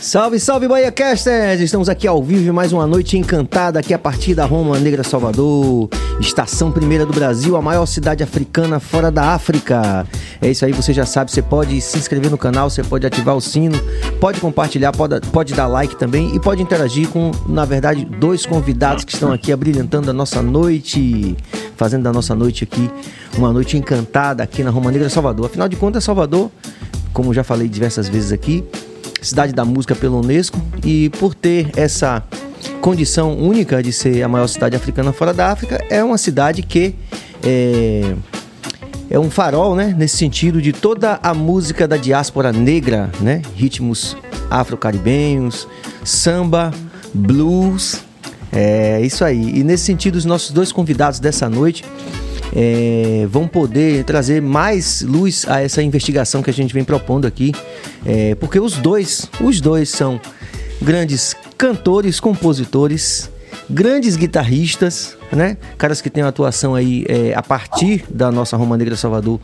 Salve, salve, BahiaCasters! Estamos aqui ao vivo em mais uma noite encantada aqui a partir da Roma Negra Salvador, estação primeira do Brasil, a maior cidade africana fora da África. É isso aí, você já sabe, você pode se inscrever no canal, você pode ativar o sino, pode compartilhar, pode, pode dar like também e pode interagir com, na verdade, dois convidados que estão aqui abrilhantando a nossa noite, fazendo da nossa noite aqui uma noite encantada aqui na Roma Negra Salvador. Afinal de contas, Salvador, como já falei diversas vezes aqui, cidade da música pela Unesco e por ter essa condição única de ser a maior cidade africana fora da África, é uma cidade que é, é um farol, né? Nesse sentido de toda a música da diáspora negra, né? Ritmos afro-caribenhos, samba, blues, é isso aí. E nesse sentido, os nossos dois convidados dessa noite é, vão poder trazer mais luz a essa investigação que a gente vem propondo aqui, é, porque os dois, os dois são grandes cantores, compositores, grandes guitarristas, né? Caras que têm uma atuação aí é, a partir da nossa Roma Negra Salvador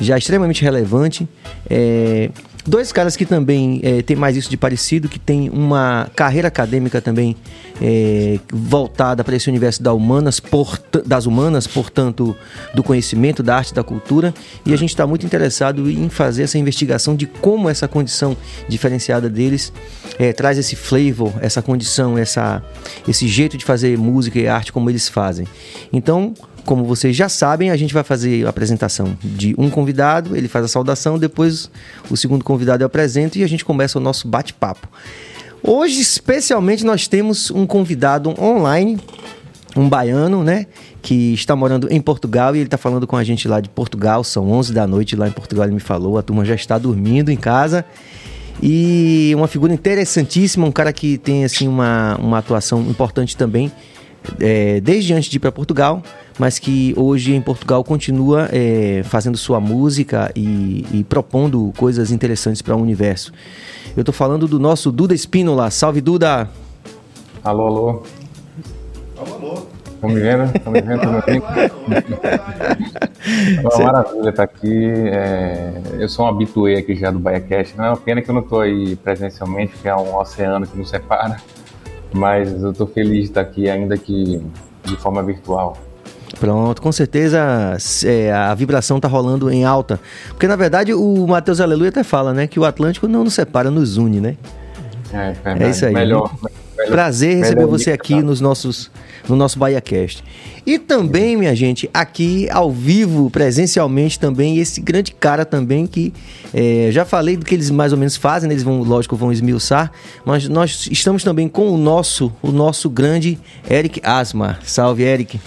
já extremamente relevante. É, Dois caras que também é, tem mais isso de parecido, que tem uma carreira acadêmica também é, voltada para esse universo da humanas, das humanas, portanto, do conhecimento, da arte, da cultura. E a gente está muito interessado em fazer essa investigação de como essa condição diferenciada deles é, traz esse flavor, essa condição, essa, esse jeito de fazer música e arte como eles fazem. Então, como vocês já sabem, a gente vai fazer a apresentação de um convidado, ele faz a saudação, depois o segundo convidado é apresenta e a gente começa o nosso bate-papo. Hoje, especialmente, nós temos um convidado online, um baiano, né? Que está morando em Portugal e ele está falando com a gente lá de Portugal. São 11 da noite lá em Portugal, ele me falou. A turma já está dormindo em casa. E uma figura interessantíssima, um cara que tem assim uma, uma atuação importante também, é, desde antes de ir para Portugal mas que hoje em Portugal continua é, fazendo sua música e, e propondo coisas interessantes para o universo. Eu estou falando do nosso Duda Espínola. Salve, Duda! Alô, alô. Alô, alô. Estão me vendo? Estão me vendo? Estão me ouvindo? É uma maravilha estar aqui. É, eu sou um habituê aqui já do BaiaCast. Não é uma pena que eu não estou aí presencialmente, porque é um oceano que nos separa. Mas eu estou feliz de estar aqui, ainda que de forma virtual. Pronto, com certeza é, a vibração tá rolando em alta. Porque na verdade o Matheus Aleluia até fala, né? Que o Atlântico não nos separa, nos une, né? É, é, é isso aí. Melhor, melhor Prazer receber você aqui nos nossos, no nosso BahiaCast. E também, minha gente, aqui ao vivo, presencialmente também, esse grande cara também que é, já falei do que eles mais ou menos fazem, né? eles vão, lógico, vão esmiuçar, mas nós estamos também com o nosso, o nosso grande Eric Asma. Salve, Eric.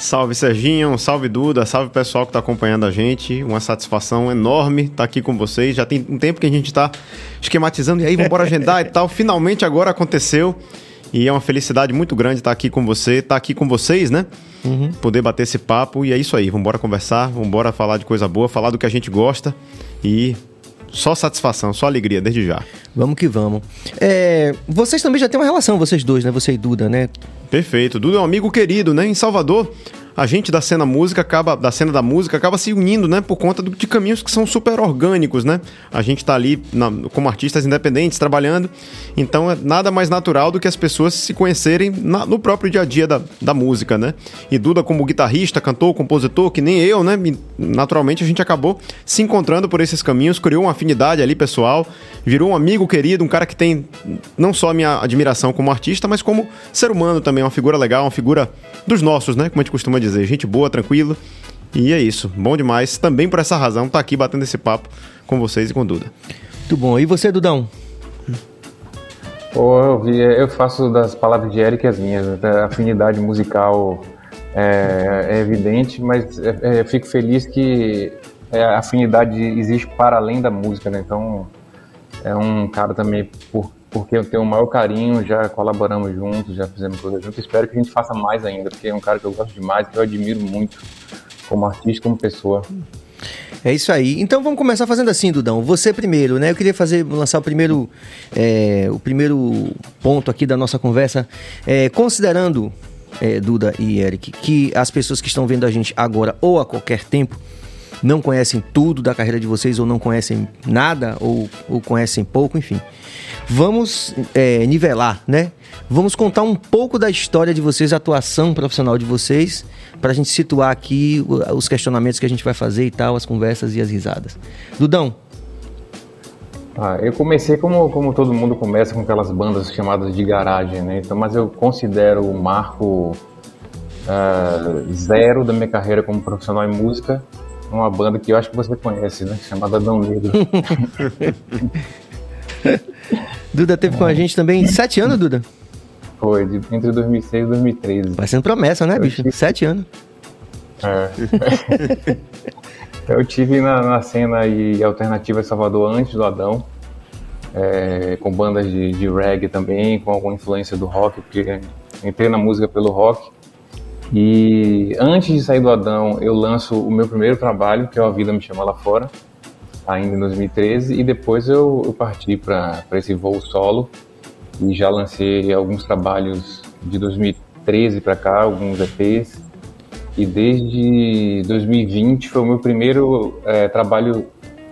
Salve Serginho, salve Duda, salve pessoal que está acompanhando a gente. Uma satisfação enorme estar tá aqui com vocês. Já tem um tempo que a gente está esquematizando e aí, vamos embora agendar e tal. Finalmente agora aconteceu. E é uma felicidade muito grande estar tá aqui com você, estar tá aqui com vocês, né? Uhum. Poder bater esse papo. E é isso aí, vamos embora conversar, vamos embora falar de coisa boa, falar do que a gente gosta. E só satisfação, só alegria, desde já. Vamos que vamos. É, vocês também já têm uma relação, vocês dois, né? Você e Duda, né? Perfeito. Duda é um amigo querido, né? Em Salvador, a gente da cena música acaba da cena da música acaba se unindo, né, por conta do, de caminhos que são super orgânicos, né? A gente está ali na, como artistas independentes trabalhando, então é nada mais natural do que as pessoas se conhecerem na, no próprio dia a dia da, da música, né? E Duda como guitarrista, cantor, compositor, que nem eu, né? Naturalmente a gente acabou se encontrando por esses caminhos, criou uma afinidade ali pessoal, virou um amigo querido, um cara que tem não só a minha admiração como artista, mas como ser humano também, uma figura legal, uma figura dos nossos, né? Como a gente costuma dizer dizer, gente boa, tranquilo. E é isso, bom demais. Também por essa razão, tá aqui batendo esse papo com vocês e com o Duda. Muito bom. E você, Dudão? Pô, eu, vi, eu faço das palavras de Eric as minhas. A afinidade musical é, é evidente, mas é, é, eu fico feliz que é, a afinidade existe para além da música, né? Então, é um cara também por porque eu tenho o maior carinho, já colaboramos juntos, já fizemos coisas juntos. Espero que a gente faça mais ainda, porque é um cara que eu gosto demais, que eu admiro muito como artista, como pessoa. É isso aí. Então vamos começar fazendo assim, Dudão. Você primeiro, né? Eu queria fazer, lançar o primeiro, é, o primeiro ponto aqui da nossa conversa, é, considerando é, Duda e Eric, que as pessoas que estão vendo a gente agora ou a qualquer tempo não conhecem tudo da carreira de vocês, ou não conhecem nada, ou, ou conhecem pouco, enfim. Vamos é, nivelar, né? Vamos contar um pouco da história de vocês, a atuação profissional de vocês, para a gente situar aqui os questionamentos que a gente vai fazer e tal, as conversas e as risadas. Dudão, ah, eu comecei como, como todo mundo começa com aquelas bandas chamadas de garagem, né? Então, mas eu considero o marco uh, zero da minha carreira como profissional em música uma banda que eu acho que você conhece, né? Chamada Dão Negro. Duda teve com a gente também sete anos, Duda? Foi, de, entre 2006 e 2013. Vai sendo promessa, né, bicho? Tive... Sete anos. É. eu tive na, na cena e alternativa Salvador antes do Adão, é, com bandas de, de reggae também, com alguma influência do rock, porque entrei na música pelo rock. E antes de sair do Adão, eu lanço o meu primeiro trabalho, que é A Vida Me Chama Lá Fora, ainda em 2013, e depois eu, eu parti para esse voo solo e já lancei alguns trabalhos de 2013 para cá, alguns EPs, e desde 2020 foi o meu primeiro é, trabalho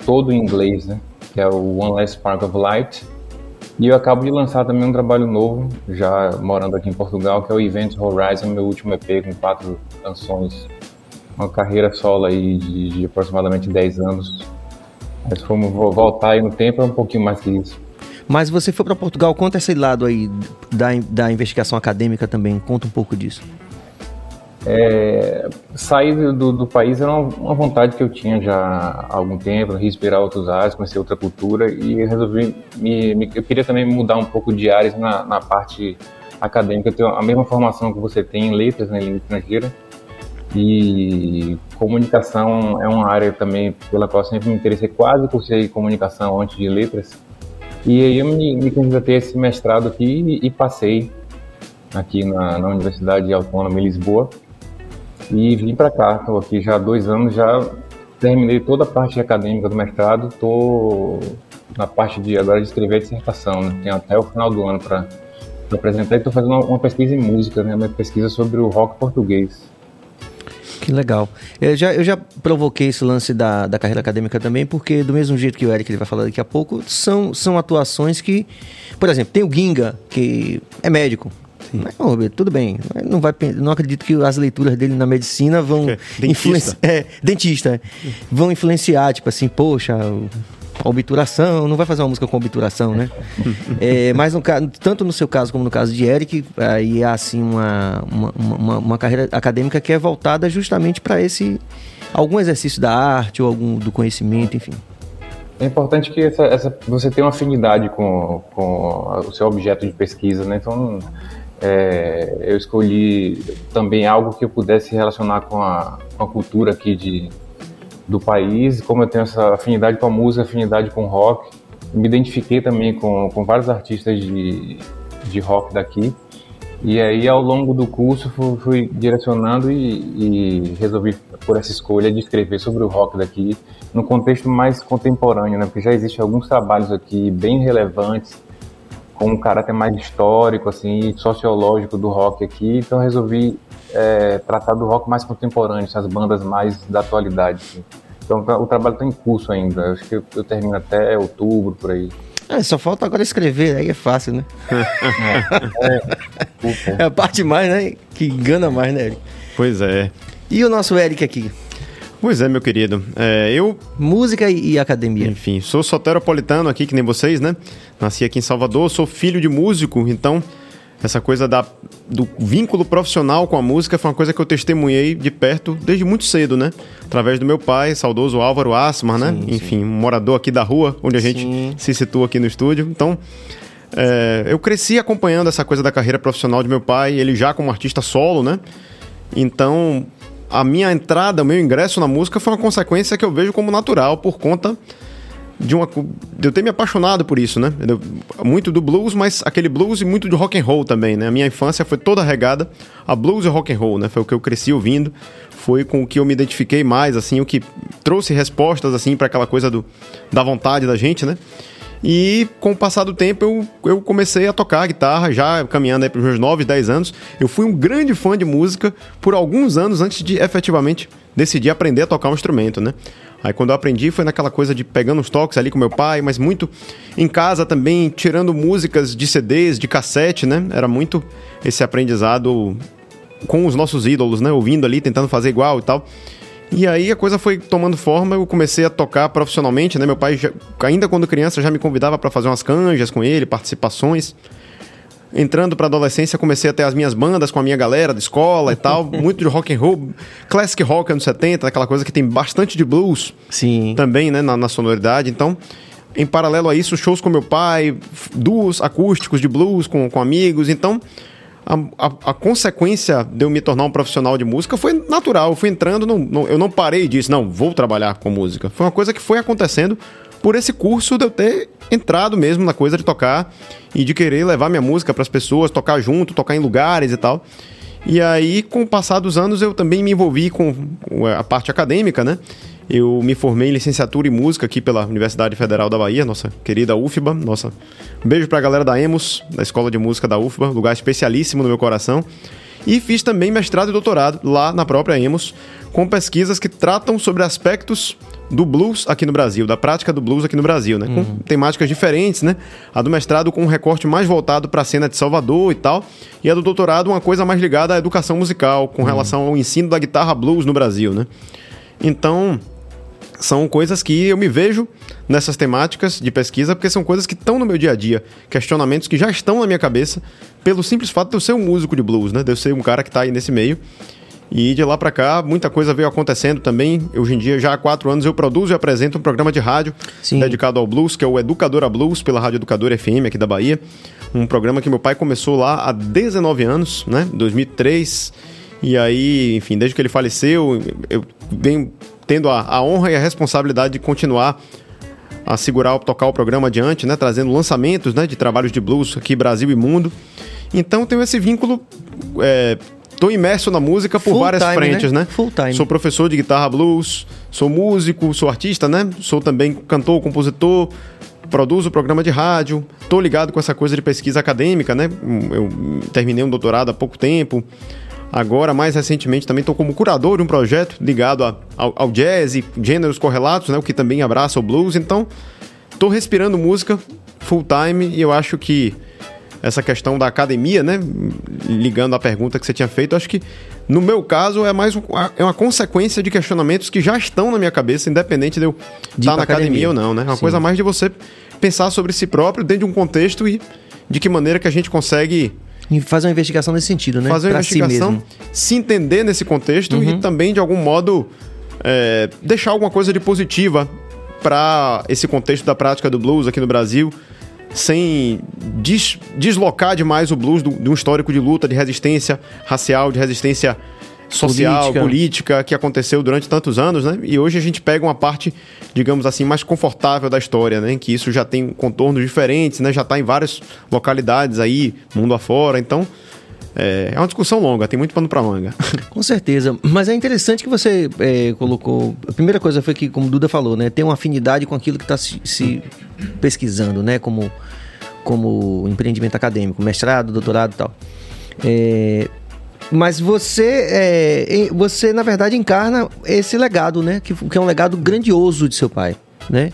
todo em inglês, né? que é o One Last Spark of Light, e eu acabo de lançar também um trabalho novo, já morando aqui em Portugal, que é o Event Horizon, meu último EP com quatro canções. Uma carreira solo aí de, de aproximadamente 10 anos. Mas como voltar aí no tempo, é um pouquinho mais que isso. Mas você foi para Portugal, conta esse lado aí da, da investigação acadêmica também, conta um pouco disso. É, sair do, do, país era uma, uma, vontade que eu tinha já há algum tempo, respirar outros ares, conhecer outra cultura e resolvi me, me, eu queria também mudar um pouco de áreas na, na parte acadêmica. Eu tenho a mesma formação que você tem em letras, né, língua estrangeira e comunicação é uma área também pela qual eu sempre me interessei, quase cursei comunicação antes de letras. E aí eu me, me candidatei a esse mestrado aqui e, e passei aqui na, na Universidade Autônoma em Lisboa e vim para cá. Estou aqui já há dois anos, já terminei toda a parte acadêmica do mestrado, estou na parte de agora de escrever a dissertação, né? Tenho até o final do ano para apresentar estou fazendo uma, uma, pesquisa em música, né? Uma pesquisa sobre o rock português. Que legal. Eu já, eu já provoquei esse lance da, da carreira acadêmica também, porque do mesmo jeito que o Eric ele vai falar daqui a pouco, são, são atuações que, por exemplo, tem o Ginga, que é médico, mas, oh, Roberto, tudo bem. Não, vai, não acredito que as leituras dele na medicina vão é, influenciar. É, dentista. É. Vão influenciar, tipo assim, poxa, obturação, não vai fazer uma música com obturação, né? é, mas no, tanto no seu caso como no caso de Eric, aí há assim uma, uma, uma, uma carreira acadêmica que é voltada justamente para esse algum exercício da arte ou algum do conhecimento, enfim. É importante que essa, essa, você tenha uma afinidade com, com o seu objeto de pesquisa, né? Então, é, eu escolhi também algo que eu pudesse relacionar com a, com a cultura aqui de, do país. Como eu tenho essa afinidade com a música, afinidade com rock, me identifiquei também com, com vários artistas de, de rock daqui. E aí, ao longo do curso, fui, fui direcionando e, e, resolvi por essa escolha de escrever sobre o rock daqui, no contexto mais contemporâneo, né? Porque já existem alguns trabalhos aqui bem relevantes com um caráter mais histórico, assim, sociológico do rock aqui, então resolvi é, tratar do rock mais contemporâneo, essas bandas mais da atualidade. Assim. Então o trabalho está em curso ainda, acho que eu, eu, termino até outubro, por aí. É, só falta agora escrever, aí é fácil, né? é, é, é a parte mais, né, que engana mais, né, Eric? Pois é. E o nosso Eric aqui? Pois é, meu querido. É, eu. Música e, academia. Enfim, sou soteropolitano aqui, que nem vocês, né? Nasci aqui em Salvador, sou filho de músico, então essa coisa da, do vínculo profissional com a música foi uma coisa que eu testemunhei de perto desde muito cedo, né? Através do meu pai, saudoso Álvaro Asmar, né? Sim, Enfim, sim. um morador aqui da rua, onde a gente sim. se situa aqui no estúdio. Então, é, eu cresci acompanhando essa coisa da carreira profissional de meu pai, ele já como artista solo, né? Então, a minha entrada, o meu ingresso na música foi uma consequência que eu vejo como natural por conta de uma de eu ter me apaixonado por isso, né? muito do blues, mas aquele blues e muito de rock and roll também, né? A minha infância foi toda regada a blues e rock and roll, né? Foi o que eu cresci ouvindo, foi com o que eu me identifiquei mais, assim, o que trouxe respostas assim para aquela coisa do da vontade da gente, né? E com o passar do tempo eu, eu comecei a tocar guitarra, já caminhando aí para os meus 9, 10 anos. Eu fui um grande fã de música por alguns anos antes de efetivamente decidir aprender a tocar um instrumento, né? Aí quando eu aprendi foi naquela coisa de pegando os toques ali com meu pai, mas muito em casa também, tirando músicas de CDs, de cassete, né? Era muito esse aprendizado com os nossos ídolos, né? Ouvindo ali, tentando fazer igual e tal. E aí a coisa foi tomando forma, eu comecei a tocar profissionalmente, né? Meu pai, já, ainda quando criança, já me convidava para fazer umas canjas com ele, participações. Entrando para adolescência, comecei a ter as minhas bandas com a minha galera de escola e tal, muito de rock and roll, classic rock anos 70, aquela coisa que tem bastante de blues. Sim. Também, né, na, na sonoridade. Então, em paralelo a isso, shows com meu pai, duos acústicos de blues com, com amigos. Então, a, a, a, consequência de eu me tornar um profissional de música foi natural. Eu fui entrando, no, no, eu não parei e disse, não, vou trabalhar com música. Foi uma coisa que foi acontecendo por esse curso de eu ter entrado mesmo na coisa de tocar e de querer levar minha música para as pessoas, tocar junto, tocar em lugares e tal. E aí, com o passar dos anos, eu também me envolvi com a parte acadêmica, né? Eu me formei em licenciatura em música aqui pela Universidade Federal da Bahia, nossa querida UFBA. Nossa, um beijo pra galera da EMOS, da Escola de Música da UFBA, lugar especialíssimo no meu coração. E fiz também mestrado e doutorado lá na própria EMOS, com pesquisas que tratam sobre aspectos do blues aqui no Brasil, da prática do blues aqui no Brasil, né? Com uhum. temáticas diferentes, né? A do mestrado com um recorte mais voltado para a cena de Salvador e tal, e a do doutorado uma coisa mais ligada à educação musical, com uhum. relação ao ensino da guitarra blues no Brasil, né? Então, são coisas que eu me vejo nessas temáticas de pesquisa, porque são coisas que estão no meu dia a dia, questionamentos que já estão na minha cabeça, pelo simples fato de eu ser um músico de blues, né? De eu ser um cara que está aí nesse meio. E de lá para cá, muita coisa veio acontecendo também. Hoje em dia, já há quatro anos, eu produzo e apresento um programa de rádio Sim. dedicado ao blues, que é o Educadora Blues, pela Rádio Educadora FM aqui da Bahia. Um programa que meu pai começou lá há 19 anos, né? 2003. E aí, enfim, desde que ele faleceu, eu venho tendo a, a honra e a responsabilidade de continuar a segurar, tocar o programa adiante, né? Trazendo lançamentos né? de trabalhos de blues aqui, Brasil e mundo. Então tenho esse vínculo. Estou é, imerso na música por Full várias time, frentes, né? né? Full time. Sou professor de guitarra blues, sou músico, sou artista, né? Sou também cantor, compositor, produzo programa de rádio, estou ligado com essa coisa de pesquisa acadêmica, né? Eu terminei um doutorado há pouco tempo. Agora, mais recentemente, também estou como curador de um projeto ligado a, ao, ao, jazz e gêneros correlatos, né, o que também abraça o blues. Então, estou respirando música full time e eu acho que essa questão da academia, né, ligando à pergunta que você tinha feito, acho que no meu caso é mais um, é uma consequência de questionamentos que já estão na minha cabeça, independente de eu estar tá na academia. academia. ou não, né? É uma Sim. coisa mais de você pensar sobre si próprio dentro de um contexto e de que maneira que a gente consegue fazer uma investigação nesse sentido, né? Fazer uma pra investigação, si, se entender nesse contexto uhum. e também, de algum modo, é, deixar alguma coisa de positiva para esse contexto da prática do blues aqui no Brasil, sem des, deslocar demais o blues de um histórico de luta, de resistência racial, de resistência social, política. política. que aconteceu durante tantos anos, né? E hoje a gente pega uma parte, digamos assim, mais confortável da história, né? Que isso já tem contornos diferentes, né? Já está em várias localidades aí, mundo afora. Então, é, é uma discussão longa, tem muito pano para manga. Com certeza. Mas é interessante que você é, colocou. A primeira coisa foi que, como o Duda falou, né? Tem uma afinidade com aquilo que está se, se pesquisando, né? Como, como empreendimento acadêmico, mestrado, doutorado e tal. É, mas você, é, você na verdade encarna esse legado, né? Que, que é um legado grandioso de seu pai, né?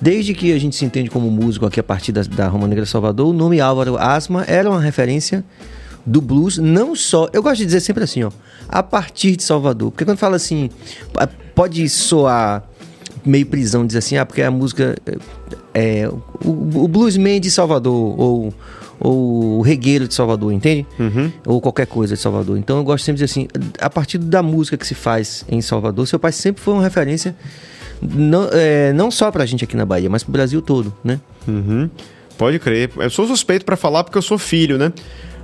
Desde que a gente se entende como músico aqui a partir da, da Roma Negra Salvador, o nome Álvaro Asma era uma referência do blues, não só. Eu gosto de dizer sempre assim, ó, a partir de Salvador. Porque quando fala assim, pode soar meio prisão, dizer assim, ah, porque a música é, é o, o bluesman de Salvador, ou ou o regueiro de Salvador, entende? Uhum. Ou qualquer coisa de Salvador. Então eu gosto sempre de dizer assim, a partir da música que se faz em Salvador, seu pai sempre foi uma referência não, é, não só pra gente aqui na Bahia, mas pro Brasil todo, né? Uhum. Pode crer. Eu sou suspeito para falar porque eu sou filho, né?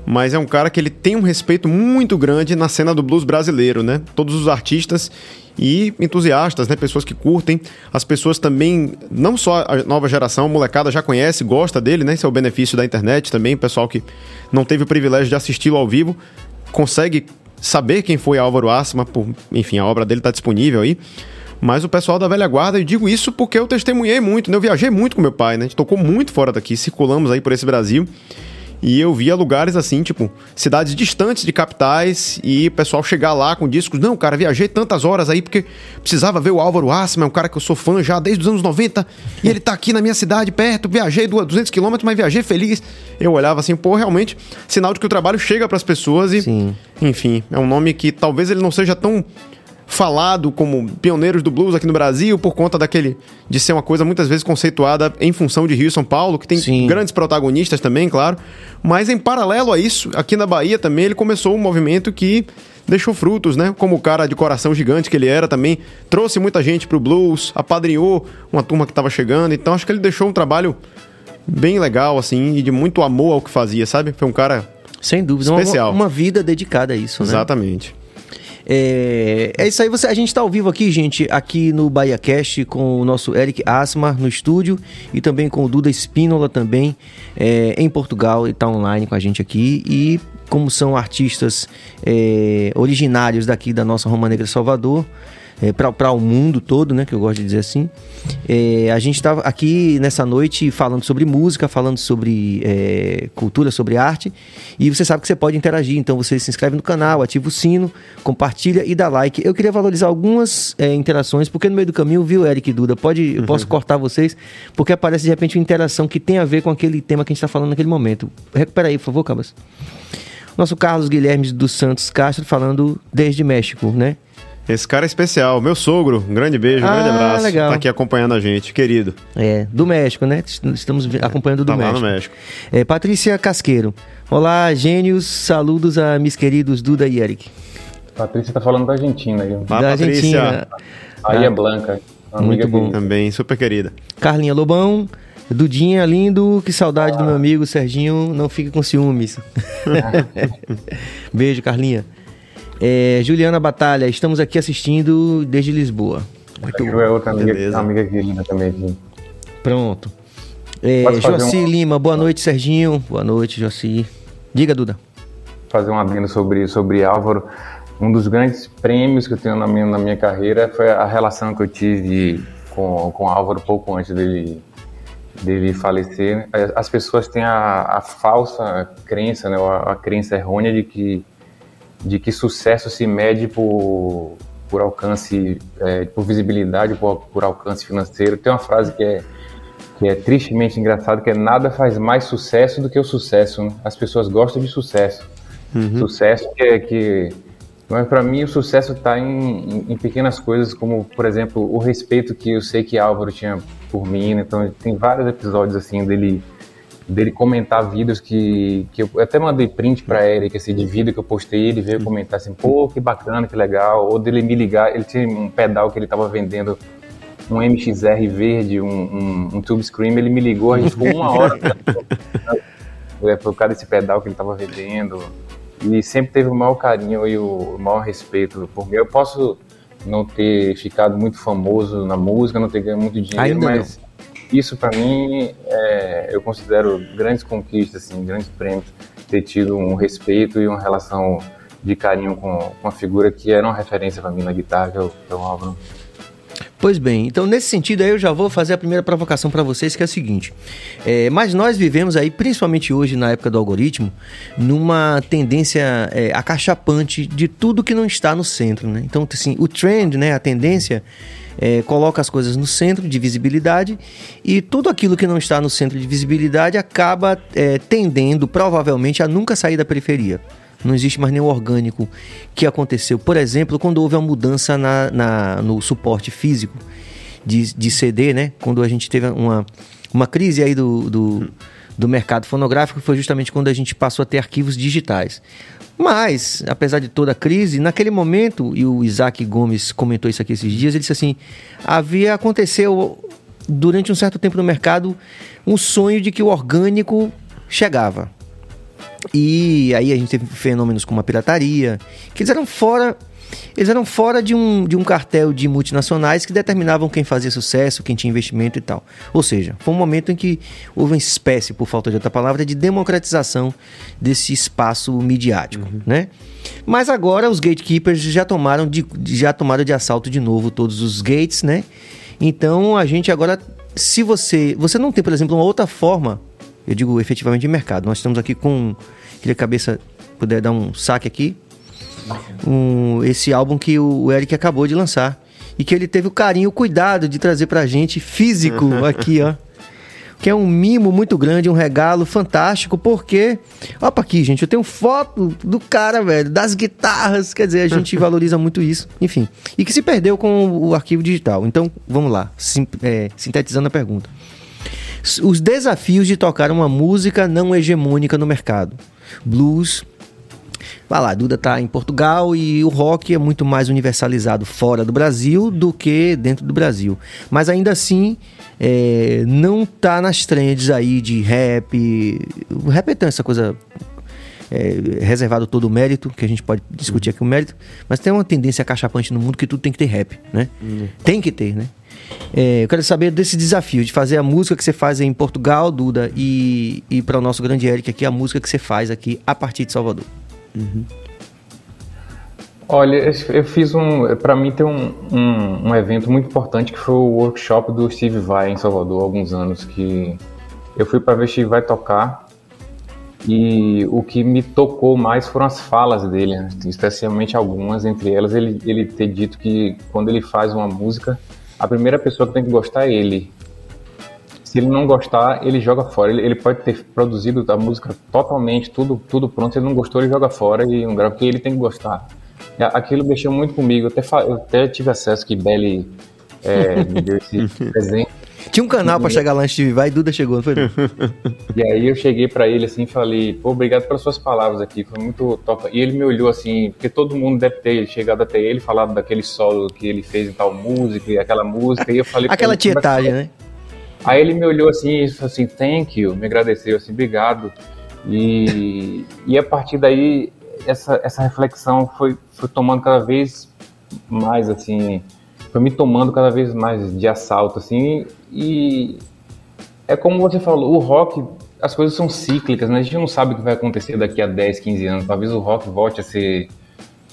Mas é um cara que ele tem um respeito muito grande na cena do blues brasileiro, né? Todos os artistas e entusiastas, né? Pessoas que curtem. As pessoas também, não só a nova geração, a molecada já conhece, gosta dele, né? Esse é o benefício da internet também. O pessoal que não teve o privilégio de assisti-lo ao vivo consegue saber quem foi Álvaro Assima, por, enfim, a obra dele está disponível aí. Mas o pessoal da velha guarda, eu digo isso porque eu testemunhei muito, né? Eu viajei muito com meu pai, né? A gente tocou muito fora daqui, circulamos aí por esse Brasil. E eu via lugares assim, tipo, cidades distantes de capitais e o pessoal chegar lá com discos. Não, cara, viajei tantas horas aí porque precisava ver o Álvaro Assman, é um cara que eu sou fã já desde os anos 90. E ele tá aqui na minha cidade, perto. Viajei 200 quilômetros, mas viajei feliz. Eu olhava assim, pô, realmente, sinal de que o trabalho chega para as pessoas e. Sim. Enfim, é um nome que talvez ele não seja tão falado como pioneiros do blues aqui no Brasil por conta daquele de ser uma coisa muitas vezes conceituada em função de Rio e São Paulo, que tem Sim. grandes protagonistas também, claro. Mas em paralelo a isso, aqui na Bahia também ele começou um movimento que deixou frutos, né? Como o cara de coração gigante que ele era também, trouxe muita gente pro blues, apadrinhou uma turma que estava chegando, então acho que ele deixou um trabalho bem legal assim e de muito amor ao que fazia, sabe? Foi um cara Sem dúvida. uma- Especial. Uma, vida dedicada a isso, né? exatamente. É, é isso aí, você, a gente está ao vivo aqui, gente, aqui no Bahia Cast com o nosso Eric Asmar no estúdio e também com o Duda Espínola também é, em Portugal e está online com a gente aqui. E como são artistas é, originários daqui da nossa Roma Negra Salvador, é, para o mundo todo, né? Que eu gosto de dizer assim. É, a gente estava aqui nessa noite falando sobre música, falando sobre é, cultura, sobre arte. E você sabe que você pode interagir, então você se inscreve no canal, ativa o sino, compartilha e dá like. Eu queria valorizar algumas é, interações, porque no meio do caminho, viu, Eric e Duda? Pode, eu posso cortar vocês, porque aparece de repente uma interação que tem a ver com aquele tema que a gente está falando naquele momento. Recupera aí, por favor, Cabas. Nosso Carlos Guilherme dos Santos Castro falando desde México, né? Esse cara é especial, meu sogro. Um grande beijo, um Ah, grande abraço. legal. Tá aqui acompanhando a gente, querido. É, do México, né? Estamos acompanhando do Tá lá México. no México. É, Patrícia Casqueiro. Olá, gênios. Saludos a meus queridos Duda e Eric. Patrícia tá falando da Argentina aí. Lá, da Patrícia. Argentina. Aí é Blanca. Muito amiga bom. querida. Também, super querida. Carlinha Lobão. Dudinha, lindo. Que saudade do meu amigo Serginho. Não fique com ciúmes. Beijo, Carlinha. É, Juliana Batalha. Estamos aqui assistindo desde Lisboa. A Ju é outra amiga, amiga querida também aqui. Pronto. É, um- Lima. Boa noite, Serginho. Boa noite, Joci. Diga, Duda. fazer um adendo sobre, sobre Álvaro. Um dos grandes prêmios que eu tenho na minha, na minha carreira foi a relação que eu tive com, com Álvaro pouco antes dele, dele falecer. As pessoas têm a, a falsa crença, né, a, a crença errônea de que, de que sucesso se mede por, por alcance, é, por visibilidade, por, por alcance financeiro. Tem uma frase que é que é tristemente engraçado, que é nada faz mais sucesso do que o sucesso. Né? As pessoas gostam de sucesso. Sucesso que é que. Mas para mim o sucesso está em, em- em pequenas coisas, como por exemplo o respeito que eu sei que Álvaro tinha por mim. né? Então tem vários episódios assim dele dele comentar vídeos que, que eu até mandei print para Eric assim, de vídeo que eu postei, ele veio comentar assim, pô, que bacana, que legal, ou dele me ligar, ele tinha um pedal que ele estava vendendo um MXR verde, um, um, um Tube Scream, ele me ligou, a gente ficou uma hora é, por causa desse pedal que ele estava vendendo. E sempre teve o maior carinho e o maior respeito por mim. Eu posso não ter ficado muito famoso na música, não ter ganho muito dinheiro, Ainda mas isso para mim é, eu considero grandes conquistas, assim, grandes prêmios, ter tido um respeito e uma relação de carinho com, com uma figura que era uma referência para mim na guitarra, que é o, que é o Álvaro. Pois bem, então nesse sentido aí eu já vou fazer a primeira provocação para vocês, que é a seguinte. É, mas nós vivemos aí, principalmente hoje na época do algoritmo, numa tendência é, acachapante de tudo que não está no centro, né? Então, assim, o trend, né, a tendência, é, coloca as coisas no centro de visibilidade e tudo aquilo que não está no centro de visibilidade acaba é, tendendo, provavelmente, a nunca sair da periferia. Não existe mais nenhum orgânico que aconteceu. Por exemplo, quando houve a mudança na, na- no suporte físico de, de CD, né? Quando a gente teve uma, uma crise aí do, do, do mercado fonográfico, foi justamente quando a gente passou a ter arquivos digitais. Mas, apesar de toda a crise, naquele momento, e o Isaac Gomes comentou isso aqui esses dias, ele disse assim: havia aconteceu durante um certo tempo no mercado um sonho de que o orgânico chegava. E aí a gente teve fenômenos como a pirataria, que eles eram fora eles eram fora de um, de um cartel de multinacionais que determinavam quem fazia sucesso, quem tinha investimento e tal. Ou seja, foi um momento em que houve uma espécie, por falta de outra palavra, de democratização desse espaço midiático, uhum. né? Mas agora os gatekeepers já tomaram de, já tomaram de assalto de novo todos os gates, né? Então a gente agora, se você, você não tem, por exemplo, uma outra forma, eu digo efetivamente de mercado. Nós estamos aqui com, queria cabeça puder dar um saque aqui, um, esse álbum que o Eric acabou de lançar e que ele teve o carinho, o cuidado de trazer pra gente físico aqui, ó que é um mimo muito grande, um regalo fantástico, porque. Opa, aqui, gente, eu tenho foto do cara, velho, das guitarras, quer dizer, a gente valoriza muito isso, enfim. E que se perdeu com o arquivo digital. Então, vamos lá, sim, é, sintetizando a pergunta. Os desafios de tocar uma música não hegemônica no mercado. Blues, Vai lá, Duda tá em Portugal e o rock é muito mais universalizado fora do Brasil do que dentro do Brasil. Mas ainda assim, é, não tá nas trends aí de rap. O rap é essa coisa é, reservado todo o mérito, que a gente pode discutir aqui o mérito, mas tem uma tendência cachapante no mundo que tudo tem que ter rap, né? Uhum. Tem que ter, né? É, eu quero saber desse desafio de fazer a música que você faz em Portugal, Duda, e, e para o nosso grande Eric aqui, a música que você faz aqui a partir de Salvador. Uhum. Olha, eu fiz um. Para mim tem um, um, um, evento muito importante que foi o workshop do Steve Vai em Salvador há alguns anos. Que eu fui para ver Steve Vai tocar e o que me tocou mais foram as falas dele, né? especialmente algumas, entre elas ele, ele ter dito que quando ele faz uma música, a primeira pessoa que tem que gostar é ele se ele não gostar, ele joga fora. Ele, ele, pode ter produzido a música totalmente, tudo, tudo pronto. Se ele não gostou, ele joga fora e não grava, porque ele tem que gostar. Aquilo mexeu muito comigo. Eu até, eu até tive acesso que Belly é, me deu esse presente. Tinha um canal para chegar lá antes de vai Duda chegou, não foi? e aí eu cheguei para ele assim e falei, pô, obrigado pelas suas palavras aqui, foi muito top. E ele me olhou assim, porque todo mundo deve ter chegado até ele, falado daquele solo que ele fez em tal música e aquela música, e eu falei... Aquela tietagem, né? Aí ele me olhou assim e falou assim, thank you, me agradeceu assim, obrigado. E, e a partir daí, essa, essa reflexão foi, foi tomando cada vez mais, assim, foi me tomando cada vez mais de assalto, assim, e é como você falou, o rock, as coisas são cíclicas, né? A gente não sabe o que vai acontecer daqui a 10, 15 anos, talvez o rock volte a ser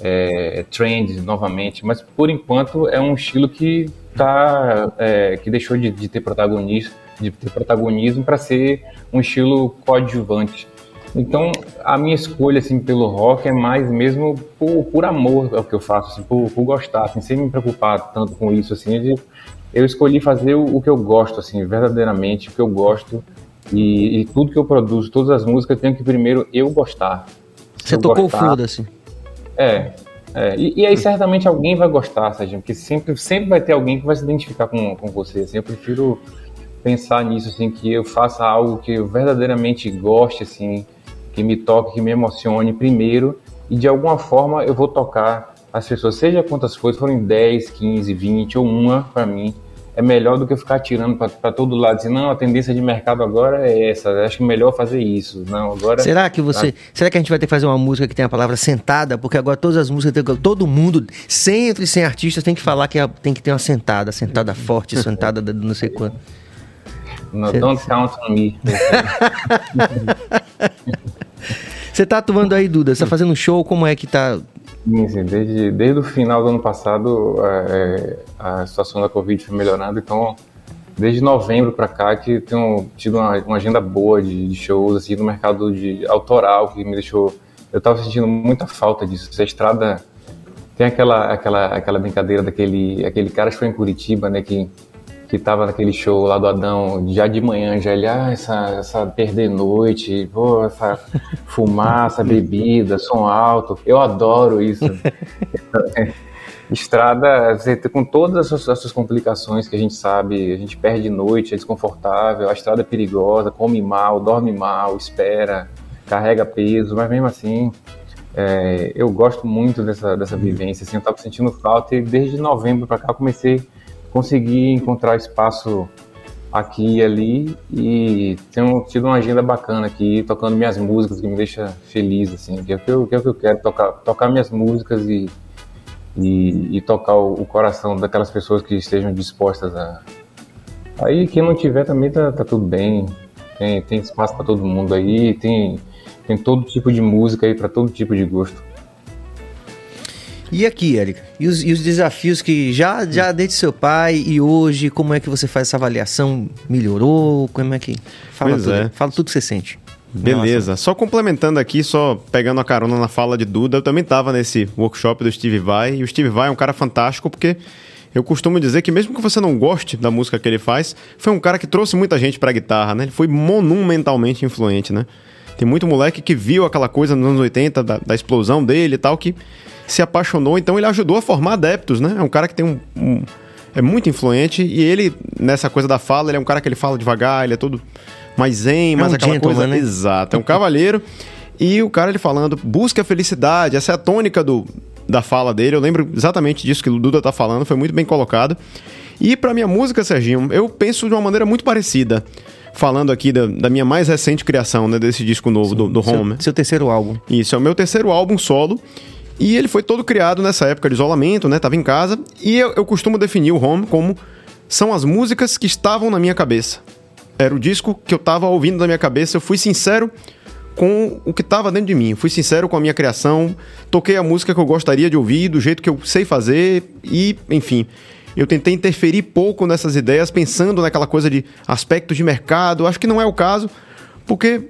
é, trend novamente, mas por enquanto é um estilo que tá, é, que deixou de, de, ter protagonismo, de ter protagonismo para ser um estilo coadjuvante. Então, a minha escolha assim pelo rock é mais mesmo por, por amor ao que eu faço, assim, por, por, gostar, assim, sem me preocupar tanto com isso, assim, de, eu escolhi fazer o, o, que eu gosto, assim, verdadeiramente o que eu gosto e, e, tudo que eu produzo, todas as músicas, eu tenho que primeiro eu gostar. Você tocou foda-se. É, é, e, e, aí certamente alguém vai gostar, Sérgio, porque sempre, sempre vai ter alguém que vai se identificar com, com você. Assim, eu prefiro pensar nisso, assim, que eu faça algo que eu verdadeiramente goste, assim, que me toque, que me emocione primeiro, e de alguma forma eu vou tocar as pessoas, seja quantas forem, forem 10, 15, 20 ou uma para mim, é melhor do que eu ficar tirando para todo lado. Assim, não, a tendência de mercado agora é essa. Acho que é melhor fazer isso. Não, agora. Será que você. Tá. Será que a gente vai ter que fazer uma música que tem a palavra sentada? Porque agora todas as músicas, todo mundo, sempre sem artistas, tem que falar que tem que ter uma sentada, sentada forte, sentada de não sei quanto. No, don't count on me. Você tá atuando aí, Duda? Você tá fazendo show? Como é que tá? Sim, sim. Desde, desde o final do ano passado, é, é a situação da Covid foi melhorando, então desde novembro para cá que tenho tido uma, uma agenda boa de, de, shows assim no mercado de autoral que me deixou eu estava sentindo muita falta disso essa estrada tem aquela aquela aquela brincadeira daquele aquele cara que foi em Curitiba né que que tava naquele show lá do Adão, já de manhã, já ele, ah, essa, essa perder noite, pô, essa fumaça, bebida, som alto, eu adoro isso. Estrada, com todas as suas complicações que a gente sabe, a gente perde noite, é desconfortável, a estrada é perigosa, come mal, dorme mal, espera, carrega peso, mas mesmo assim, é, eu gosto muito dessa, dessa vivência, assim, eu tava sentindo falta e desde novembro para cá eu comecei consegui encontrar espaço aqui e ali e tenho tido uma agenda bacana aqui, tocando minhas músicas, que me deixa feliz, assim, que é o que eu, que é o que eu quero, tocar, tocar minhas músicas e, e, e tocar o, o, coração daquelas pessoas que estejam dispostas a. Aí quem não tiver também tá, tá tudo bem. Tem, tem espaço para todo mundo aí, tem, tem todo tipo de música aí para todo tipo de gosto. E aqui, Érica? E os, e os, desafios que já, já desde seu pai e hoje, como é que você faz essa avaliação? Melhorou? Como é que. Fala pois tudo. É. Fala tudo que você sente. Beleza. Nossa. Só complementando aqui, só pegando a carona na fala de Duda, eu também estava nesse workshop do Steve Vai, e o Steve Vai é um cara fantástico porque eu costumo dizer que mesmo que você não goste da música que ele faz, foi um cara que trouxe muita gente para a guitarra, né? Ele foi monumentalmente influente, né? Tem muito moleque que viu aquela coisa nos anos 80 da, da explosão dele e tal que se apaixonou, então ele ajudou a formar adeptos, né? É um cara que tem um, um é muito influente e ele nessa coisa da fala, ele é um cara que ele fala devagar, ele é todo mais zen, mais é um aquela coisa. Né? Exato, é um cavalheiro. E o cara ele falando, busca a felicidade, essa é a tônica do, da fala dele. Eu lembro exatamente disso que o Duda tá falando, foi muito bem colocado. E para minha música, Serginho, eu penso de uma maneira muito parecida. Falando aqui da, da minha mais recente criação, né? Desse disco novo Sim, do, do Home. Seu, seu terceiro álbum. Isso, é o meu terceiro álbum solo. E ele foi todo criado nessa época de isolamento, né? Tava em casa. E eu, eu costumo definir o Home como são as músicas que estavam na minha cabeça. Era o disco que eu tava ouvindo na minha cabeça. Eu fui sincero com o que estava dentro de mim. Fui sincero com a minha criação, toquei a música que eu gostaria de ouvir, do jeito que eu sei fazer e, enfim, eu tentei interferir pouco nessas ideias, pensando naquela coisa de aspectos de mercado. Acho que não é o caso, porque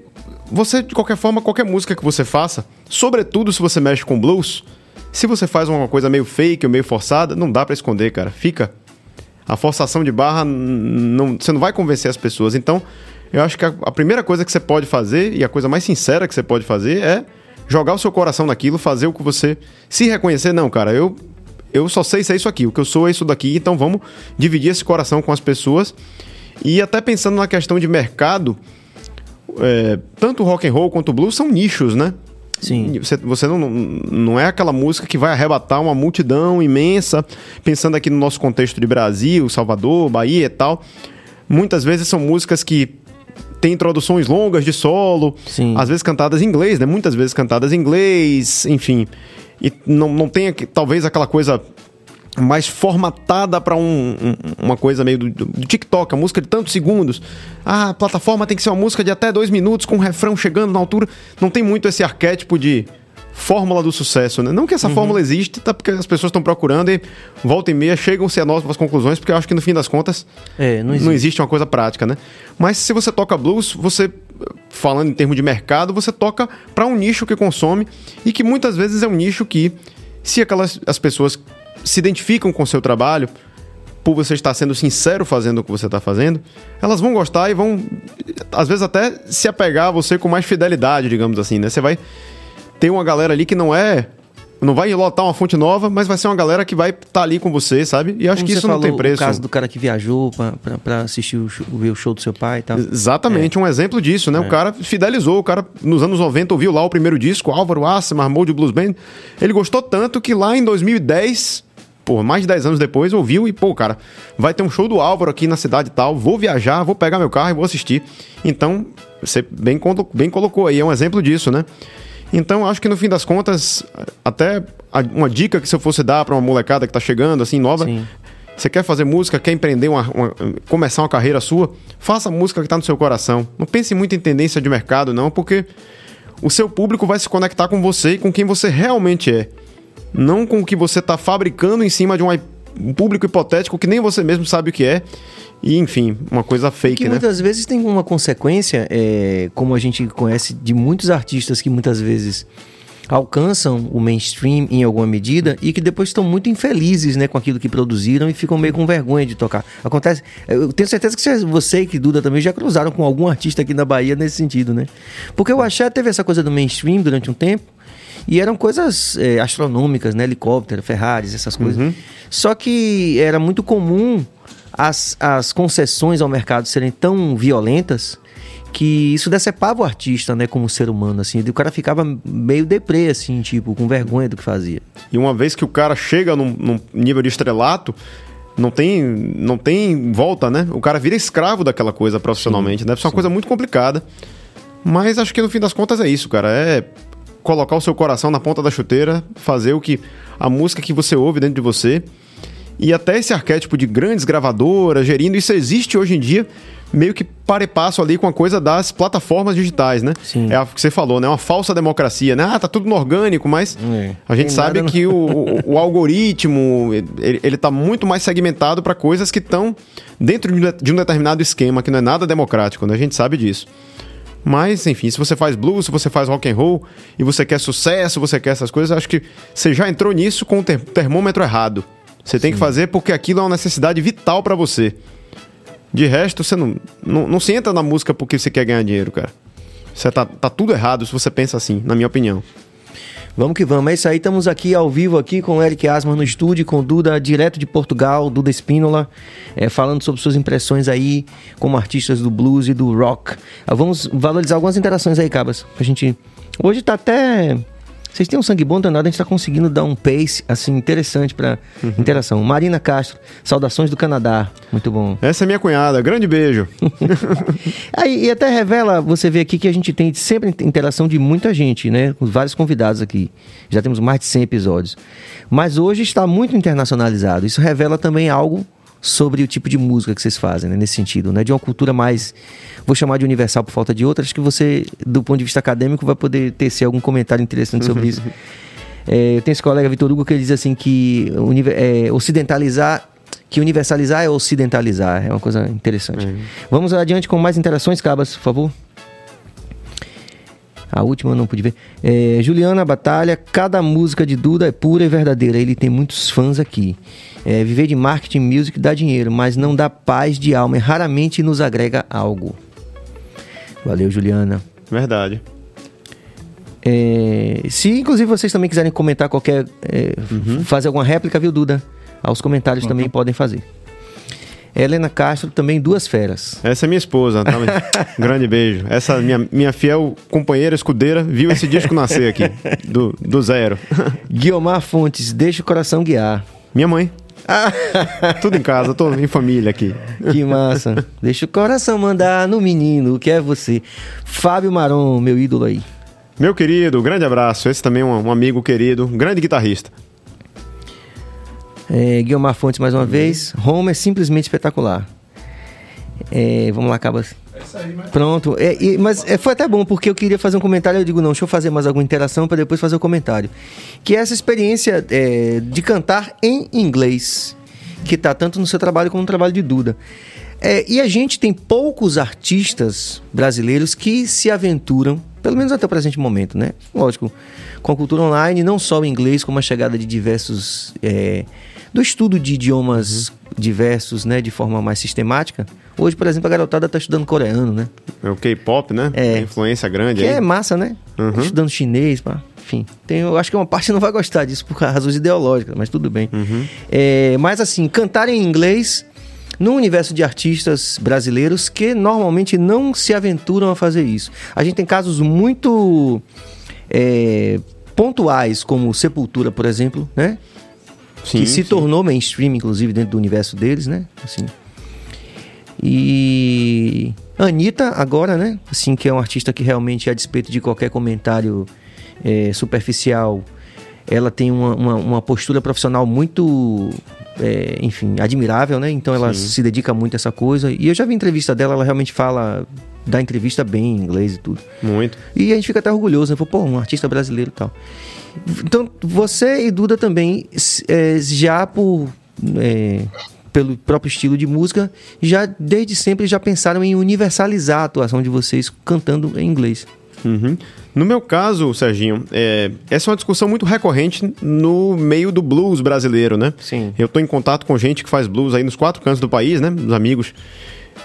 você, de qualquer forma, qualquer música que você faça, sobretudo se você mexe com blues, se você faz uma coisa meio fake ou meio forçada, não dá para esconder, cara. Fica a forçação de barra, não, você não vai convencer as pessoas. Então, eu acho que a, a, primeira coisa que você pode fazer, e a coisa mais sincera que você pode fazer, é jogar o seu coração naquilo, fazer o que você. Se reconhecer, não, cara, eu, eu só sei ser isso aqui, o que eu sou é isso daqui, então vamos dividir esse coração com as pessoas. E até pensando na questão de mercado, é, tanto rock and roll quanto o blues são nichos, né? Sim. Você, você não, não é aquela música que vai arrebatar uma multidão imensa, pensando aqui no nosso contexto de Brasil, Salvador, Bahia e tal. Muitas vezes são músicas que têm introduções longas de solo, Sim. às vezes cantadas em inglês, né? Muitas vezes cantadas em inglês, enfim. E não, não tem talvez aquela coisa mais formatada para um, um, uma coisa meio do, do, TikTok, a música de tantos segundos. Ah, a plataforma tem que ser uma música de até dois minutos com um refrão chegando na altura. Não tem muito esse arquétipo de fórmula do sucesso, né? Não que essa uhum. fórmula existe, tá porque as pessoas estão procurando e volta e meia chegam-se a novas conclusões, porque eu acho que no fim das contas é, não, existe. não existe uma coisa prática, né? Mas se você toca blues, você falando em termos de mercado, você toca para um nicho que consome e que muitas vezes é um nicho que se aquelas as pessoas se identificam com o seu trabalho, por você estar sendo sincero fazendo o que você está fazendo, elas vão gostar e vão, às vezes, até se apegar a você com mais fidelidade, digamos assim, né? Você vai ter uma galera ali que não é não vai lotar uma fonte nova, mas vai ser uma galera que vai estar tá ali com você, sabe? E acho Como que isso não tem preço. O caso do cara que viajou para assistir o show, ver o show do seu pai e tal. Exatamente, é. um exemplo disso, né? É. O cara fidelizou, o cara nos anos 90 ouviu lá o primeiro disco, Álvaro Assemar, Mold Blues Band. Ele gostou tanto que lá em 2010 pô, mais de 10 anos depois, ouviu e, pô, cara, vai ter um show do Álvaro aqui na cidade e tal, vou viajar, vou pegar meu carro e vou assistir. Então, você bem, bem colocou aí, é um exemplo disso, né? Então, acho que no fim das contas, até uma dica que se eu fosse dar para uma molecada que tá chegando, assim, nova, Sim. você quer fazer música, quer empreender, uma, uma, começar uma carreira sua, faça a música que tá no seu coração. Não pense muito em tendência de mercado, não, porque o seu público vai se conectar com você e com quem você realmente é. Não com o que você tá fabricando em cima de um público hipotético que nem você mesmo sabe o que é. E, enfim, uma coisa fake, que né? muitas vezes tem uma consequência, é, como a gente conhece de muitos artistas que muitas vezes alcançam o mainstream em alguma medida e que depois estão muito infelizes né, com aquilo que produziram e ficam meio com vergonha de tocar. Acontece. Eu tenho certeza que você e que Duda também já cruzaram com algum artista aqui na Bahia nesse sentido, né? Porque o Axé teve essa coisa do mainstream durante um tempo. E eram coisas é, astronômicas, né? Helicóptero, Ferraris, essas coisas. Uhum. Só que era muito comum as, as concessões ao mercado serem tão violentas que isso decepava o artista, né, como ser humano, assim. O cara ficava meio deprê, assim, tipo, com vergonha do que fazia. E uma vez que o cara chega num, num nível de estrelato, não tem, não tem volta, né? O cara vira escravo daquela coisa profissionalmente. Sim, Deve ser uma sim. coisa muito complicada. Mas acho que no fim das contas é isso, cara. É colocar o seu coração na ponta da chuteira, fazer o que a música que você ouve dentro de você. E até esse arquétipo de grandes gravadoras gerindo, isso existe hoje em dia, meio que para e passo ali com a coisa das plataformas digitais, né? Sim. É o que você falou, né? Uma falsa democracia, né? Ah, tá tudo no orgânico, mas É. a gente Tem sabe nada no- que o, o- algoritmo, ele, ele tá muito mais segmentado para coisas que estão dentro de um de- de um determinado esquema, que não é nada democrático, né? A gente sabe disso. Mas, enfim, se você faz blues, se você faz rock and roll e você quer sucesso, você quer essas coisas, acho que você já entrou nisso com o ter- termômetro errado. Você tem que fazer porque aquilo é uma necessidade vital pra você. De resto, você não, não, não se entra na música porque você quer ganhar dinheiro, cara. Você tá, tá tudo errado se você pensa assim, na minha opinião. Vamos que vamos. É isso aí, estamos aqui ao vivo aqui com o Eric Asman no estúdio, com o Duda direto de Portugal, Duda Espínola, é, falando sobre suas impressões aí como artistas do blues e do rock. Ah, vamos valorizar algumas interações aí, Cabas, pra gente... Hoje tá até... Vocês têm um sangue bom danado, a gente tá conseguindo dar um pace, assim, interessante pra interação. Marina Castro, saudações do Canadá. Muito bom. Essa é minha cunhada, grande beijo. Aí, e até revela, você vê aqui que a gente tem sempre interação de muita gente, né? Com vários convidados aqui. Já temos mais de 100 episódios. Mas hoje está muito internacionalizado. Isso revela também algo sobre o tipo de música que vocês fazem, né? Nesse sentido, né? De uma cultura mais, vou chamar de universal por falta de outra. Acho que você, do ponto de vista acadêmico, vai poder tecer algum comentário interessante sobre isso. É, eu tenho esse colega Vitor Hugo que ele diz assim que é, ocidentalizar, que universalizar é ocidentalizar. É uma coisa interessante. Vamos adiante com mais interações, Cabas, por favor. A última eu não pude ver. É, Juliana Batalha, cada música de Duda é pura e verdadeira. Ele tem muitos fãs aqui. É, viver de marketing music dá dinheiro, mas não dá paz de alma e raramente nos agrega algo. Valeu, Juliana. Verdade. É, se inclusive vocês também quiserem comentar qualquer. é, f- fazer alguma réplica, viu, Duda? Aos comentários também podem fazer. Helena Castro, também duas feras. Essa é minha esposa, tá? grande beijo. Essa minha, minha fiel companheira, escudeira, viu esse disco nascer aqui, do, do zero. Guiomar Fontes, deixa o coração guiar. Minha mãe. Tudo em casa, tô em família aqui. Que massa. Deixa o coração mandar no menino, que é você. Fábio Maron, meu ídolo aí. Meu querido, grande abraço. Esse também é um, um amigo querido, um grande guitarrista. É, Guilmar Fontes mais uma vez. Home é simplesmente espetacular. É, vamos lá, Cabas. Pronto. É, e- mas é, foi até bom, porque eu queria fazer um comentário. Eu digo, não, deixa eu fazer mais alguma interação para depois fazer o comentário. Que é essa experiência é, de cantar em inglês, que tá tanto no seu trabalho como no trabalho de Duda. É, e a gente tem poucos artistas brasileiros que se aventuram, pelo menos até o presente momento, né? Lógico, com a cultura online, não só o inglês, como a chegada de diversos. Do estudo de idiomas diversos, né? De forma mais sistemática. Hoje, por exemplo, a garotada tá estudando coreano, né? É o K-pop, né? É. Tem influência grande Que aí. é massa, né? Uhum. Estudando chinês, pá. Enfim, tem, eu acho que uma parte não vai gostar disso por razões ideológicas, mas tudo bem. Uhum. É, mas assim, cantar em inglês no universo de artistas brasileiros que normalmente não se aventuram a fazer isso. A gente tem casos muito é, pontuais, como Sepultura, por exemplo, né? Sim, que se sim. tornou mainstream, inclusive, dentro do universo deles, né? Assim. E Anitta, agora, né? Assim, que é um artista que realmente, a despeito de qualquer comentário é, superficial, ela tem uma, uma, uma postura profissional muito, é, enfim, admirável, né? Então ela Sim. se dedica muito a essa coisa. E eu já vi entrevista dela, ela realmente fala, dá entrevista bem em inglês e tudo. Muito. E a gente fica até orgulhoso, né? Pô, um artista brasileiro e tal. Então, você e Duda também, é, já por. é, pelo próprio estilo de música, já desde sempre já pensaram em universalizar a atuação de vocês cantando em inglês. Uhum. No meu caso, Serginho, é, essa é uma discussão muito recorrente no meio do blues brasileiro, né? Sim. Eu tô em contato com gente que faz blues aí nos quatro cantos do país, né? Os amigos.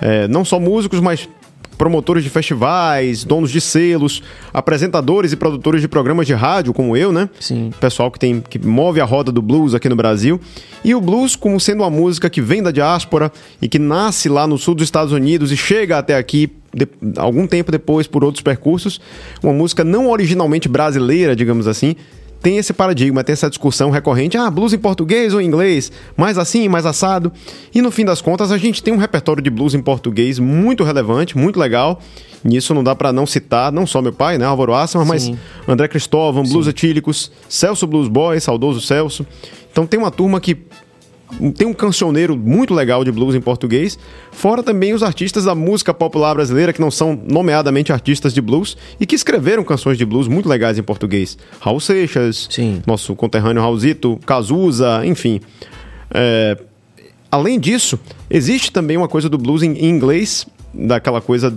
É, não só músicos, mas promotores de festivais, donos de selos, apresentadores e produtores de programas de rádio, como eu, né? Sim. Pessoal que tem que move a roda do blues aqui no Brasil. E o blues, como sendo uma música que vem da diáspora e que nasce lá no sul dos Estados Unidos e chega até aqui de- algum tempo depois por outros percursos, uma música não originalmente brasileira, digamos assim, tem esse paradigma, tem essa discussão recorrente, ah, blues em português ou em inglês, mais assim, mais assado. E no fim das contas, a gente tem um repertório de blues em português muito relevante, muito legal. Nisso não dá para não citar, não só meu pai, né, Álvaro Assman, mas André Cristóvão, Blues Etílicos, Celso Blues Boy, saudoso Celso. Então tem uma turma que tem um cancioneiro muito legal de blues em português, fora também os artistas da música popular brasileira que não são nomeadamente artistas de blues e que escreveram canções de blues muito legais em português. Raul Seixas, Sim. nosso conterrâneo Raulzito, Cazuza, enfim. É, além disso, existe também uma coisa do blues em, inglês, daquela coisa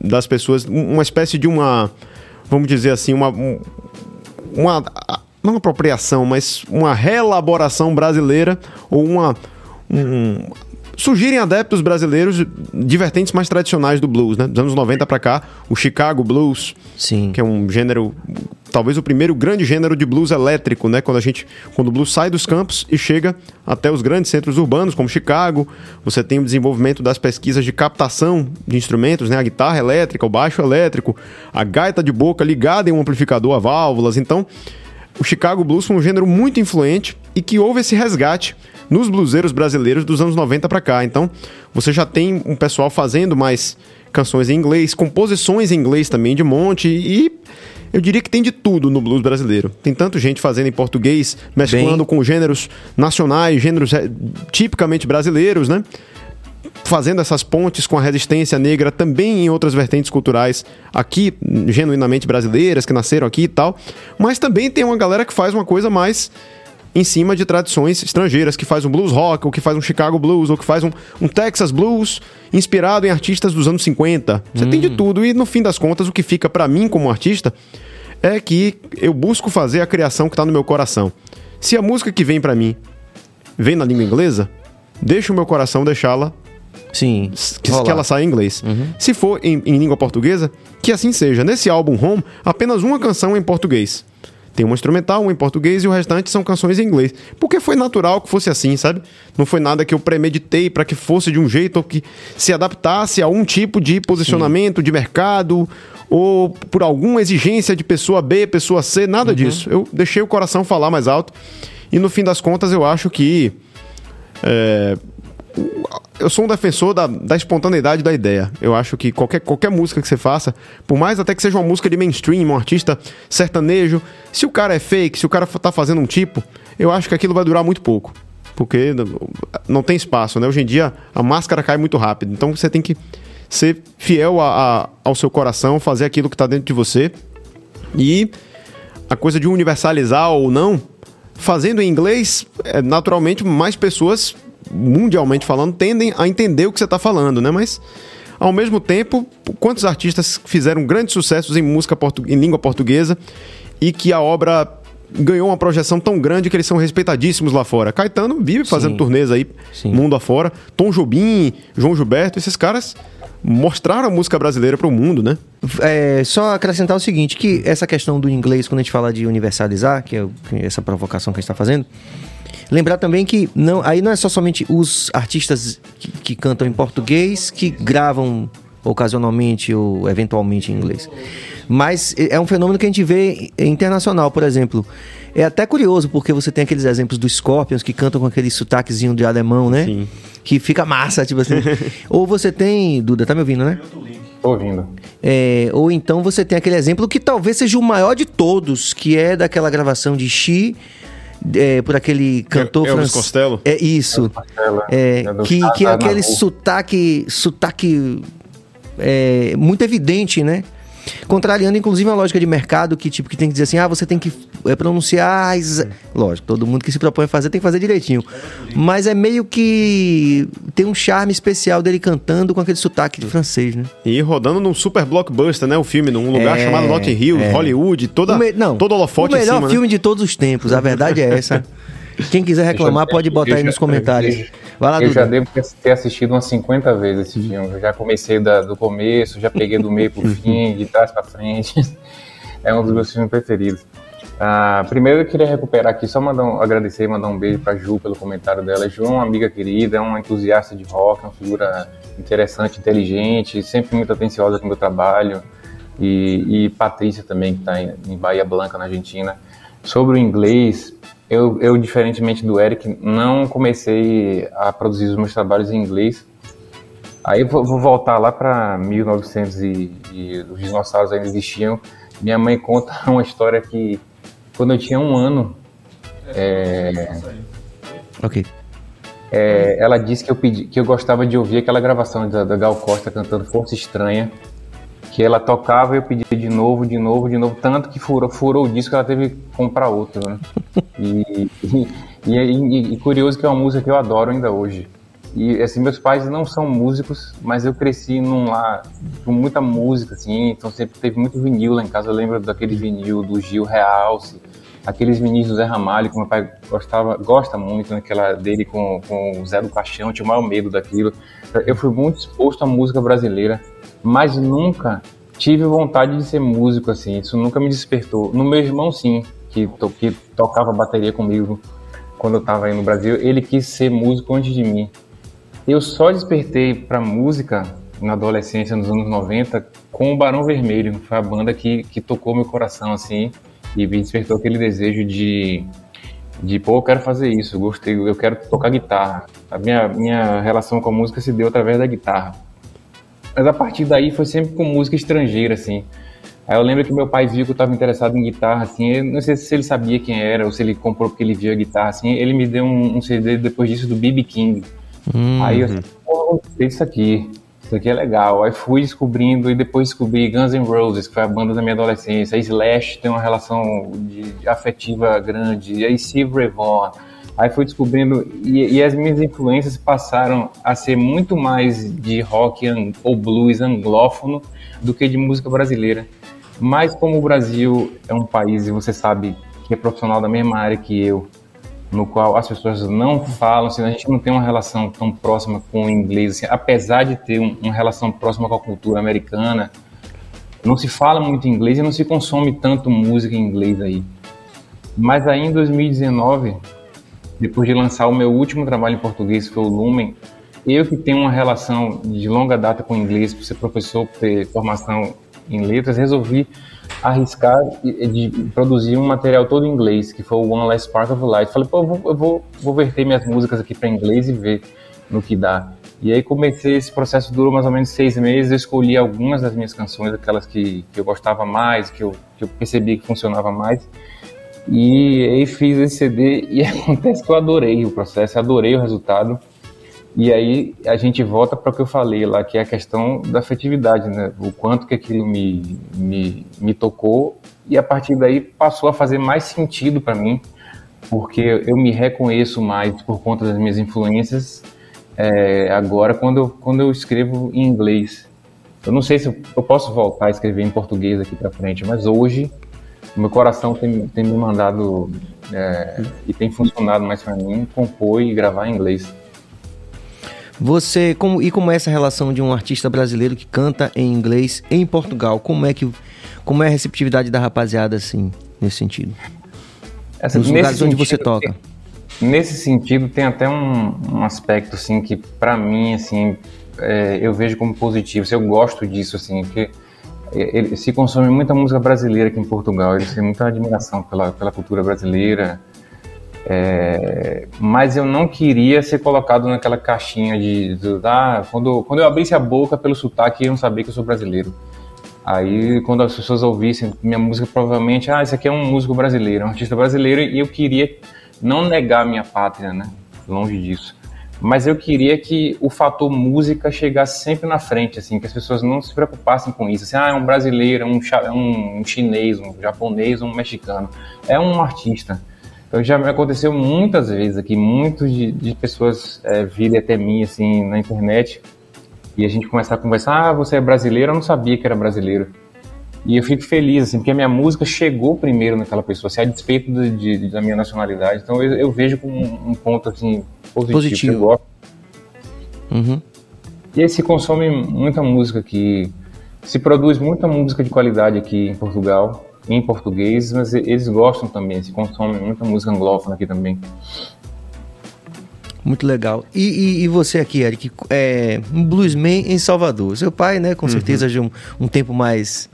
das pessoas, uma espécie de uma, vamos dizer assim, uma, uma não apropriação, mas uma reelaboração brasileira ou uma. Um, surgirem adeptos brasileiros de vertentes mais tradicionais do blues, né? Dos anos 90 para cá, o Chicago Blues, Sim. que é um gênero, talvez o primeiro grande gênero de blues elétrico, né? Quando a gente, quando o blues sai dos campos e chega até os grandes centros urbanos, como Chicago, você tem o desenvolvimento das pesquisas de captação de instrumentos, né? A guitarra elétrica, o baixo elétrico, a gaita de boca ligada em um amplificador a válvulas, então o Chicago Blues foi um gênero muito influente e que houve esse resgate nos bluseiros brasileiros dos anos 90 para cá. Então, você já tem um pessoal fazendo mais canções em inglês, composições em inglês também de monte e eu diria que tem de tudo no blues brasileiro. Tem tanto gente fazendo em português, mesclando Bem... com gêneros nacionais, gêneros eh, tipicamente brasileiros, né? Fazendo essas pontes com a resistência negra também em outras vertentes culturais aqui, genuinamente brasileiras, que nasceram aqui e tal. Mas também tem uma galera que faz uma coisa mais em cima de tradições estrangeiras, que faz um blues rock, ou que faz um Chicago blues, ou que faz um, um Texas blues inspirado em artistas dos anos 50. Você hum. tem de hum. tudo e no fim das contas o que fica para mim como artista é que eu busco fazer a criação que tá no meu coração. Se a música que vem para mim vem na língua inglesa, deixa o meu coração deixá-la Sim. Que, que, ela saia em inglês. Uhum. Se for em, em, língua portuguesa, que assim seja. Nesse álbum Home, apenas uma canção é em português. Tem uma instrumental, uma em português e o restante são canções em inglês. Porque foi natural que fosse assim, sabe? Não foi nada que eu premeditei para que fosse de um jeito ou que se adaptasse a um tipo de posicionamento Sim. de mercado ou por alguma exigência de pessoa B, pessoa C, nada uhum. disso. Eu deixei o coração falar mais alto e no fim das contas eu acho que é, eu sou um defensor da, da espontaneidade da ideia. Eu acho que qualquer, qualquer música que você faça, por mais até que seja uma música de mainstream, um artista sertanejo, se o cara é fake, se o cara tá fazendo um tipo, eu acho que aquilo vai durar muito pouco. Porque não tem espaço, né? Hoje em dia a máscara cai muito rápido. Então você tem que ser fiel a, a, ao seu coração, fazer aquilo que está dentro de você. E a coisa de universalizar ou não, fazendo em inglês, é, naturalmente mais pessoas mundialmente falando, tendem a entender o que você está falando, né? Mas, ao mesmo tempo, quantos artistas fizeram grandes sucessos em música em língua portuguesa e que a obra ganhou uma projeção tão grande que eles são respeitadíssimos lá fora. Caetano vive fazendo Sim. turnês aí, Sim. mundo afora. Tom Jobim, João Gilberto, esses caras mostraram a música brasileira para o mundo, né? É, só acrescentar o seguinte, que essa questão do inglês, quando a gente fala de universalizar, que é essa provocação que a gente está fazendo, Lembrar também que não, aí não é só somente os artistas que, que cantam em português que gravam ocasionalmente ou eventualmente em inglês. Mas é um fenômeno que a gente vê internacional, por exemplo. É até curioso, porque você tem aqueles exemplos dos Scorpions que cantam com aquele sotaquezinho de alemão, né? Sim. Que fica massa, tipo assim. ou você tem. Duda, tá me ouvindo, né? Tô ouvindo. É, ou então você tem aquele exemplo que talvez seja o maior de todos, que é daquela gravação de Xi é, por aquele cantor francês. Costello? É isso. É, é, que, que é aquele sotaque, sotaque é, muito evidente, né? Contrariando, inclusive, a lógica de mercado que, tipo, que tem que dizer assim, ah, você tem que é, pronunciar... Lógico, todo mundo que se propõe a fazer tem que fazer direitinho. Mas é meio que... Tem um charme especial dele cantando com aquele sotaque de francês, né? E rodando num super blockbuster, né? O filme, num lugar é, chamado Notting Hill, é. Hollywood, toda, me... Não, todo holofote O melhor cima, né? filme né? de todos os tempos, a verdade é essa. Quem quiser reclamar, pode botar aí nos comentários. Lá, eu Duda. já devo ter assistido umas 50 vezes esse filme. Eu já comecei da, do começo, já peguei do meio pro fim, de trás para frente. É um dos meus filmes preferidos. Ah, primeiro eu queria recuperar aqui, só mandar um, agradecer e mandar um beijo para Ju pelo comentário dela. Ju é uma amiga querida, é uma entusiasta de rock, uma figura interessante, inteligente, sempre muito atenciosa com o meu trabalho. E, e Patrícia também, que está em, em Bahia Blanca, na Argentina. Sobre o inglês, eu, eu, diferentemente do Eric, não comecei a produzir os meus trabalhos em inglês. Aí vou, vou voltar lá para 1900 e, e os dinossauros ainda existiam. Minha mãe conta uma história que quando eu tinha um ano, é, ok. É, ela disse que eu pedi, que eu gostava de ouvir aquela gravação da, da Gal Costa cantando Força Estranha que ela tocava e eu pedia de novo, de novo, de novo, tanto que furou, furou o disco ela teve que comprar outro, né? E, e, e, e, curioso que é uma música que eu adoro ainda hoje. E assim, meus pais não são músicos, mas eu cresci num lá com muita música, assim, então sempre teve muito vinil lá em casa. Eu lembro daquele vinil do Gil Realce, aqueles vinis do Zé Ramalho, que meu pai gostava, gosta muito, naquela dele com, com o Zé do Caixão, tinha o maior medo daquilo. Eu fui muito exposto à música brasileira mas nunca tive vontade de ser músico assim. Isso nunca me despertou. No meu irmão sim, que, to que tocava bateria comigo quando eu estava aí no Brasil, ele quis ser músico antes de mim. Eu só despertei para música na adolescência, nos anos 90, com o Barão Vermelho. Foi a banda que, que tocou meu coração assim e me despertou aquele desejo de de pô, eu quero fazer isso, eu gostei, eu quero tocar guitarra. A minha, minha relação com a música se deu através da guitarra. Mas a partir daí foi sempre com música estrangeira, assim. Aí eu lembro que meu pai viu que eu estava interessado em guitarra, assim, eu não sei se ele sabia quem era ou se ele comprou porque ele viu a guitarra, assim, ele me deu um, um CD depois disso do B.B. King. Uhum. Aí eu pô, gostei disso aqui, isso aqui é legal. Aí fui descobrindo e depois descobri Guns N' Roses, que foi a banda da minha adolescência. A Slash tem uma relação de, afetiva grande, e aí Steve Ray Vaughan. Aí fui descobrindo, e, e, as minhas influências passaram a ser muito mais de rock ou blues anglófono do que de música brasileira. Mas como o Brasil é um país, e você sabe que é profissional da mesma área que eu, no qual as pessoas não falam, assim, a gente não tem uma relação tão próxima com o inglês, assim, apesar de ter um, uma relação próxima com a cultura americana, não se fala muito inglês e não se consome tanto música em inglês aí. Mas aí em 2019 depois de lançar o meu último trabalho em português, que foi o Lumen, eu que tenho uma relação de longa data com o inglês, por ser professor, por ter formação em letras, resolvi arriscar de produzir um material todo em inglês, que foi o One Last Spark of Light. Falei, pô, eu vou, eu vou, vou verter minhas músicas aqui para inglês e ver no que dá. E aí comecei, esse processo durou mais ou menos seis meses, eu escolhi algumas das minhas canções, aquelas que, que eu gostava mais, que eu, que eu percebi que funcionava mais, e aí fiz esse CD e acontece que eu adorei o processo, adorei o resultado. E aí a gente volta para o que eu falei lá, que é a questão da afetividade, né? O quanto que aquilo me, me, me tocou e a partir daí passou a fazer mais sentido para mim, porque eu me reconheço mais por conta das minhas influências é, agora quando eu, quando eu escrevo em inglês. Eu não sei se eu, eu posso voltar a escrever em português aqui para frente, mas hoje meu coração tem, tem me mandado é, e tem funcionado mais para mim compor e gravar em inglês. Você como e como é essa relação de um artista brasileiro que canta em inglês em Portugal? Como é que como é a receptividade da rapaziada assim nesse sentido? Essa, Nos lugares onde você toca. Nesse sentido tem até um, um aspecto assim que para mim assim é, eu vejo como positivo. Eu gosto disso assim, porque ele, se consome muita música brasileira aqui em Portugal, eles têm muita admiração pela, pela cultura brasileira, é, mas eu não queria ser colocado naquela caixinha de, de ah, quando, quando eu abrisse a boca pelo sotaque, iam saber que eu sou brasileiro. Aí, quando as pessoas ouvissem minha música, provavelmente, ah, esse aqui é um músico brasileiro, um artista brasileiro, e eu queria não negar minha pátria, né? Longe disso mas eu queria que o fator música chegasse sempre na frente, assim, que as pessoas não se preocupassem com isso, assim, ah, é um brasileiro, um, um chinês, um japonês, um mexicano, é um artista. Então já aconteceu muitas vezes aqui, muitas de, de, pessoas é, virem até mim, assim, na internet, e a gente começar a conversar, ah, você é brasileiro, eu não sabia que era brasileiro. E eu fico feliz, assim, porque a minha música chegou primeiro naquela pessoa, assim, a despeito de, de, da minha nacionalidade. Então eu, eu vejo como um, ponto, assim, positivo. positivo. Eu gosto. Uhum. E aí se consome muita música aqui, se produz muita música de qualidade aqui em Portugal, em português, mas eles gostam também, se consome muita música anglófona aqui também. Muito legal. E, e, e, você aqui, Eric, é um bluesman em Salvador. Seu pai, né, com uhum. certeza, de um, um tempo mais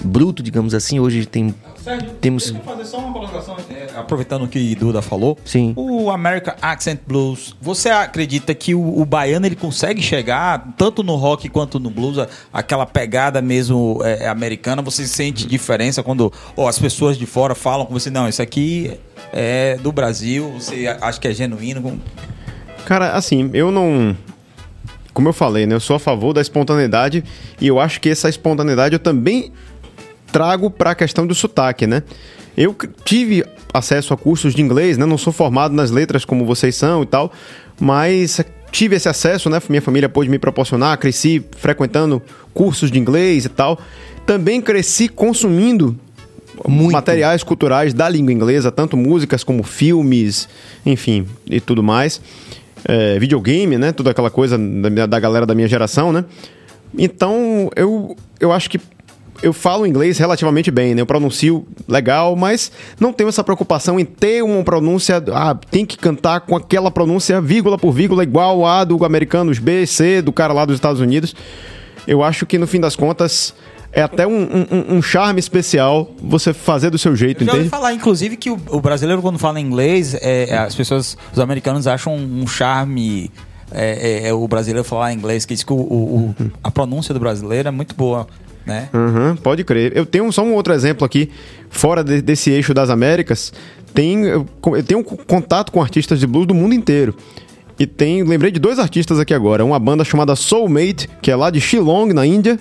bruto, digamos assim. Hoje tem Sérgio, Temos- deixa eu fazer só uma colocação, é, aproveitando o que Duda falou. Sim. O American Accent Blues, você acredita que o, o baiano ele consegue chegar tanto no rock quanto no blues, aquela pegada mesmo é, americana? Você sente diferença quando ó, as pessoas de fora falam com você, não, isso aqui é do Brasil, você acha que é genuíno? Cara, assim, eu não. Como eu falei, né? Eu sou a favor da espontaneidade e eu acho que essa espontaneidade eu também trago para a questão do sotaque, né? Eu tive acesso a cursos de inglês, né? Não sou formado nas letras como vocês são e tal, mas tive esse acesso, né? Minha família pôde me proporcionar, cresci frequentando cursos de inglês e tal. Também cresci consumindo Muito. materiais culturais da língua inglesa, tanto músicas como filmes, enfim, e tudo mais. É, videogame, né? Toda aquela coisa da, da galera da minha geração, né? Então, eu, eu acho que eu falo inglês relativamente bem, né? Eu pronuncio legal, mas não tenho essa preocupação em ter uma pronúncia. Ah, tem que cantar com aquela pronúncia vírgula por vírgula igual a do americano, os B, C, do cara lá dos Estados Unidos. Eu acho que no fim das contas é até um, um- um charme especial você fazer do seu jeito, Eu já entende? falar, inclusive, que o, o brasileiro, quando fala inglês, é, as pessoas, os americanos acham um charme. é, é, é, o brasileiro falar inglês, que diz que o, o- o- a pronúncia do brasileiro é muito boa, né? Uhum, pode crer. Eu tenho só um outro exemplo aqui, fora de- desse eixo das Américas. Tem, eu, eu tenho um contato com artistas de blues do mundo inteiro. E tem, lembrei de dois artistas aqui agora. Uma banda chamada Soulmate, que é lá de Shillong, na Índia.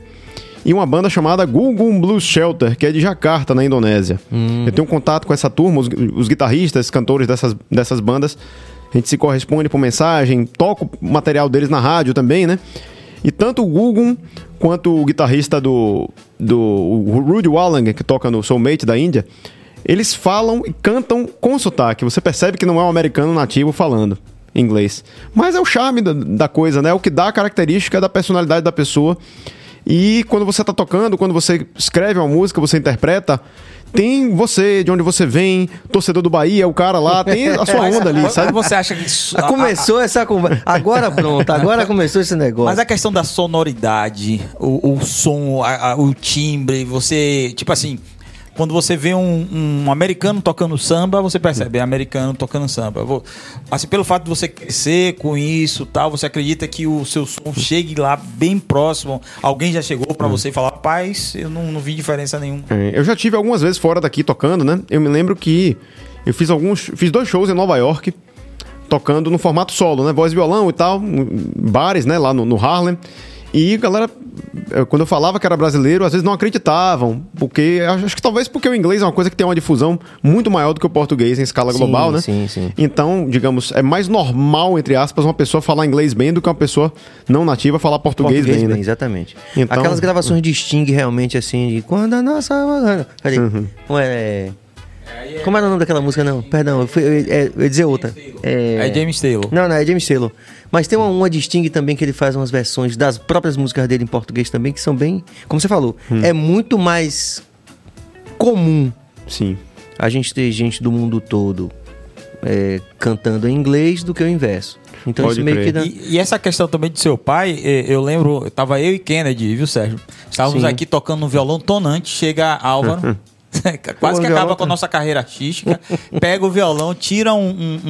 E uma banda chamada Gugum Blues Shelter, que é de Jakarta, na Indonésia. Eu tenho contato com essa turma, os, os guitarristas, cantores dessas, dessas bandas. A gente se corresponde por mensagem, toco material deles na rádio também, né? E tanto o Gugum quanto o guitarrista do, do Rudy Wallang, que toca no Soulmate da Índia, eles falam e cantam com sotaque. Você percebe que não é um americano nativo falando inglês. Mas é o charme da, da coisa, né? É o que dá a característica da personalidade da pessoa. E quando você tá tocando, quando você escreve uma música, você interpreta, tem você, de onde você vem, torcedor do Bahia, o cara lá, tem a sua onda ali, sabe? você acha que isso, começou essa conversa. Agora pronto, agora começou esse negócio. Mas a questão da sonoridade, o, o som, a- a- o timbre, você. Tipo assim, quando você vê um, um americano tocando samba, você percebe, é americano tocando samba. Vou- assim, pelo fato de você crescer com isso tal, você acredita que o seu som chegue lá bem próximo? Alguém já chegou pra você e falou, rapaz, eu não, não vi diferença nenhuma. É, eu já tive algumas vezes fora daqui tocando, né? Eu me lembro que eu fiz alguns. Fiz dois shows em Nova York, tocando no formato solo, né? Voz e violão e tal, bares, né? Lá no, no Harlem. E galera, eh, quando eu falava que era brasileiro, às vezes não acreditavam, porque acho que talvez porque o inglês é uma coisa que tem uma difusão muito maior do que o português em escala Sim, global, né? sim, sim. Então, digamos, é mais normal, entre aspas, uma pessoa falar inglês bem do que uma pessoa não nativa falar português, Português bem, bem, né? exatamente. Então- Aquelas gravações de Sting realmente assim, de quando a nossa. Cadê? Uhum. Como é. Como era o nome daquela música? Não, perdão, eu, fui, eu, é, eu ia dizer outra. É James Taylor. Não, não, é James Taylor. Mas tem uma, uma de Sting também que ele faz umas versões das próprias músicas dele em português também, que são bem. Como você falou, Hum. é muito mais comum Sim. a gente ter gente do mundo todo é, cantando em inglês do que o inverso. Então Pode isso meio crer. que dá. E, e essa questão também de seu pai, eh, eu lembro, tava eu e Kennedy, viu, Sérgio? Estávamos Sim. aqui tocando no violão tonante, chega Álvaro. Quase que acaba com a nossa carreira artística. Pega o violão, tira um, um-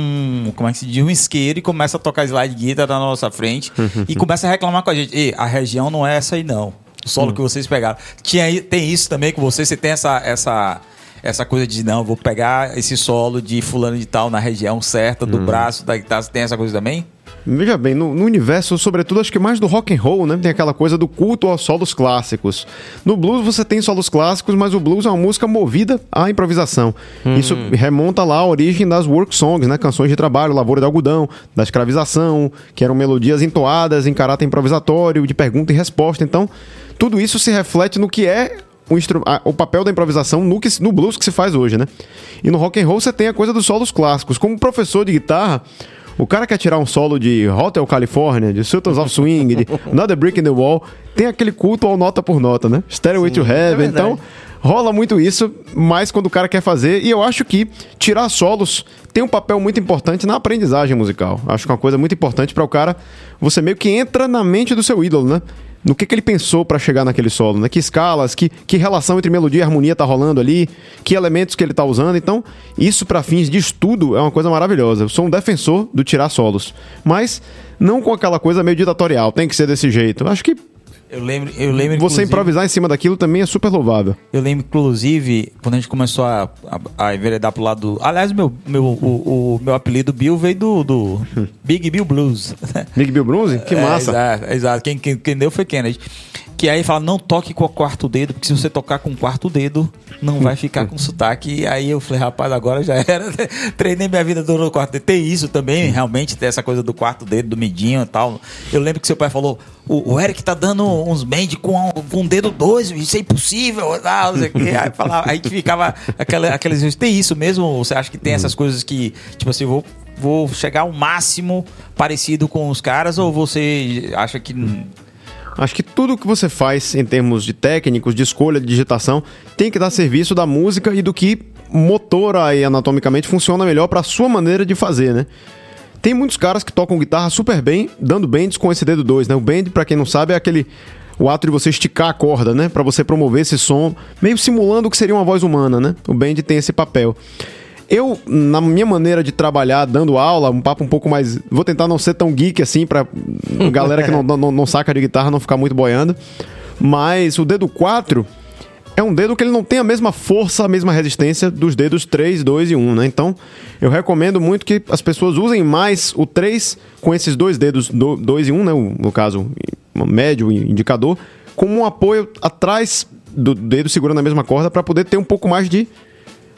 um- Como é que se diz? Um isqueiro e começa a tocar slide guitar na nossa frente. e começa a reclamar com a gente. Ei, a região não é essa aí, não. O solo que vocês pegaram. Tinha, tem isso também com você? Você tem essa. essa essa coisa de não, vou pegar esse solo de fulano de tal na região certa do braço da guitarra. Você tem essa coisa também? Veja bem, no, no universo, sobretudo, acho que mais do rock and roll, né? Tem aquela coisa do culto aos solos clássicos. No blues você tem solos clássicos, mas o blues é uma música movida à improvisação. Isso remonta lá à origem das work songs, né? Canções de trabalho, lavoura de algodão, da escravização, que eram melodias entoadas em caráter improvisatório, de pergunta e resposta. Então, tudo isso se reflete no que é o, a- o papel da improvisação no, que, no blues que se faz hoje, né? E no rock and roll você tem a coisa dos solos clássicos. Como professor de guitarra, o cara quer tirar um solo de Hotel California, de Sultans of Swing, de Another Brick in the Wall, tem aquele culto ao nota por nota, né? Stairway to Heaven. é então, rola muito isso, mas quando o cara quer fazer, e eu acho que tirar solos tem um papel muito importante na aprendizagem musical. Acho que é uma coisa muito importante para o cara, você meio que entra na mente do seu ídolo, né? No que, que ele pensou para chegar naquele solo, né? Que escalas, que, que relação entre melodia e harmonia tá rolando ali, que elementos que ele tá usando. Então, isso para fins de estudo é uma coisa maravilhosa. Eu sou um defensor do tirar solos, mas não com aquela coisa meio ditatorial, tem que ser desse jeito. Acho que Eu lembro, eu lembro você improvisar em cima daquilo também é super louvável. Eu lembro, inclusive, quando a gente começou a, a, a enveredar pro lado do. Aliás, meu, meu, o, o meu apelido Bill veio do, do Big Bill Blues. Big Bill Bronze? Que É, massa. exato, exato. Quem, quem, quem deu foi Kennedy. Que aí fala, não toque com o quarto dedo, porque se você tocar com o quarto dedo, não vai ficar com sotaque. E aí eu falei, rapaz, agora já era. Treinei minha vida toda no quarto dedo. Tem isso também, realmente, tem essa coisa do quarto dedo, do medinho e tal. Eu lembro que seu pai falou, o, o Eric tá dando uns bend com, com um dedo dois, isso é impossível. Ah, não sei o quê. Aí, falava, aí ficava aquela, aqueles. Tem isso mesmo? Você acha que tem essas coisas que, tipo assim, vou, vou chegar ao máximo parecido com os caras, ou você acha que. Acho que tudo que você faz em termos de técnicos, de escolha, de digitação, tem que dar serviço da música e do que motora e anatomicamente funciona melhor para a sua maneira de fazer, né? Tem muitos caras que tocam guitarra super bem, dando bends com esse dedo 2, né? O bend, para quem não sabe, é aquele o ato de você esticar a corda, né, Pra você promover esse som, meio simulando o que seria uma voz humana, né? O bend tem esse papel. Eu, na minha maneira de trabalhar, dando aula, um papo um pouco mais. Vou tentar não ser tão geek assim, pra galera que não, não, não saca de guitarra não ficar muito boiando. Mas o dedo 4 é um dedo que ele não tem a mesma força, a mesma resistência dos dedos 3, 2 e 1, né? Então, eu recomendo muito que as pessoas usem mais o 3 com esses dois dedos 2 e 1, né? No caso, médio indicador, como um apoio atrás do dedo segurando a mesma corda para poder ter um pouco mais de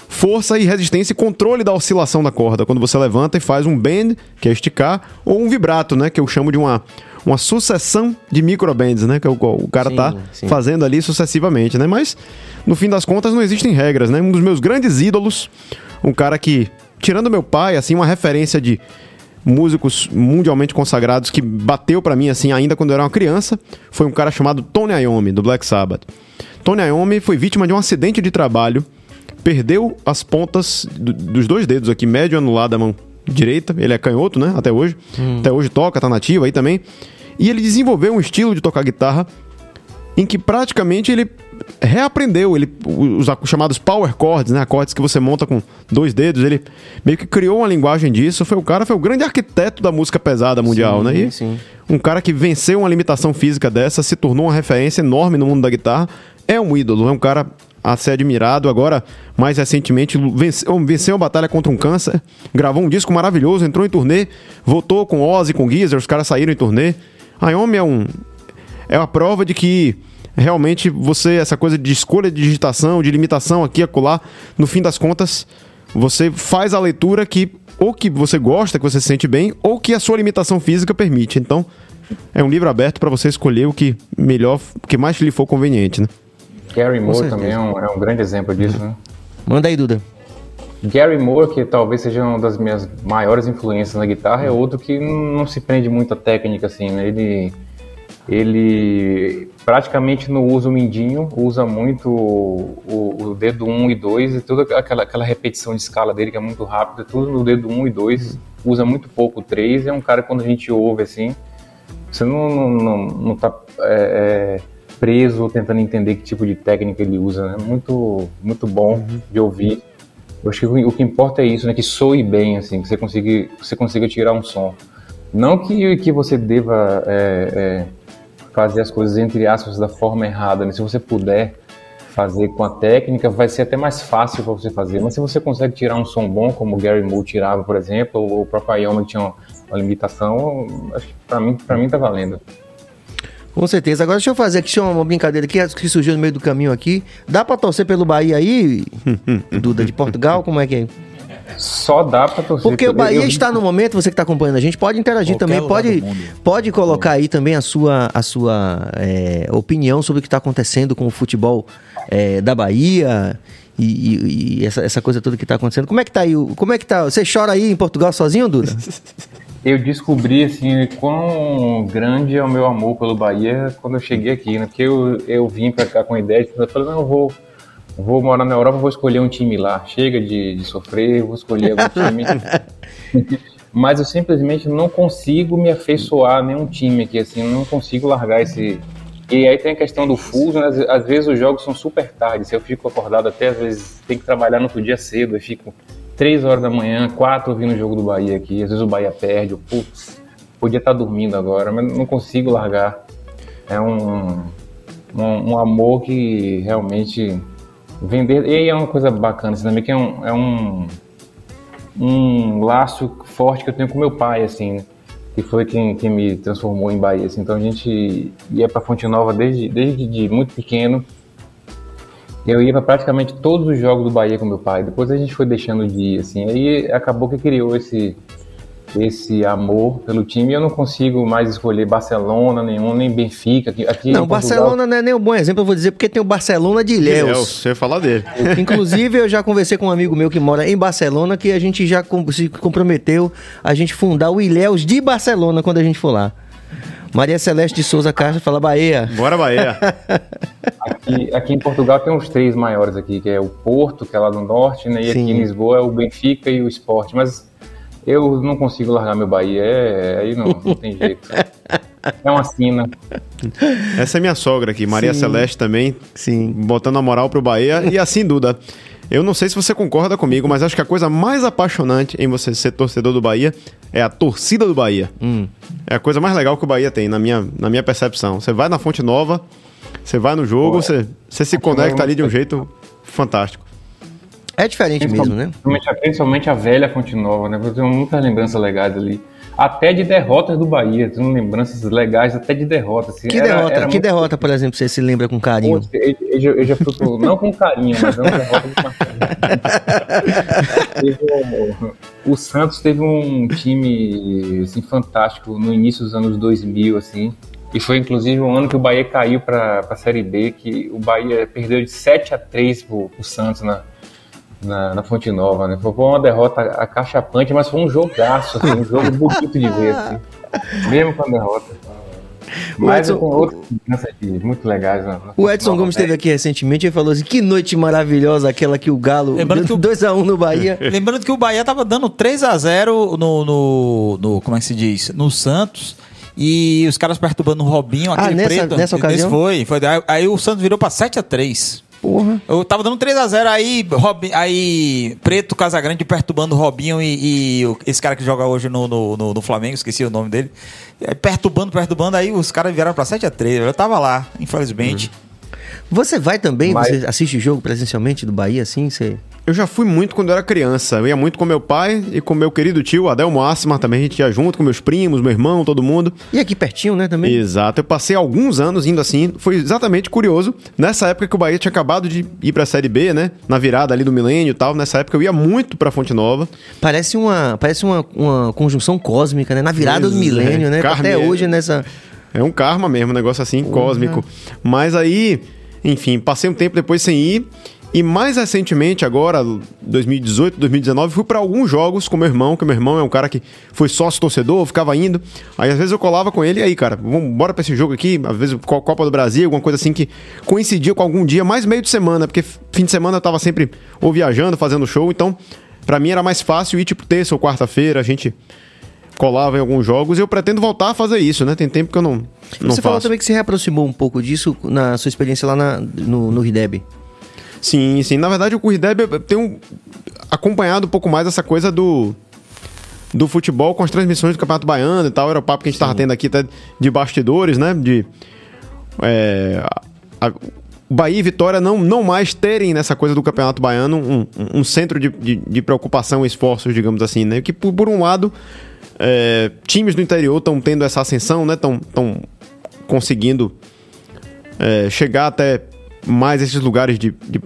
força e resistência e controle da oscilação da corda. Quando você levanta e faz um bend, que é esticar, ou um vibrato, né? Que eu chamo de uma, uma sucessão de microbends, né? Que é o, o cara Sim, tá sim. fazendo ali sucessivamente, né? Mas, no fim das contas, não existem regras, né? Um dos meus grandes ídolos, um cara que, tirando meu pai, assim, uma referência de músicos mundialmente consagrados que bateu pra mim, assim, ainda quando eu era uma criança, foi um cara chamado Tony Iommi, do Black Sabbath. Tony Iommi foi vítima de um acidente de trabalho, perdeu as pontas do- dos dois dedos aqui, médio e anular da mão direita. Ele é canhoto, né? Até hoje. Até hoje toca, tá nativo aí também. E ele desenvolveu um estilo de tocar guitarra em que praticamente ele reaprendeu ele, os chamados power chords, né? Acordes que você monta com dois dedos. Ele meio que criou uma linguagem disso. Foi o cara, foi o grande arquiteto da música pesada mundial, né? E sim. um cara que venceu uma limitação física dessa, se tornou uma referência enorme no mundo da guitarra. É um ídolo, é um cara a ser admirado. Agora, mais recentemente, venceu, venceu a batalha contra um câncer, gravou um disco maravilhoso, entrou em turnê, voltou com Ozzy, com Geezer, os caras saíram em turnê. A Iommi é um, é uma prova de que realmente você, essa coisa de escolha de digitação, de limitação aqui e acolá, no fim das contas, você faz a leitura que ou que você gosta, que você se sente bem, ou que a sua limitação física permite. Então, é um livro aberto para você escolher o que melhor, o que mais lhe for conveniente, né? Gary Moore também é um, é um grande exemplo disso, né? Manda aí, Duda. Gary Moore, que talvez seja uma das minhas maiores influências na guitarra, é outro que não se prende muito à técnica, assim, né? Ele, ele praticamente não usa o mindinho, usa muito o, o- o dedo 1 e 2 e toda aquela, aquela repetição de escala dele que é muito rápida, tudo no dedo 1 e 2, usa muito pouco o 3, é um cara que quando a gente ouve, assim, você não, não, não, não tá é, é, preso tentando entender que tipo de técnica ele usa, né? Muito, muito bom de ouvir. Eu acho que o o que importa é isso, né? Que soe bem, assim, que você consiga, você consiga tirar um som. Não que, que você deva é, é, fazer as coisas, entre aspas, da forma errada, né? Se você puder fazer com a técnica, vai ser até mais fácil para você fazer. Mas se você consegue tirar um som bom, como o Gary Moore tirava, por exemplo, ou o próprio que tinha uma, uma limitação, acho que para mim, pra mim tá valendo. Com certeza. Agora deixa eu fazer aqui uma brincadeira aqui que surgiu no meio do caminho aqui. Dá pra torcer pelo Bahia aí, Duda, de Portugal? Como é que é? Só dá para torcer. Porque o Bahia eu- está no momento, você que está acompanhando a gente, pode interagir Qualquer também, pode, pode colocar aí também a sua, a sua é, opinião sobre o que está acontecendo com o futebol é, da Bahia e, e- e essa, essa coisa toda que está acontecendo. Como é que tá aí? Como é que tá? Você chora aí em Portugal sozinho, Duda? eu descobri assim quão grande é o meu amor pelo Bahia quando eu cheguei aqui, né? Porque eu, eu vim pra cá com a ideia de eu falei, não, eu vou, vou morar na Europa, vou escolher um time lá. Chega de, de sofrer, vou escolher algum time. Mas eu simplesmente não consigo me afeiçoar a nenhum time aqui, assim, não consigo largar esse, E aí tem a questão do fuso, né? às, às vezes os jogos são super tarde. Se eu fico acordado até, às vezes tem que trabalhar no outro dia cedo, eu fico três horas da manhã, quatro ouvindo o jogo do Bahia aqui. Às vezes o Bahia perde, eu, putz, podia estar dormindo agora, mas não consigo largar. É um, um, um amor que realmente vender. E é uma coisa bacana assim, também, que é um, é um, um laço forte que eu tenho com meu pai, assim, né? que foi quem, quem me transformou em Bahia. Assim. Então a gente ia para Fonte Nova desde, desde de muito pequeno. Eu ia para praticamente todos os jogos do Bahia com meu pai. Depois a gente foi deixando de ir, assim. Aí acabou que criou esse, esse amor pelo time. Eu não consigo mais escolher Barcelona nenhum, nem Benfica. Aqui, aqui não, Barcelona não é nem um bom exemplo, eu vou dizer, porque tem o Barcelona de Ilhéus. Ilhéus, você ia falar dele. Inclusive, eu já conversei com um amigo meu que mora em Barcelona, que a gente já se comprometeu a gente fundar o Ilhéus de Barcelona quando a gente for lá. Maria Celeste de Souza Castro fala Bahia. Bora, Bahia. aqui, aqui, em Portugal tem uns três maiores aqui, que é o Porto, que é lá no norte, né? E Sim. aqui em Lisboa é o Benfica e o Sport. Mas eu não consigo largar meu Bahia, é, aí não, não tem jeito. É uma sina. Essa é minha sogra aqui, Maria Sim. Celeste também. Sim. Botando a moral pro Bahia. E assim, Duda, eu não sei se você concorda comigo, mas acho que a coisa mais apaixonante em você ser torcedor do Bahia é a torcida do Bahia. Hum. É a coisa mais legal que o Bahia tem, na minha, na minha percepção. Você vai na Fonte Nova, você vai no jogo, você, você se conecta ali de um jeito fantástico. É diferente mesmo, né? Principalmente, principalmente a velha Fonte Nova, né? Eu tenho muitas lembranças legais ali. Até de derrotas do Bahia, tenho lembranças legais até de derrotas. Assim. Que, era, derrota, era que muito... derrota, por exemplo, você se lembra com carinho? Eu, eu, eu, já fui não com carinho, mas é uma derrota com o, o Santos teve um time assim, fantástico no início dos anos 2000, assim, e foi inclusive o ano que o Bahia caiu para a Série B, que o Bahia perdeu de 7 a 3 pro, pro Santos na, na, na Fonte Nova, né? Foi uma derrota acachapante, mas foi um jogaço, assim, um jogo bonito de ver, assim, mesmo com a derrota. Mas Edson, com outras muito legais. Né? O Edson Gomes esteve aqui recentemente e falou assim: que noite maravilhosa aquela que o Galo lembrando deu 2x1 um no Bahia. Lembrando que o Bahia tava dando 3x0 no, no, no. Como é que se diz? No Santos. E os caras perturbando o Robinho, aquele ah, nessa, preto. Nessa ocasião? Foi, foi. Aí o Santos virou pra 7x3. Porra. Eu tava dando 3x0 aí, Robin, aí Preto Casagrande perturbando o Robinho e, e esse cara que joga hoje no, no, no, no Flamengo, esqueci o nome dele. Perturbando, perturbando, aí os caras vieram pra 7x3. Eu tava lá, infelizmente. Uhum. Você vai também? Mas... Você assiste jogo presencialmente do Bahia, assim? Você... Eu já fui muito quando eu era criança. Eu ia muito com meu pai e com meu querido tio, Adelmo Assima, também a gente ia junto com meus primos, meu irmão, todo mundo. E aqui pertinho, né, também? Exato. Eu passei alguns anos indo assim. Foi exatamente curioso. Nessa época que o Bahia tinha acabado de ir pra Série B, né? Na virada ali do milênio e tal. Nessa época eu ia muito pra Fonte Nova. Parece uma, parece uma, uma conjunção cósmica, né? Na virada do milênio, é. né? Até hoje nessa... É um karma mesmo, um negócio assim, uhum. cósmico. Mas aí, enfim, passei um tempo depois sem ir. E mais recentemente, agora, 2018, 2019, fui para alguns jogos com meu irmão, que meu irmão é um cara que foi sócio torcedor, ficava indo. Aí às vezes eu colava com ele e aí, cara, vamos bora para esse jogo aqui, às vezes Copa do Brasil, alguma coisa assim que coincidia com algum dia, mais meio de semana, porque fim de semana eu tava sempre ou viajando, fazendo show, então para mim era mais fácil ir tipo terça ou quarta-feira, a gente colava em alguns jogos e eu pretendo voltar a fazer isso, né? Tem tempo que eu não, não Você faço. falou também que se reaproximou um pouco disso na sua experiência lá na, no, no Rideb. Sim, sim. Na verdade, o Corrideb tem um, acompanhado um pouco mais essa coisa do do futebol com as transmissões do Campeonato Baiano e tal. Era o papo que a gente estava tendo aqui até de bastidores, né? De é, a, Bahia e Vitória não, não mais terem nessa coisa do Campeonato Baiano um, um centro de, de, de, preocupação e esforços, digamos assim, né? Que por, por um lado, é, times do interior estão tendo essa ascensão, né? Estão conseguindo é, chegar até mais esses lugares de, de,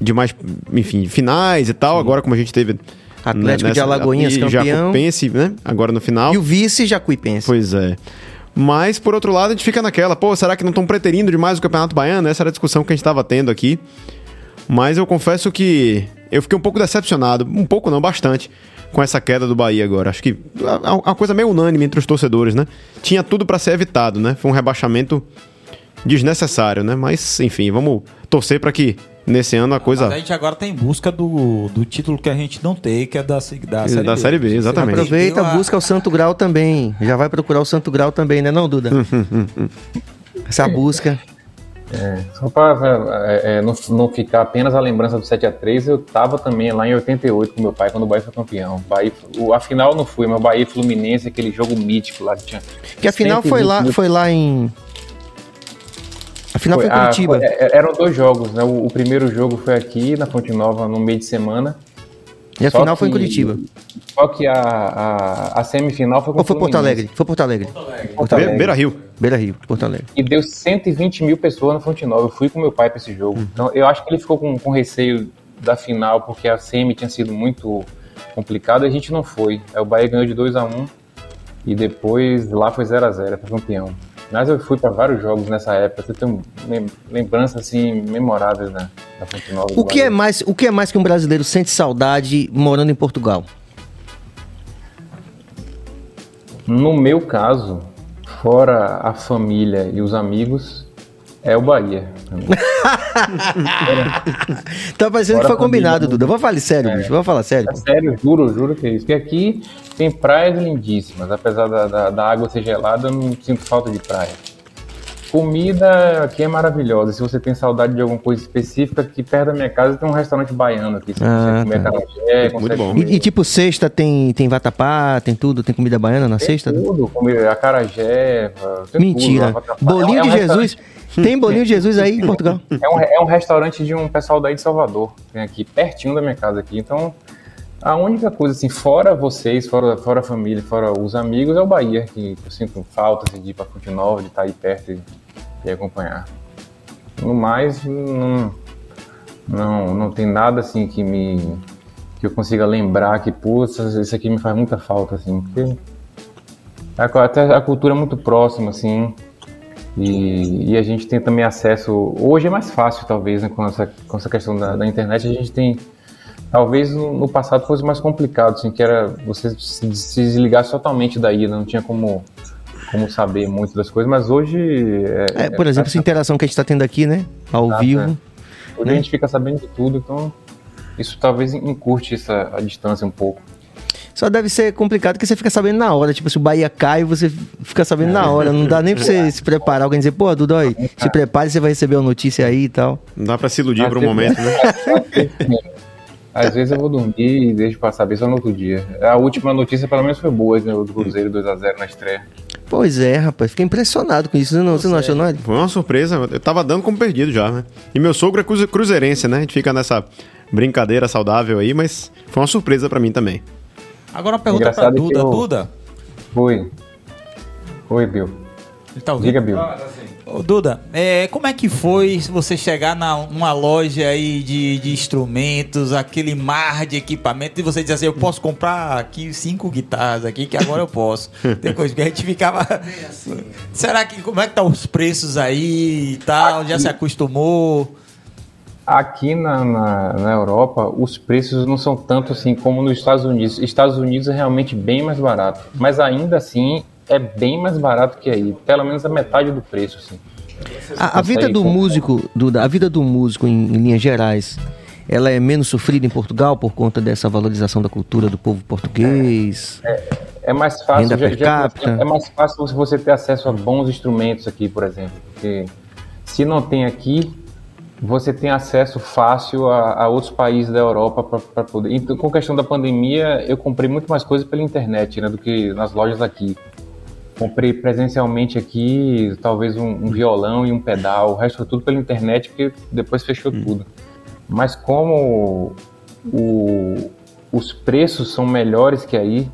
de mais, enfim, finais e tal. Sim. Agora, como a gente teve. Atlético nessa, de Alagoinhas campeão. Jacuipense, né? Agora no final. E o vice Jacuipense. Pois é. Mas, por outro lado, a gente fica naquela, pô, será que não estão preterindo demais o Campeonato Baiano? Essa era a discussão que a gente estava tendo aqui. Mas eu confesso que eu fiquei um pouco decepcionado, um pouco não, bastante, com essa queda do Bahia agora. Acho que é uma coisa meio unânime entre os torcedores, né? Tinha tudo para ser evitado, né? Foi um rebaixamento desnecessário, né? Mas, enfim, vamos torcer para que nesse ano a coisa. Mas a gente agora tá em busca do, do título que a gente não tem, que é da, da, série, da B. série B. Exatamente. Aproveita, busca o Santo Grau também. Já vai procurar o Santo Grau também, né, não, Duda? essa busca. É, só para é, é, não, não ficar apenas a lembrança do 7x3, eu tava também lá em 88 com meu pai quando o Bahia foi campeão. Bahia, o, a final não fui, mas o Bahia Fluminense, aquele jogo mítico lá que tinha. Que a final foi lá, foi lá em. A final foi, foi em Curitiba. foi, é, eram dois jogos, né? O, o, primeiro jogo foi aqui na Fonte Nova no meio de semana. E a Só final que, foi em Curitiba. Só que a, a, a semifinal foi com Ou foi Porto Alegre? Foi Porto Alegre. Porto Alegre. Porto Alegre. Beira Rio. Beira Rio, Porto Alegre. E deu 120 mil pessoas na Fonte Nova. Eu fui com meu pai para esse jogo. Hum. Então eu acho que ele ficou com, com receio da final, porque a semi tinha sido muito complicada e a gente não foi. Aí o Bahia ganhou de 2 a 1 e depois lá foi 0 a 0 foi campeão. Mas eu fui para vários jogos nessa época, eu tenho lembranças assim memoráveis né, da Fonte Nova. O que é mais, o que é mais que um brasileiro sente saudade morando em Portugal? No meu caso, fora a família e os amigos, é o Bahia. tá parecendo que foi combinado, Duda. Vamos falar sério, é, bicho. Vamos falar sério. É sério, juro, juro que é isso. Porque aqui tem praias lindíssimas. Apesar da, da, da água ser gelada, eu não sinto falta de praia. Comida aqui é maravilhosa. Se você tem saudade de alguma coisa específica, aqui perto da minha casa tem um restaurante baiano aqui. Você ah, consegue comer tá. muito bom. E, e, tipo, sexta tem, tem vatapá, tem tudo? Tem comida baiana na tem sexta? Tudo, comida, acarajé. Mentira. Tudo, Bolinho é de Jesus. Tem bolinho de Jesus aí em Portugal? É um, é um restaurante de um pessoal daí de Salvador. Tem aqui, pertinho da minha casa aqui. Então, a única coisa, assim, fora vocês, fora, fora a família, fora os amigos, é o Bahia, que eu sinto falta assim, de ir pra Fonte Nova, de estar aí perto e, e acompanhar. No mais, não, não, não tem nada assim que me que eu consiga lembrar que, putz, isso aqui me faz muita falta, assim, porque até a cultura é muito próxima, assim, e, e, a gente tem também acesso. Hoje é mais fácil, talvez, né, com, essa, com essa questão da, da internet. A gente tem Talvez no, no, passado fosse mais complicado, assim, que era você se, se desligar totalmente daí, não tinha como, como saber muito das coisas, mas hoje. É, é por exemplo, é, essa interação que a gente está tendo aqui, né? Ao exato, vivo. É. Hoje né? a gente fica sabendo de tudo, então isso talvez encurte essa, a distância um pouco. Só deve ser complicado que você fica sabendo na hora. Tipo, se o Bahia cai, você fica sabendo na hora. Não dá nem pra você se preparar. Alguém dizer, pô, Dudói, se prepare, você vai receber uma notícia aí e tal. Não dá pra se iludir por um momento, né? Às vezes eu vou dormir e deixo pra saber só no outro dia. A última notícia, pelo menos, foi boa, né? Do Cruzeiro 2x0 na estreia. Pois é, rapaz. Fiquei impressionado com isso. Você não, você não achou, não? Foi uma surpresa. Eu tava dando como perdido já, né? E meu sogro é cruzeirense, né? A gente fica nessa brincadeira saudável aí, mas foi uma surpresa para mim também. Agora uma pergunta Engraçado pra Duda. Eu... Duda? Oi. Oi, Bill. Ele tá ouvindo? Diga, Bill. Ah, Ô, Duda, é, como é que foi você chegar numa loja aí de, de, instrumentos, aquele mar de equipamento, e você dizer assim, eu posso comprar aqui cinco guitarras aqui, que agora eu posso. Depois que a gente ficava. Assim. Será que como é que tá os preços aí e tal? Aqui, já se acostumou? Aqui na, na, na, Europa, os preços não são tanto assim como nos Estados Unidos. Estados Unidos é realmente bem mais barato. Mas ainda assim, é bem mais barato que aí, pelo menos a metade do preço, assim. A, a vida do músico, Duda, a vida do músico em, em, linhas gerais, ela é menos sofrida em Portugal por conta dessa valorização da cultura do povo português? É, é mais fácil, já, já, é mais fácil você ter acesso a bons instrumentos aqui, por exemplo, porque se não tem aqui, você tem acesso fácil a, a outros países da Europa para poder. Então, com a questão da pandemia, eu comprei muito mais coisas pela internet né, do que nas lojas aqui. Comprei presencialmente aqui, talvez um, um, violão e um pedal, o resto foi tudo pela internet, porque depois fechou hum. tudo. Mas como o, os preços são melhores que aí,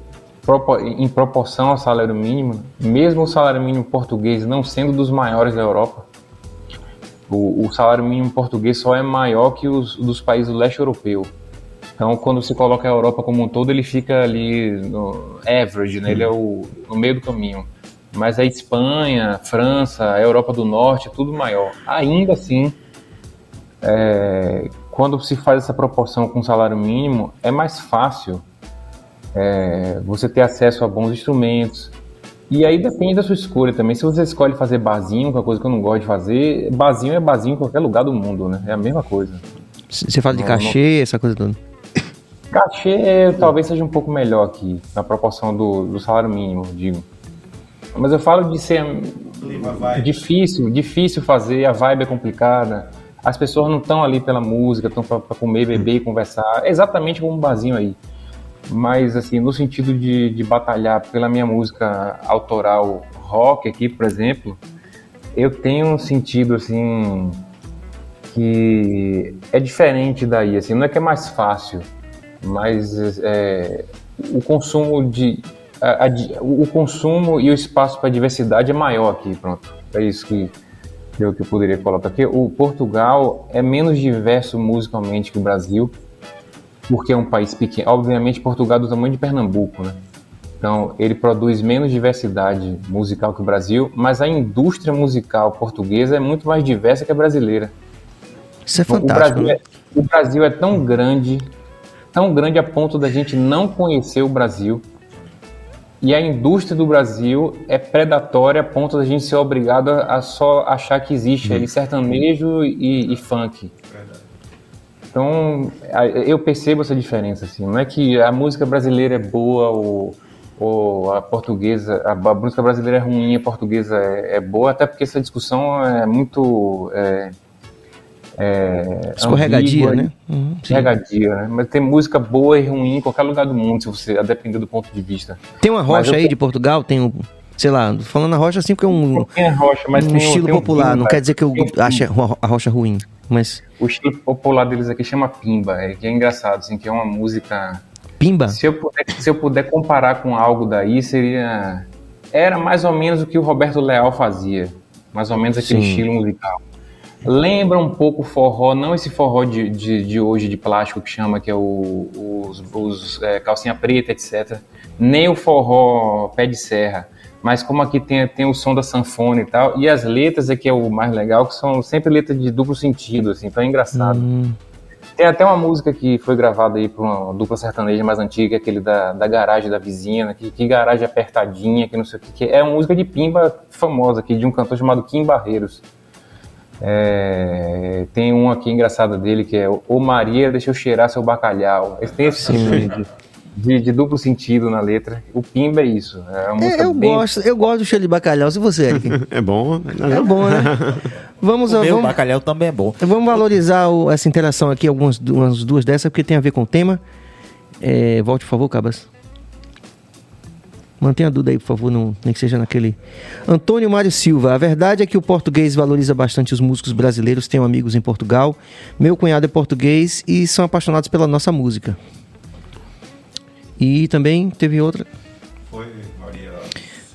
em proporção ao salário mínimo, mesmo o salário mínimo português não sendo dos maiores da Europa, o, o salário mínimo português só é maior que os dos países do leste europeu. Então, quando se coloca a Europa como um todo, ele fica ali no average, né? ele é o, no meio do caminho. Mas a Espanha, França, a Europa do Norte, é tudo maior. Ainda assim, é, quando se faz essa proporção com o salário mínimo, é mais fácil é, você ter acesso a bons instrumentos. E aí depende da sua escolha também. Se você escolhe fazer barzinho, que é uma coisa que eu não gosto de fazer, barzinho é barzinho em qualquer lugar do mundo, né? É a mesma coisa. Você fala de não, cachê, não... essa coisa toda? Cachê talvez seja um pouco melhor aqui, na proporção do, do salário mínimo, digo. Mas eu falo de ser difícil, difícil fazer, a vibe é complicada. As pessoas não estão ali pela música, estão para comer, beber e conversar. É exatamente como um barzinho aí. Mas, assim, no sentido de, de batalhar pela minha música autoral rock aqui, por exemplo, eu tenho um sentido, assim, que é diferente daí. Assim, não é que é mais fácil, mas é, o consumo de a, a, o consumo e o espaço para diversidade é maior aqui, pronto. É isso que eu, que eu poderia colocar aqui. O Portugal é menos diverso musicalmente que o Brasil, porque é um país pequeno. Obviamente, Portugal é do tamanho de Pernambuco, né? Então, ele produz menos diversidade musical que o Brasil, mas a indústria musical portuguesa é muito mais diversa que a brasileira. Isso é fantástico. O Brasil, né? é, o Brasil é tão grande, tão grande a ponto da gente não conhecer o Brasil e a indústria do Brasil é predatória a ponto da gente ser obrigado a só achar que existe ali sertanejo e, e funk. Então, eu percebo essa diferença, assim. Não é que a música brasileira é boa ou, ou a portuguesa, a, a, música brasileira é ruim, a portuguesa é, é, boa, até porque essa discussão é muito é, é, escorregadia, né? Uhum, escorregadia, né? Mas tem música boa e ruim em qualquer lugar do mundo, se você a depender do ponto de vista. Tem uma rocha aí de Portugal, tem um, sei lá, falando a rocha assim porque é um, rocha, mas um tem, estilo tem popular, um não quer dizer que eu ache a rocha ruim, mas o estilo popular deles aqui chama pimba, é que é engraçado, assim, que é uma música Pimba. Se eu puder, se eu puder comparar com algo daí, seria era mais ou menos o que o Roberto Leal fazia, mais ou menos aquele Sim. estilo musical. Lembra um pouco o forró, não esse forró de, de, de, hoje de plástico que chama, que é o, os, os é, calcinha preta, etc. Nem o forró pé de serra. Mas como aqui tem, tem o som da sanfona e tal, e as letras aqui é o mais legal, que são sempre letras de duplo sentido, assim, então é engraçado. Hum. Tem até uma música que foi gravada aí por uma dupla sertaneja mais antiga, aquele da, da garagem da vizinha, né? que, que garagem apertadinha, que não sei o que, que é uma música de pimba famosa aqui, de um cantor chamado Kim Barreiros. É, tem um aqui engraçado dele que é O Maria, deixa eu cheirar seu bacalhau. Esse tem esse tipo de, de, duplo sentido na letra. O Pimba é isso. É é, eu, bem... gosto, eu gosto do cheiro de bacalhau. Se você, Eric. é bom. É bom, né? Vamos, o vamos, bacalhau também é bom. Vamos valorizar o, essa interação aqui, algumas umas duas dessas, porque tem a ver com o tema. É, volte, por favor, Cabas. Mantenha a dúvida aí, por favor, não, nem que seja naquele. Antônio Mário Silva. A verdade é que o português valoriza bastante os músicos brasileiros. Tenho amigos em Portugal. Meu cunhado é português e são apaixonados pela nossa música. E também teve outra. Foi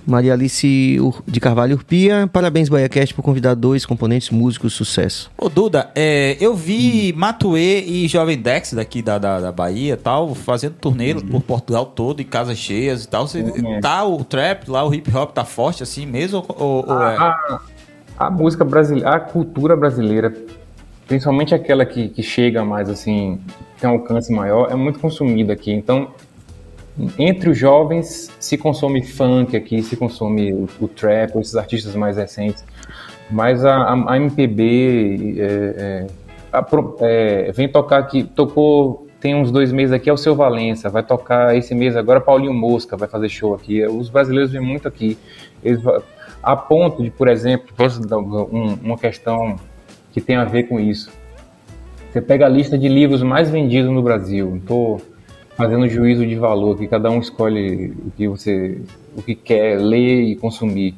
Maria Alice de Carvalho Urpia. Parabéns, BaiaCast, por convidar dois componentes músicos sucesso. Ô, Duda, é, eu vi hum. Matuê e Jovem Dex daqui da, da, da Bahia tal, fazendo turnê uhum. por Portugal todo, em casas cheias e tal. Você, uhum. Tá o trap lá, o hip hop tá forte assim mesmo? Ou, ou é... a, a, música brasileira, a cultura brasileira, principalmente aquela que, que chega mais assim, tem um alcance maior, é muito consumida aqui. Então, entre os jovens se consome funk aqui, se consome o, o trap, esses artistas mais recentes, mas a, a, a MPB é, é, a, é, vem tocar aqui, tocou tem uns dois meses aqui é o Seu Valença, vai tocar esse mês agora Paulinho Mosca vai fazer show aqui. Os brasileiros vêm muito aqui, Eles, a ponto de, por exemplo, um, uma questão que tem a ver com isso. Você pega a lista de livros mais vendidos no Brasil, fazendo juízo de valor, que cada um escolhe o que você o que quer ler e consumir.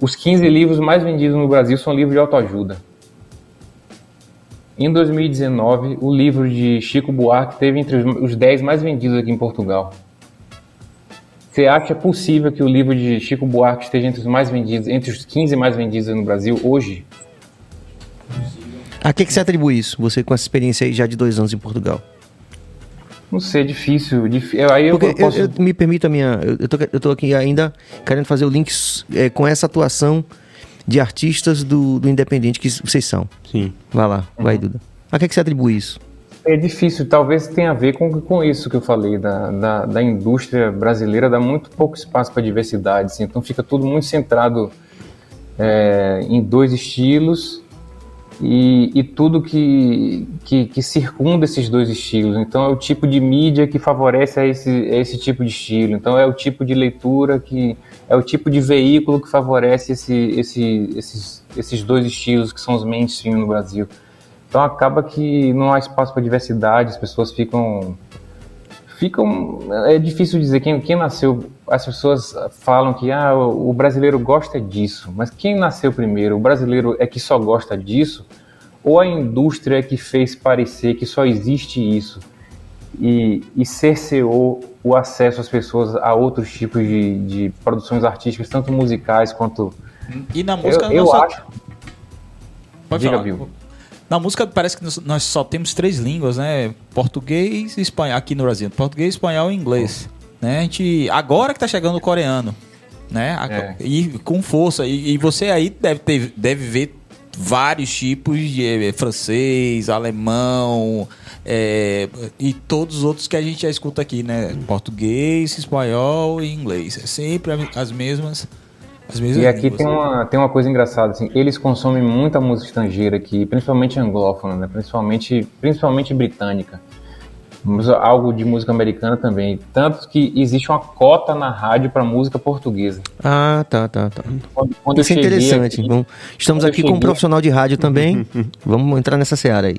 Os 15 livros mais vendidos no Brasil são livros de autoajuda. Em 2019, o livro de Chico Buarque teve entre os 10 mais vendidos aqui em Portugal. Você acha possível que o livro de Chico Buarque esteja entre os mais vendidos, entre os 15 mais vendidos no Brasil hoje? A que, que você atribui isso? Você com essa experiência aí já de dois anos em Portugal? Não sei, é difícil. difícil. Aí eu, Porque posso... eu, eu, me permito a minha. Eu tô, eu tô aqui ainda querendo fazer o link é, com essa atuação de artistas do, do Independente que vocês são. Sim. Vai lá, vai, uhum. Duda. A que, é que você atribui isso? É difícil, talvez tenha a ver com, com isso que eu falei, da, da, da indústria brasileira dá muito pouco espaço para diversidade, assim, então fica tudo muito centrado é, em dois estilos e, e tudo que, que, que, circunda esses dois estilos. Então é o tipo de mídia que favorece a esse, esse tipo de estilo. Então é o tipo de leitura que é o tipo de veículo que favorece esse, esse, esses, esses dois estilos que são os mainstream no Brasil. Então acaba que não há espaço para diversidade, as pessoas ficam ficam é difícil dizer quem, quem nasceu as pessoas falam que ah, o brasileiro gosta disso, mas quem nasceu primeiro? O brasileiro é que só gosta disso? Ou a indústria é que fez parecer que só existe isso e, e cerceou o acesso às pessoas a outros tipos de, de produções artísticas, tanto musicais quanto. E na música eu, eu acho. Pode Diga, falar. Na música parece que nós só temos três línguas, né? Português e espanhol aqui no Brasil. Português, espanhol e inglês. Né? A gente, agora que tá chegando o coreano, né? É. E com força. E, e, você aí deve, ter, deve ver vários tipos de é, francês, alemão é, e todos os outros que a gente já escuta aqui, né? Português, espanhol e inglês. É sempre as mesmas. E aqui tem uma, tem uma coisa engraçada, assim, eles consomem muita música estrangeira aqui, principalmente anglófona, né? principalmente, principalmente britânica algo de música americana também. Tanto que existe uma cota na rádio para música portuguesa. Ah, tá, tá, tá. Quando, quando Isso é interessante. Aqui, Bom, estamos aqui cheguei... com um profissional de rádio também. Vamos entrar nessa seara aí.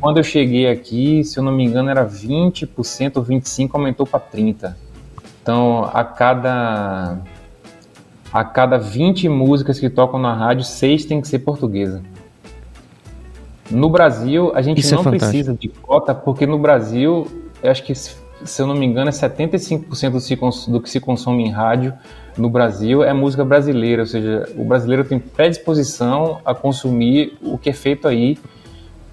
Quando eu cheguei aqui, se eu não me engano, era 20% ou 25%, aumentou para 30%. Então, a cada, a cada 20 músicas que tocam na rádio, 6 tem que ser portuguesa. No Brasil, a gente Isso é não é precisa de cota, porque no Brasil, eu acho que, se eu não me engano, é 75% do que se consome em rádio no Brasil é música brasileira, ou seja, o brasileiro tem predisposição a consumir o que é feito aí.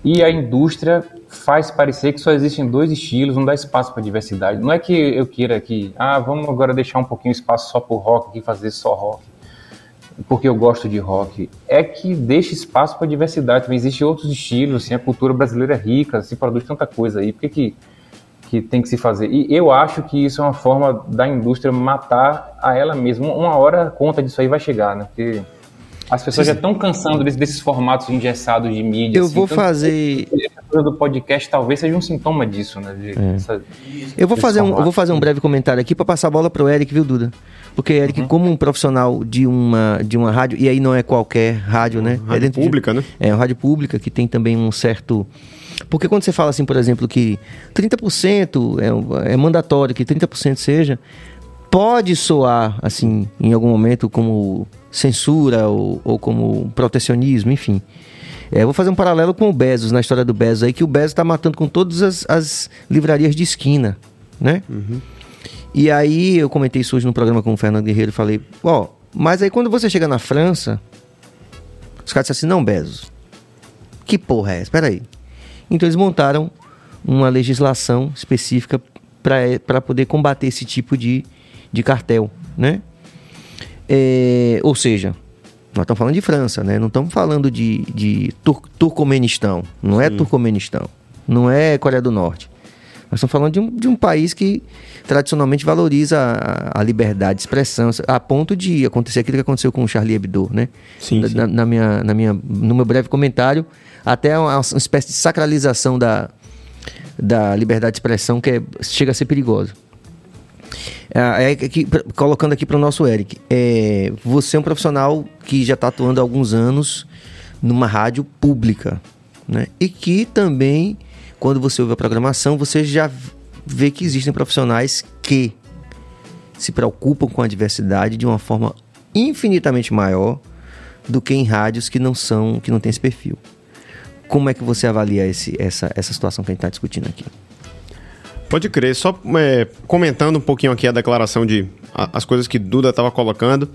E a indústria faz parecer que só existem dois estilos, não dá espaço para diversidade. Não é que eu queira que, ah, vamos agora deixar um pouquinho espaço só para o rock e fazer só rock porque eu gosto de rock, é que deixa espaço para diversidade. Também existem outros estilos, assim, a cultura brasileira é rica, se produz tanta coisa aí, por que, que, que tem que se fazer? E eu acho que isso é uma forma da indústria matar a ela mesma. Uma hora a conta disso aí vai chegar, né? Porque as pessoas Sim. já estão cansando desses, desses formatos engessados de mídia. Eu assim, vou fazer. A do podcast talvez seja um sintoma disso, né? De, é. essa, eu, vou fazer um, eu vou fazer um breve comentário aqui para passar a bola para o Eric, viu, Duda? Porque, Eric, uhum. como um profissional de uma, de uma rádio, e aí não é qualquer rádio, né? Rádio é pública, de, né? É, uma rádio pública que tem também um certo. Porque quando você fala assim, por exemplo, que 30% é, é mandatório, que 30% seja, pode soar, assim, em algum momento, como censura ou, ou como protecionismo, enfim. É, vou fazer um paralelo com o Bezos, na história do Bezos aí, que o Bezos está matando com todas as, as, livrarias de esquina, né? Uhum. E aí eu comentei isso hoje no programa com o Fernando Guerreiro e falei, ó, oh, mas aí quando você chega na França, os caras disseram assim, não, Bezos, que porra é essa? Espera aí. Então eles montaram uma legislação específica para poder combater esse tipo de, de cartel, né? É, ou seja, nós estamos falando de França, né? Não estamos falando de, de Tur Turcomenistão. Não é Sim. Turcomenistão. Não é Coreia do Norte. Nós estamos falando de um, de um país que tradicionalmente valoriza a, a, liberdade de expressão, a ponto de acontecer aquilo que aconteceu com o Charlie Hebdo, né? Sim, na, sim. Na, na, minha, na minha, no meu breve comentário, até uma, uma espécie de sacralização da, da liberdade de expressão que é, chega a ser perigosa. É, é, aqui, colocando aqui para o nosso Eric, é, você é um profissional que já está atuando há alguns anos numa rádio pública, né? E que também quando você ouve a programação, você já vê que existem profissionais que se preocupam com a diversidade de uma forma infinitamente maior do que em rádios que não são, que não tem esse perfil. Como é que você avalia esse, essa, essa situação que a gente está discutindo aqui? Pode crer. Só é, comentando um pouquinho aqui a declaração de a, as coisas que Duda estava colocando.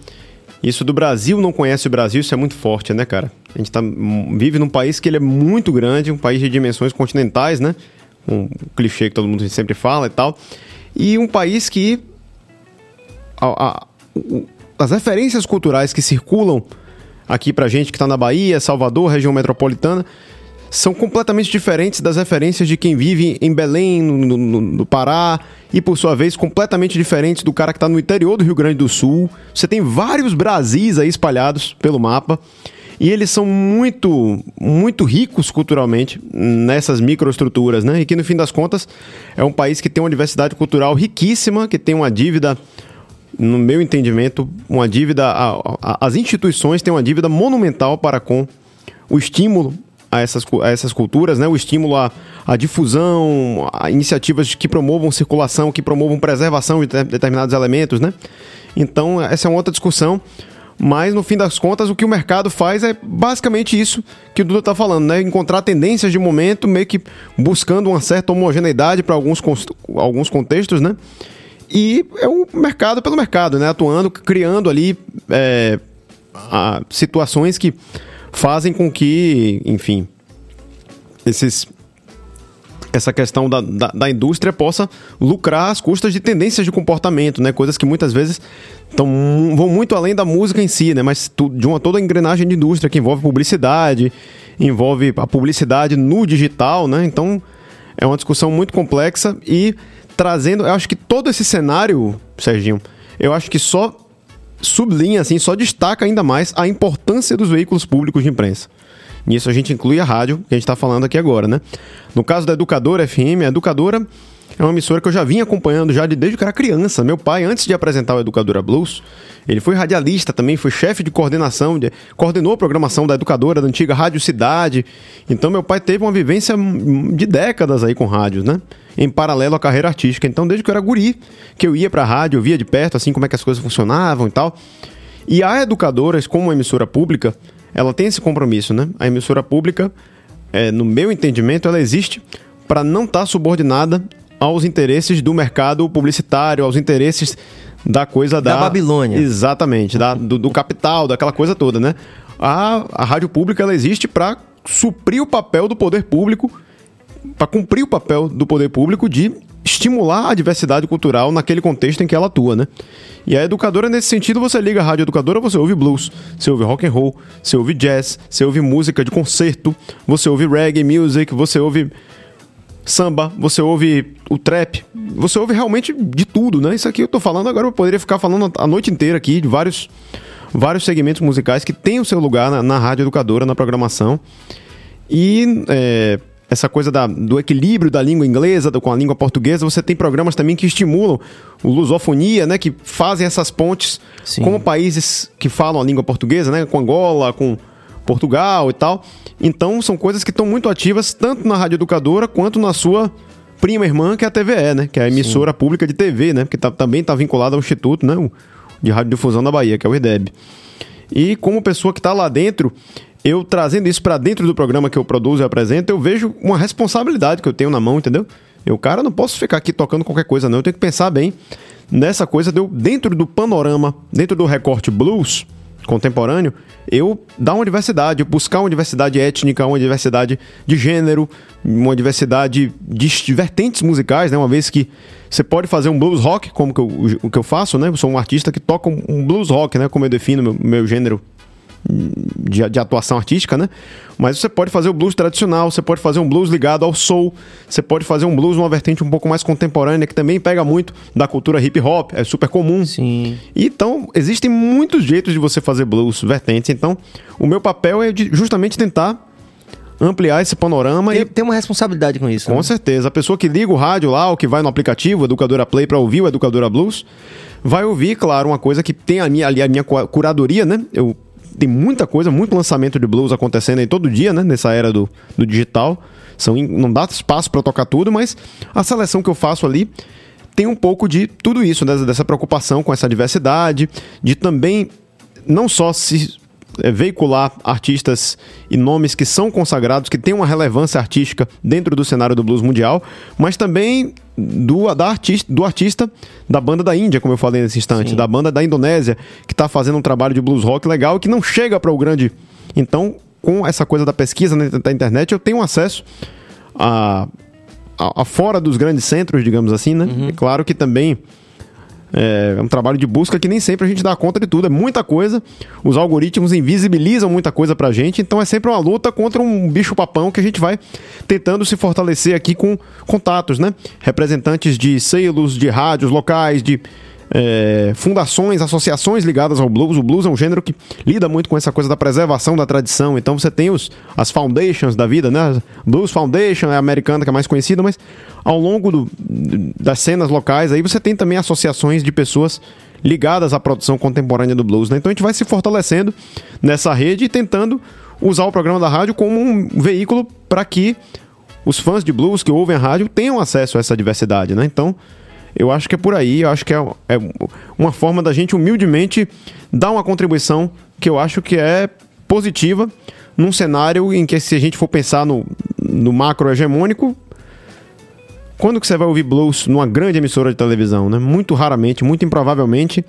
Isso do Brasil não conhece o Brasil, isso é muito forte, né, cara? A gente tá, vive num país que ele é muito grande, um país de dimensões continentais, né? Um clichê que todo mundo sempre fala e tal. E um país que a, a, as referências culturais que circulam aqui pra gente que tá na Bahia, Salvador, região metropolitana, são completamente diferentes das referências de quem vive em Belém, no, no, no Pará, e por sua vez completamente diferentes do cara que está no interior do Rio Grande do Sul. Você tem vários Brasis aí espalhados pelo mapa. E eles são muito, muito ricos culturalmente nessas microestruturas, né? E que no fim das contas é um país que tem uma diversidade cultural riquíssima, que tem uma dívida no meu entendimento, uma dívida. A, a, as instituições têm uma dívida monumental para com o estímulo a essas, a essas culturas, né? o estímulo à, à difusão, a iniciativas que promovam circulação, que promovam preservação de determinados elementos. Né? Então, essa é uma outra discussão. Mas, no fim das contas, o que o mercado faz é basicamente isso que o Duda está falando, né? Encontrar tendências de momento, meio que buscando uma certa homogeneidade para alguns, alguns contextos, né? E é um mercado pelo mercado, né? Atuando, criando ali é, a, situações que fazem com que, enfim, esses essa questão da, da, da, indústria possa lucrar às custas de tendências de comportamento, né? Coisas que muitas vezes tão, vão muito além da música em si, né? Mas tu, de uma toda a engrenagem de indústria que envolve publicidade, envolve a publicidade no digital, né? Então é uma discussão muito complexa e trazendo. Eu acho que todo esse cenário, Serginho, eu acho que só sublinha, assim, só destaca ainda mais a importância dos veículos públicos de imprensa. Nisso a gente inclui a rádio, que a gente está falando aqui agora, né? No caso da Educadora FM, a Educadora é uma emissora que eu já vinha acompanhando já desde que era criança. Meu pai, antes de apresentar o Educadora Blues, ele foi radialista também, foi chefe de coordenação, de, coordenou a programação da Educadora, da antiga Rádio Cidade. Então meu pai teve uma vivência de décadas aí com rádios, né? Em paralelo à carreira artística. Então desde que eu era guri, que eu ia pra rádio, eu via de perto assim como é que as coisas funcionavam e tal. E a Educadora, como uma emissora pública, ela tem esse compromisso, né? A emissora pública, é, no meu entendimento, ela existe para não estar tá subordinada aos interesses do mercado publicitário, aos interesses da coisa da. Da Babilônia. Exatamente, da, do, do capital, daquela coisa toda, né? A, a rádio pública ela existe para suprir o papel do poder público, para cumprir o papel do poder público de estimular a diversidade cultural naquele contexto em que ela atua, né? E a educadora, nesse sentido, você liga a rádio educadora, você ouve blues, você ouve rock and roll, você ouve jazz, você ouve música de concerto, você ouve reggae music, você ouve samba, você ouve o trap, você ouve realmente de tudo, né? Isso aqui eu tô falando agora, eu poderia ficar falando a noite inteira aqui de vários, vários segmentos musicais que têm o seu lugar na, na rádio educadora, na programação. E é, essa coisa da, do equilíbrio da língua inglesa do, com a língua portuguesa, você tem programas também que estimulam o lusofonia, né? Que fazem essas pontes Sim. com países que falam a língua portuguesa, né? Com Angola, com Portugal e tal. Então são coisas que estão muito ativas tanto na Rádio Educadora quanto na sua prima irmã, que é a TVE, né? Que é a emissora Sim. pública de TV, né? Porque tá, também está vinculada ao Instituto, né? De Radiodifusão da Bahia, que é o IDEB. E como pessoa que está lá dentro, eu trazendo isso para dentro do programa que eu produzo e apresento, eu vejo uma responsabilidade que eu tenho na mão, entendeu? Eu, cara, não posso ficar aqui tocando qualquer coisa, não. Eu tenho que pensar bem nessa coisa de eu, dentro do panorama, dentro do recorte blues, contemporâneo, eu dar uma diversidade, buscar uma diversidade étnica, uma diversidade de gênero, uma diversidade de vertentes musicais, né? Uma vez que você pode fazer um blues rock, como que eu, o que eu faço, né? Eu sou um artista que toca um blues rock, né? Como eu defino meu, meu gênero de, de, atuação artística, né? Mas você pode fazer o blues tradicional, você pode fazer um blues ligado ao soul, você pode fazer um blues uma vertente um pouco mais contemporânea, que também pega muito da cultura hip hop, é super comum. Sim. Então, existem muitos jeitos de você fazer blues vertentes. Então, o meu papel é justamente tentar ampliar esse panorama. Tem, e... tem uma responsabilidade com isso. Com né? certeza. A pessoa que liga o rádio lá, ou que vai no aplicativo, Educadora Play, para ouvir o Educadora Blues, vai ouvir, claro, uma coisa que tem a minha, ali a minha curadoria, né? Eu tem muita coisa, muito lançamento de blues acontecendo aí todo dia, né? Nessa era do, do digital. São, não dá espaço para tocar tudo, mas a seleção que eu faço ali tem um pouco de tudo isso, né? dessa preocupação com essa diversidade, de também não só se é, veicular artistas e nomes que são consagrados, que têm uma relevância artística dentro do cenário do blues mundial, mas também do, da artista, do artista da banda da Índia, como eu falei nesse instante, Sim. da banda da Indonésia, que está fazendo um trabalho de blues rock legal e que não chega para o grande. Então, com essa coisa da pesquisa né, da internet, eu tenho acesso a, a, a, fora dos grandes centros, digamos assim, né? Uhum. É claro que também é, um trabalho de busca que nem sempre a gente dá conta de tudo, é muita coisa. Os algoritmos invisibilizam muita coisa pra gente, então é sempre uma luta contra um bicho papão que a gente vai tentando se fortalecer aqui com contatos, né? Representantes de selos, de rádios locais, de é, fundações, associações ligadas ao blues. O blues é um gênero que lida muito com essa coisa da preservação da tradição. Então você tem os, as foundations da vida, né? Blues Foundation é a americana que é mais conhecida, mas ao longo do, das cenas locais aí você tem também associações de pessoas ligadas à produção contemporânea do blues. Né? Então a gente vai se fortalecendo nessa rede e tentando usar o programa da rádio como um veículo para que os fãs de blues que ouvem a rádio tenham acesso a essa diversidade. Né? Então eu acho que é por aí, eu acho que é, é uma forma da gente humildemente dar uma contribuição que eu acho que é positiva num cenário em que se a gente for pensar no, no macro hegemônico, quando que você vai ouvir blues numa grande emissora de televisão, né? Muito raramente, muito improvavelmente,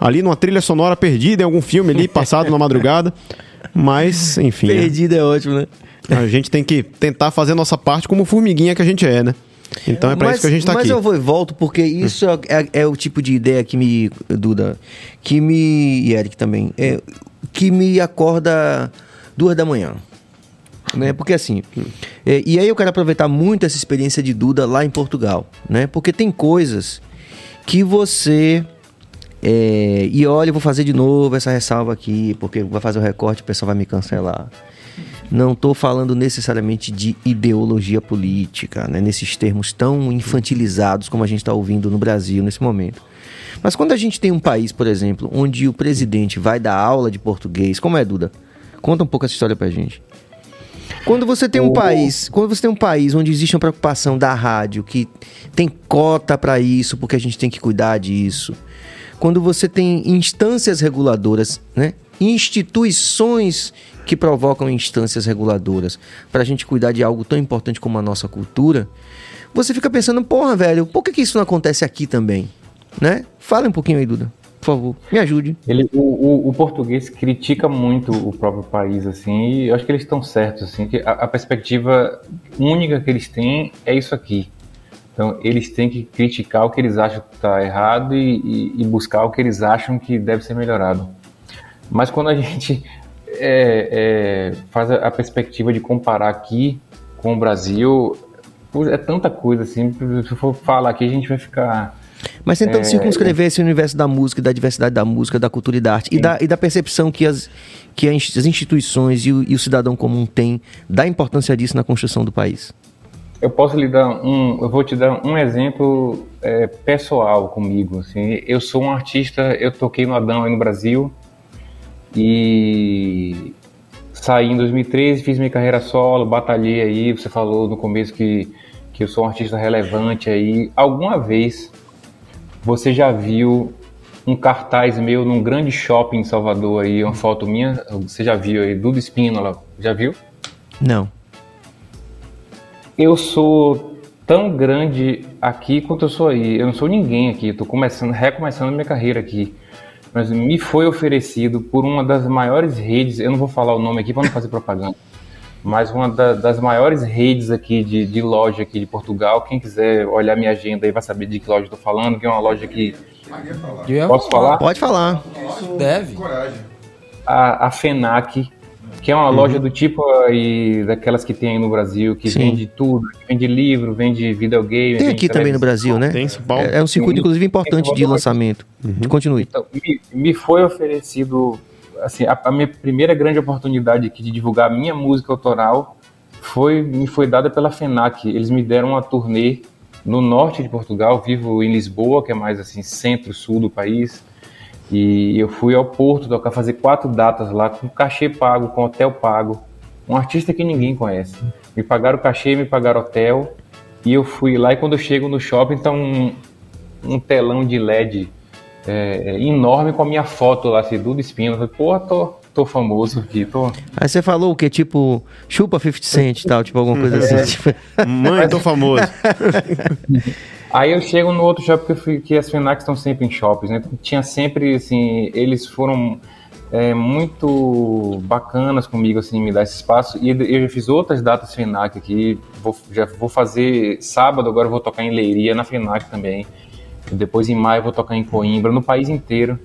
ali numa trilha sonora perdida em algum filme ali, passado na madrugada. Mas, enfim. Perdida é... é ótimo, né? A gente tem que tentar fazer a nossa parte como formiguinha que a gente é, né? Então é para isso que a gente está aqui. Mas eu vou e volto porque isso é, é, é, o tipo de ideia que me, Duda, que me, e Eric também, é, que me acorda duas da manhã. Né? Porque assim, é, e aí eu quero aproveitar muito essa experiência de Duda lá em Portugal, né? Porque tem coisas que você é, e olha, eu vou fazer de novo essa ressalva aqui, porque vai fazer o recorte, o pessoal vai me cancelar. Não estou falando necessariamente de ideologia política, né? nesses termos tão infantilizados como a gente está ouvindo no Brasil nesse momento. Mas quando a gente tem um país, por exemplo, onde o presidente vai dar aula de português, como é, Duda? Conta um pouco essa história pra gente. Quando você tem um país, quando você tem um país onde existe uma preocupação da rádio que tem cota para isso, porque a gente tem que cuidar disso. Quando você tem instâncias reguladoras, né? Instituições que provocam instâncias reguladoras para a gente cuidar de algo tão importante como a nossa cultura, você fica pensando, porra, velho, por que, que isso não acontece aqui também? Né? Fala um pouquinho aí, Duda por favor, me ajude. Ele, o, o, o, português critica muito o próprio país, assim, e eu acho que eles estão certos, assim, que a, a, perspectiva única que eles têm é isso aqui. Então, eles têm que criticar o que eles acham que está errado e, e, e, buscar o que eles acham que deve ser melhorado. Mas quando a gente é, é, faz a, perspectiva de comparar aqui com o Brasil, é tanta coisa, assim, se for falar aqui, a gente vai ficar mas tentando é, circunscrever esse universo da música, da diversidade da música, da cultura e da arte, e da, e da, percepção que as, que as instituições e o, e o, cidadão comum têm da importância disso na construção do país. Eu posso lhe dar um, eu vou te dar um exemplo é, pessoal comigo. Assim, eu sou um artista, eu toquei no Adão aí no Brasil e saí em 2013, fiz minha carreira solo, batalhei aí. Você falou no começo que que eu sou um artista relevante aí. Alguma vez você já viu um cartaz meu num grande shopping em Salvador aí, uma foto minha? Você já viu aí, Duda Espínola? Já viu? Não. Eu sou tão grande aqui quanto eu sou aí. Eu não sou ninguém aqui, estou começando, recomeçando minha carreira aqui. Mas me foi oferecido por uma das maiores redes, eu não vou falar o nome aqui para não fazer propaganda, mas uma da, das maiores redes aqui de, de, loja aqui de Portugal. Quem quiser olhar minha agenda aí vai saber de que loja estou falando, que é uma loja que... Posso falar? Pode falar. Deve. A, a FENAC, que é uma uhum. loja do tipo aí, daquelas que tem aí no Brasil, que Sim. vende tudo, vende livro, vende videogame. Tem aqui também no Brasil, né? Tem. É, é um circuito, inclusive, importante de lançamento. Uhum. Continue. Então, me, me foi oferecido assim, a, a, minha primeira grande oportunidade aqui de divulgar a minha música autoral foi me foi dada pela FENAC. Eles me deram uma turnê no norte de Portugal, vivo em Lisboa, que é mais assim centro-sul do país. E eu fui ao Porto tocar fazer quatro datas lá com cachê pago, com hotel pago. Um artista que ninguém conhece. Me pagaram cachê, me pagaram hotel. E eu fui lá e quando eu chego no shopping, tá um, um telão de LED é, é, enorme com a minha foto lá, assim, Duda Espino. Eu falei, porra, tô, tô famoso aqui, tô... Aí você falou o que? Tipo, chupa 50 Cent e tal, tipo alguma coisa assim. É. Tipo... Mãe, tô famoso. Aí eu chego no outro shopping que, fui, que as FENAC estão sempre em shoppings, né? Tinha sempre, assim, eles foram é, muito bacanas comigo, assim, me dar esse espaço. E eu já fiz outras datas FENAC aqui, vou, já vou fazer sábado, agora vou tocar em Leiria, na FENAC também. Depois em maio vou tocar em Coimbra, no país inteiro.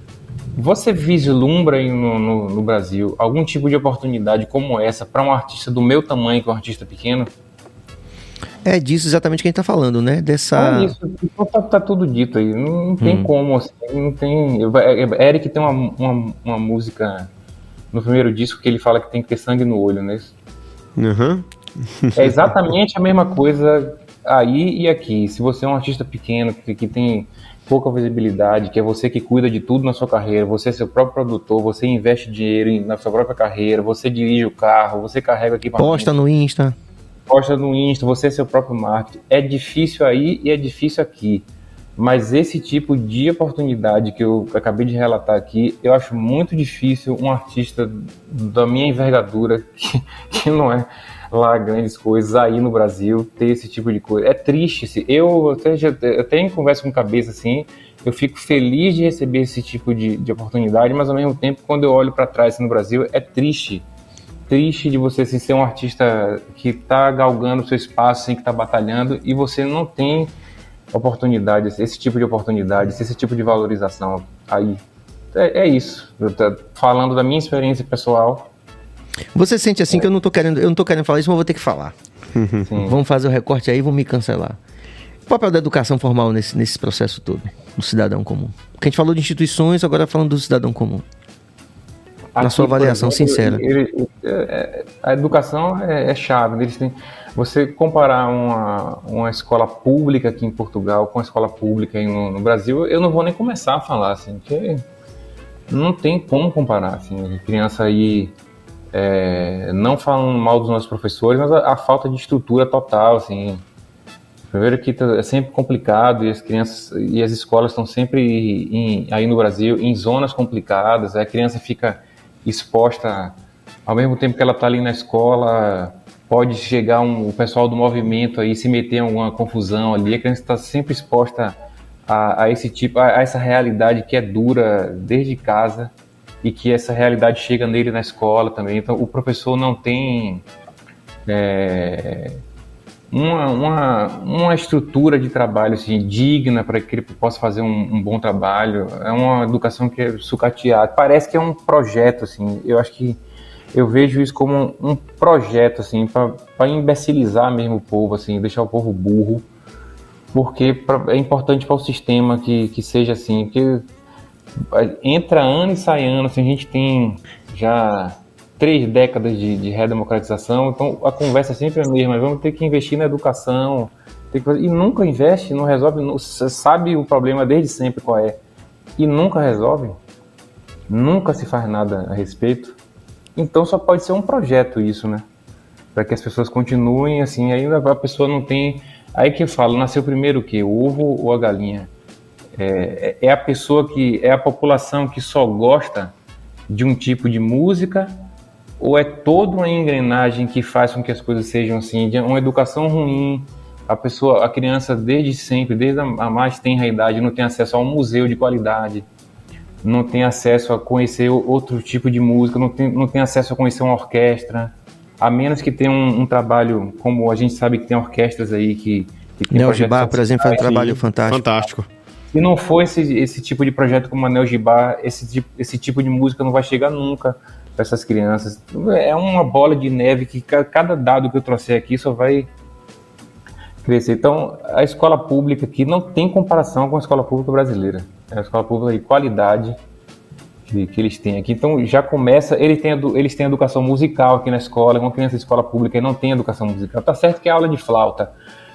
Você vislumbra no, no, no Brasil algum tipo de oportunidade como essa para um artista do meu tamanho, que é um artista pequeno? É disso exatamente que a gente tá falando, né? Dessa. É isso, então tá, tá tudo dito aí. Não, não tem como, assim, não tem. é- Eric tem uma, uma, uma música no primeiro disco que ele fala que tem que ter sangue no olho, né? Uhum. É exatamente a mesma coisa aí e aqui. Se você é um artista pequeno, que, que tem pouca visibilidade, que é você que cuida de tudo na sua carreira, você é seu próprio produtor, você investe dinheiro na sua própria carreira, você dirige o carro, você carrega aqui Posta no Insta. Posta no Insta, você é seu próprio marketing. É difícil aí e é difícil aqui. Mas esse tipo de oportunidade que eu acabei de relatar aqui, eu acho muito difícil um artista da minha envergadura, que, que não é lá grandes coisas, aí no Brasil, ter esse tipo de coisa. É triste. se- Eu até, eu até em conversa com cabeça assim, eu fico feliz de receber esse tipo de, de oportunidade, mas ao mesmo tempo, quando eu olho para trás assim, no Brasil, é triste triste de você assim, ser um artista que está galgando o seu espaço, assim, que está batalhando, e você não tem oportunidade, esse tipo de oportunidade, esse tipo de valorização. Aí é, é isso. Falando da minha experiência pessoal. Você sente assim que eu não tô querendo, eu não tô querendo falar isso, mas vou ter que falar. Sim. Vamos fazer o recorte aí vão me cancelar. O papel da educação formal nesse, nesse processo todo, do cidadão comum. Porque a gente falou de instituições, agora falando do cidadão comum. Na sua avaliação sincera. ele- é- é- a educação é, é chave. Eles têm, você comparar uma, uma escola pública aqui em Portugal com a escola pública aí no, no Brasil, eu não vou nem começar a falar assim, porque não tem como comparar. Assim, criança aí é, não falando mal dos nossos professores, mas a, a falta de estrutura total, assim. Primeiro que tá- é sempre complicado e as crianças e as escolas estão sempre em- aí no Brasil em zonas complicadas. A criança fica exposta ao mesmo tempo que ela está ali na escola. Pode chegar um, o pessoal do movimento aí se meter em alguma confusão ali. A criança está sempre exposta a, a esse tipo, a, a essa realidade que é dura desde casa e que essa realidade chega nele na escola também. Então o professor não tem é, uma, uma, uma estrutura de trabalho assim, digna para que ele possa fazer um, um bom trabalho. É uma educação que é sucateada. Parece que é um projeto, assim. Eu acho que eu vejo isso como um, um projeto, assim, para imbecilizar mesmo o povo, assim, deixar o povo burro. Porque pra- é importante para o sistema que, que seja assim. Porque entra ano e sai ano, assim, a gente tem já três décadas de, de redemocratização, então a conversa é sempre a mesma, vamos ter que investir na educação, fazer- e nunca investe, não resolve, não- sabe o problema desde sempre qual é, e nunca resolve, nunca se faz nada a respeito, então só pode ser um projeto isso, né? Para que as pessoas continuem assim, ainda a pessoa não tem. Aí que eu falo, nasceu primeiro o quê? O ovo ou a galinha? É, é a pessoa que. É a população que só gosta de um tipo de música ou é toda uma engrenagem que faz com que as coisas sejam assim, de uma educação ruim, a pessoa, a criança desde sempre, desde a mais tenra idade, não tem acesso a um museu de qualidade, não tem acesso a conhecer outro tipo de música, não tem, não tem acesso a conhecer uma orquestra, a menos que tenha um, um trabalho, como a gente sabe que tem orquestras aí que... que Neo Gibá, por exemplo, faz um trabalho fantástico. Fantástico. Se não for esse, esse tipo de projeto como a Neo Gibá, esse, esse tipo de música não vai chegar nunca para essas crianças. É uma bola de neve que ca- cada dado que eu trouxer aqui só vai crescer. Então, a escola pública aqui não tem comparação com a escola pública brasileira. É a escola pública de qualidade que, que eles têm aqui. Então, já começa. Eles têm, eles têm educação musical aqui na escola. Uma criança de escola pública não tem educação musical. Tá certo que é aula de flauta.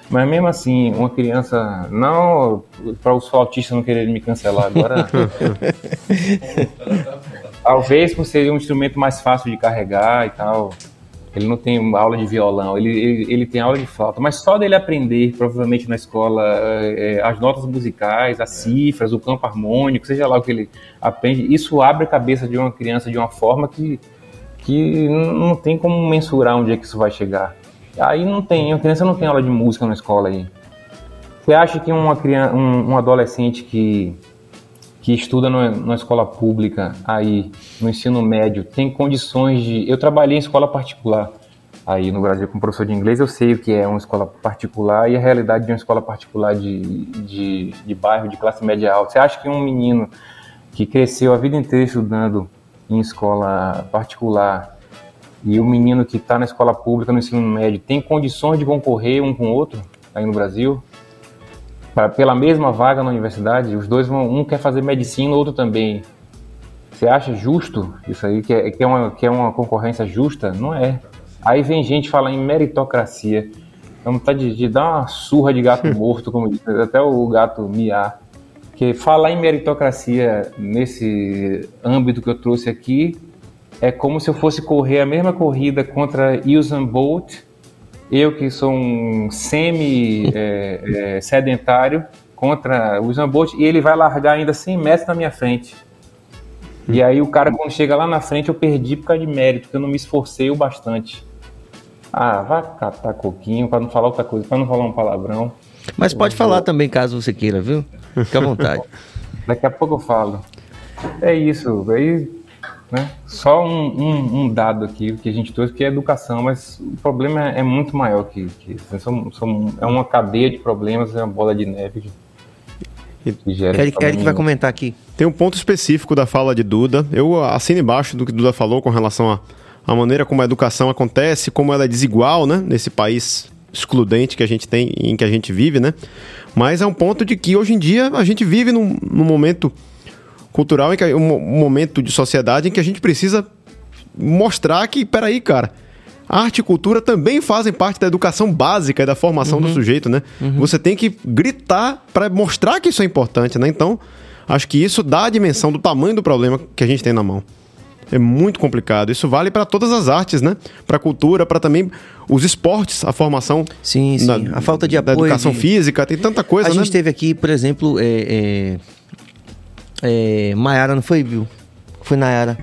Mas mesmo assim, uma criança. Não, para os flautistas não quererem me cancelar agora. Talvez por ser um instrumento mais fácil de carregar e tal. Ele não tem aula de violão, ele, ele, ele tem aula de flauta. Mas só dele aprender, provavelmente na escola, eh, as notas musicais, as cifras, o campo harmônico, seja lá o que ele aprende, isso abre a cabeça de uma criança de uma forma que, que não não tem como mensurar onde é que isso vai chegar. Aí não tem, a criança não tem aula de música na escola aí. Você acha que uma criança, um, um adolescente que, que estuda numa escola pública aí, no ensino médio, tem condições de. Eu trabalhei em escola particular aí no Brasil como professor de inglês, eu sei o que é uma escola particular e a realidade de uma escola particular de, de, de bairro, de classe média alta. Você acha que um menino que cresceu a vida inteira estudando em escola particular e o menino que está na escola pública, no ensino médio, tem condições de concorrer um com o outro aí no Brasil? Pra, pela mesma vaga na universidade, os dois vão, um quer fazer medicina, o outro também. Você acha justo isso aí, que é, que é, uma, que é uma concorrência justa? Não é. Aí vem gente falar em meritocracia. Dá vontade de, de dar uma surra de gato morto, como diz, até o gato miar. Porque falar em meritocracia nesse âmbito que eu trouxe aqui é como se eu fosse correr a mesma corrida contra Usain Bolt, eu que sou um semi-sedentário, é, é, contra Usain Bolt, e ele vai largar ainda 100 metros na minha frente. E aí o cara, quando chega lá na frente, eu perdi por causa de mérito, porque eu não me esforcei o bastante. Ah, vai catar coquinho, para não falar outra coisa, para não falar um palavrão. Mas pode falar também, caso você queira, viu? Fique à vontade. Daqui a pouco eu falo. É isso, aí né? Só um, um, um, dado aqui que a gente trouxe que é educação, mas o problema é, é muito maior que, que isso. São, são, é uma cadeia de problemas, é uma bola de neve que, que gera. Eric, Eric vai comentar aqui. Tem um ponto específico da fala de Duda. Eu assino embaixo do que Duda falou com relação a a maneira como a educação acontece, como ela é desigual, né, nesse país excludente que a gente tem, em que a gente vive, né? Mas é um ponto de que hoje em dia a gente vive num, num momento cultural, em que, um momento de sociedade em que a gente precisa mostrar que, peraí, cara, arte e cultura também fazem parte da educação básica e da formação uhum. do sujeito, né? Uhum. Você tem que gritar para mostrar que isso é importante, né? Então, acho que isso dá a dimensão do tamanho do problema que a gente tem na mão. É muito complicado. Isso vale para todas as artes, né? Para a cultura, para também os esportes, a formação. Sim, sim. Na, a falta de apoio. Da educação de... física, tem tanta coisa, a né? Gente teve aqui, por exemplo, é, é é, Maiara, não foi, viu? Foi Nayara.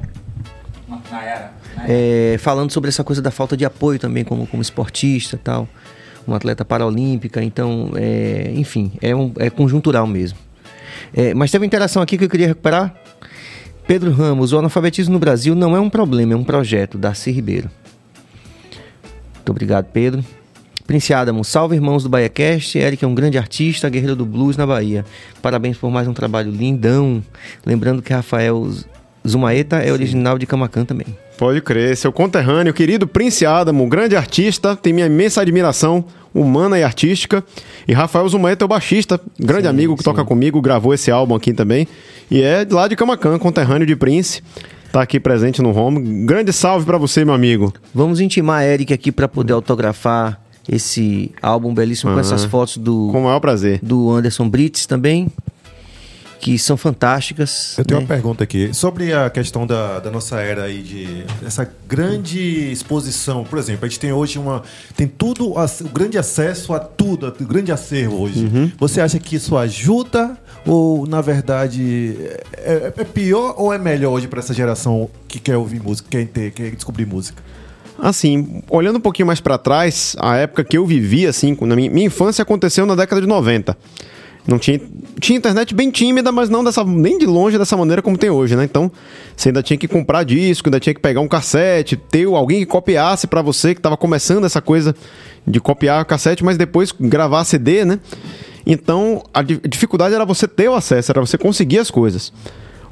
Nayara. É, falando sobre essa coisa da falta de apoio também como, como esportista tal. Uma atleta paralímpica, então, é, enfim, é, um, é conjuntural mesmo. É, mas teve uma interação aqui que eu queria recuperar. Pedro Ramos, o analfabetismo no Brasil não é um problema, é um projeto. Darcy Ribeiro. Muito obrigado, Pedro. Prince Adamo, salve irmãos do BahiaCast. Eric é um grande artista, guerreiro do blues na Bahia. Parabéns por mais um trabalho lindão. Lembrando que Rafael Zumaeta é Sim. original de Camacan também. Pode crer, seu conterrâneo, querido Prince Adamo, grande artista, tem minha imensa admiração humana e artística. E Rafael Zumaeta é o baixista, grande sim, amigo que sim. toca comigo, gravou esse álbum aqui também. E é lá de Camacan, conterrâneo de Prince tá aqui presente no home. Grande salve para você, meu amigo. Vamos intimar Eric aqui para poder autografar esse álbum belíssimo uhum. com essas fotos do. Com o maior prazer. Do Anderson Brits também. Que são fantásticas. Eu tenho né? uma pergunta aqui. Sobre a questão da, da nossa era aí, de essa grande exposição. Por exemplo, a gente tem hoje uma. Tem tudo, o grande acesso a tudo, o grande acervo hoje. Uhum. Você acha que isso ajuda ou, na verdade, é, é pior ou é melhor hoje para essa geração que quer ouvir música, quer, ter, quer descobrir música? Assim, olhando um pouquinho mais para trás, a época que eu vivi, assim, na minha, minha infância aconteceu na década de 90. Não tinha, tinha internet bem tímida, mas não dessa, nem de longe dessa maneira como tem hoje, né? Então, você ainda tinha que comprar disco, ainda tinha que pegar um cassete, ter alguém que copiasse para você, que estava começando essa coisa de copiar cassete, mas depois gravar CD, né? Então, a dificuldade era você ter o acesso, era você conseguir as coisas.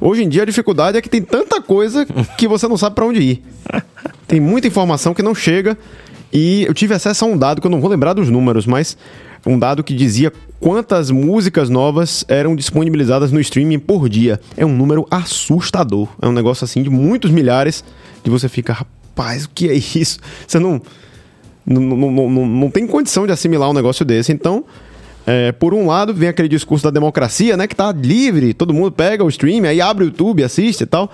Hoje em dia a dificuldade é que tem tanta coisa que você não sabe para onde ir. Tem muita informação que não chega. E eu tive acesso a um dado que eu não vou lembrar dos números, mas um dado que dizia quantas músicas novas eram disponibilizadas no streaming por dia. É um número assustador. É um negócio assim de muitos milhares que você fica, rapaz, o que é isso? Você não não, não, não, não tem condição de assimilar um negócio desse. Então, é, por um lado, vem aquele discurso da democracia, né? Que tá livre, todo mundo pega o stream, aí abre o YouTube, assiste e tal.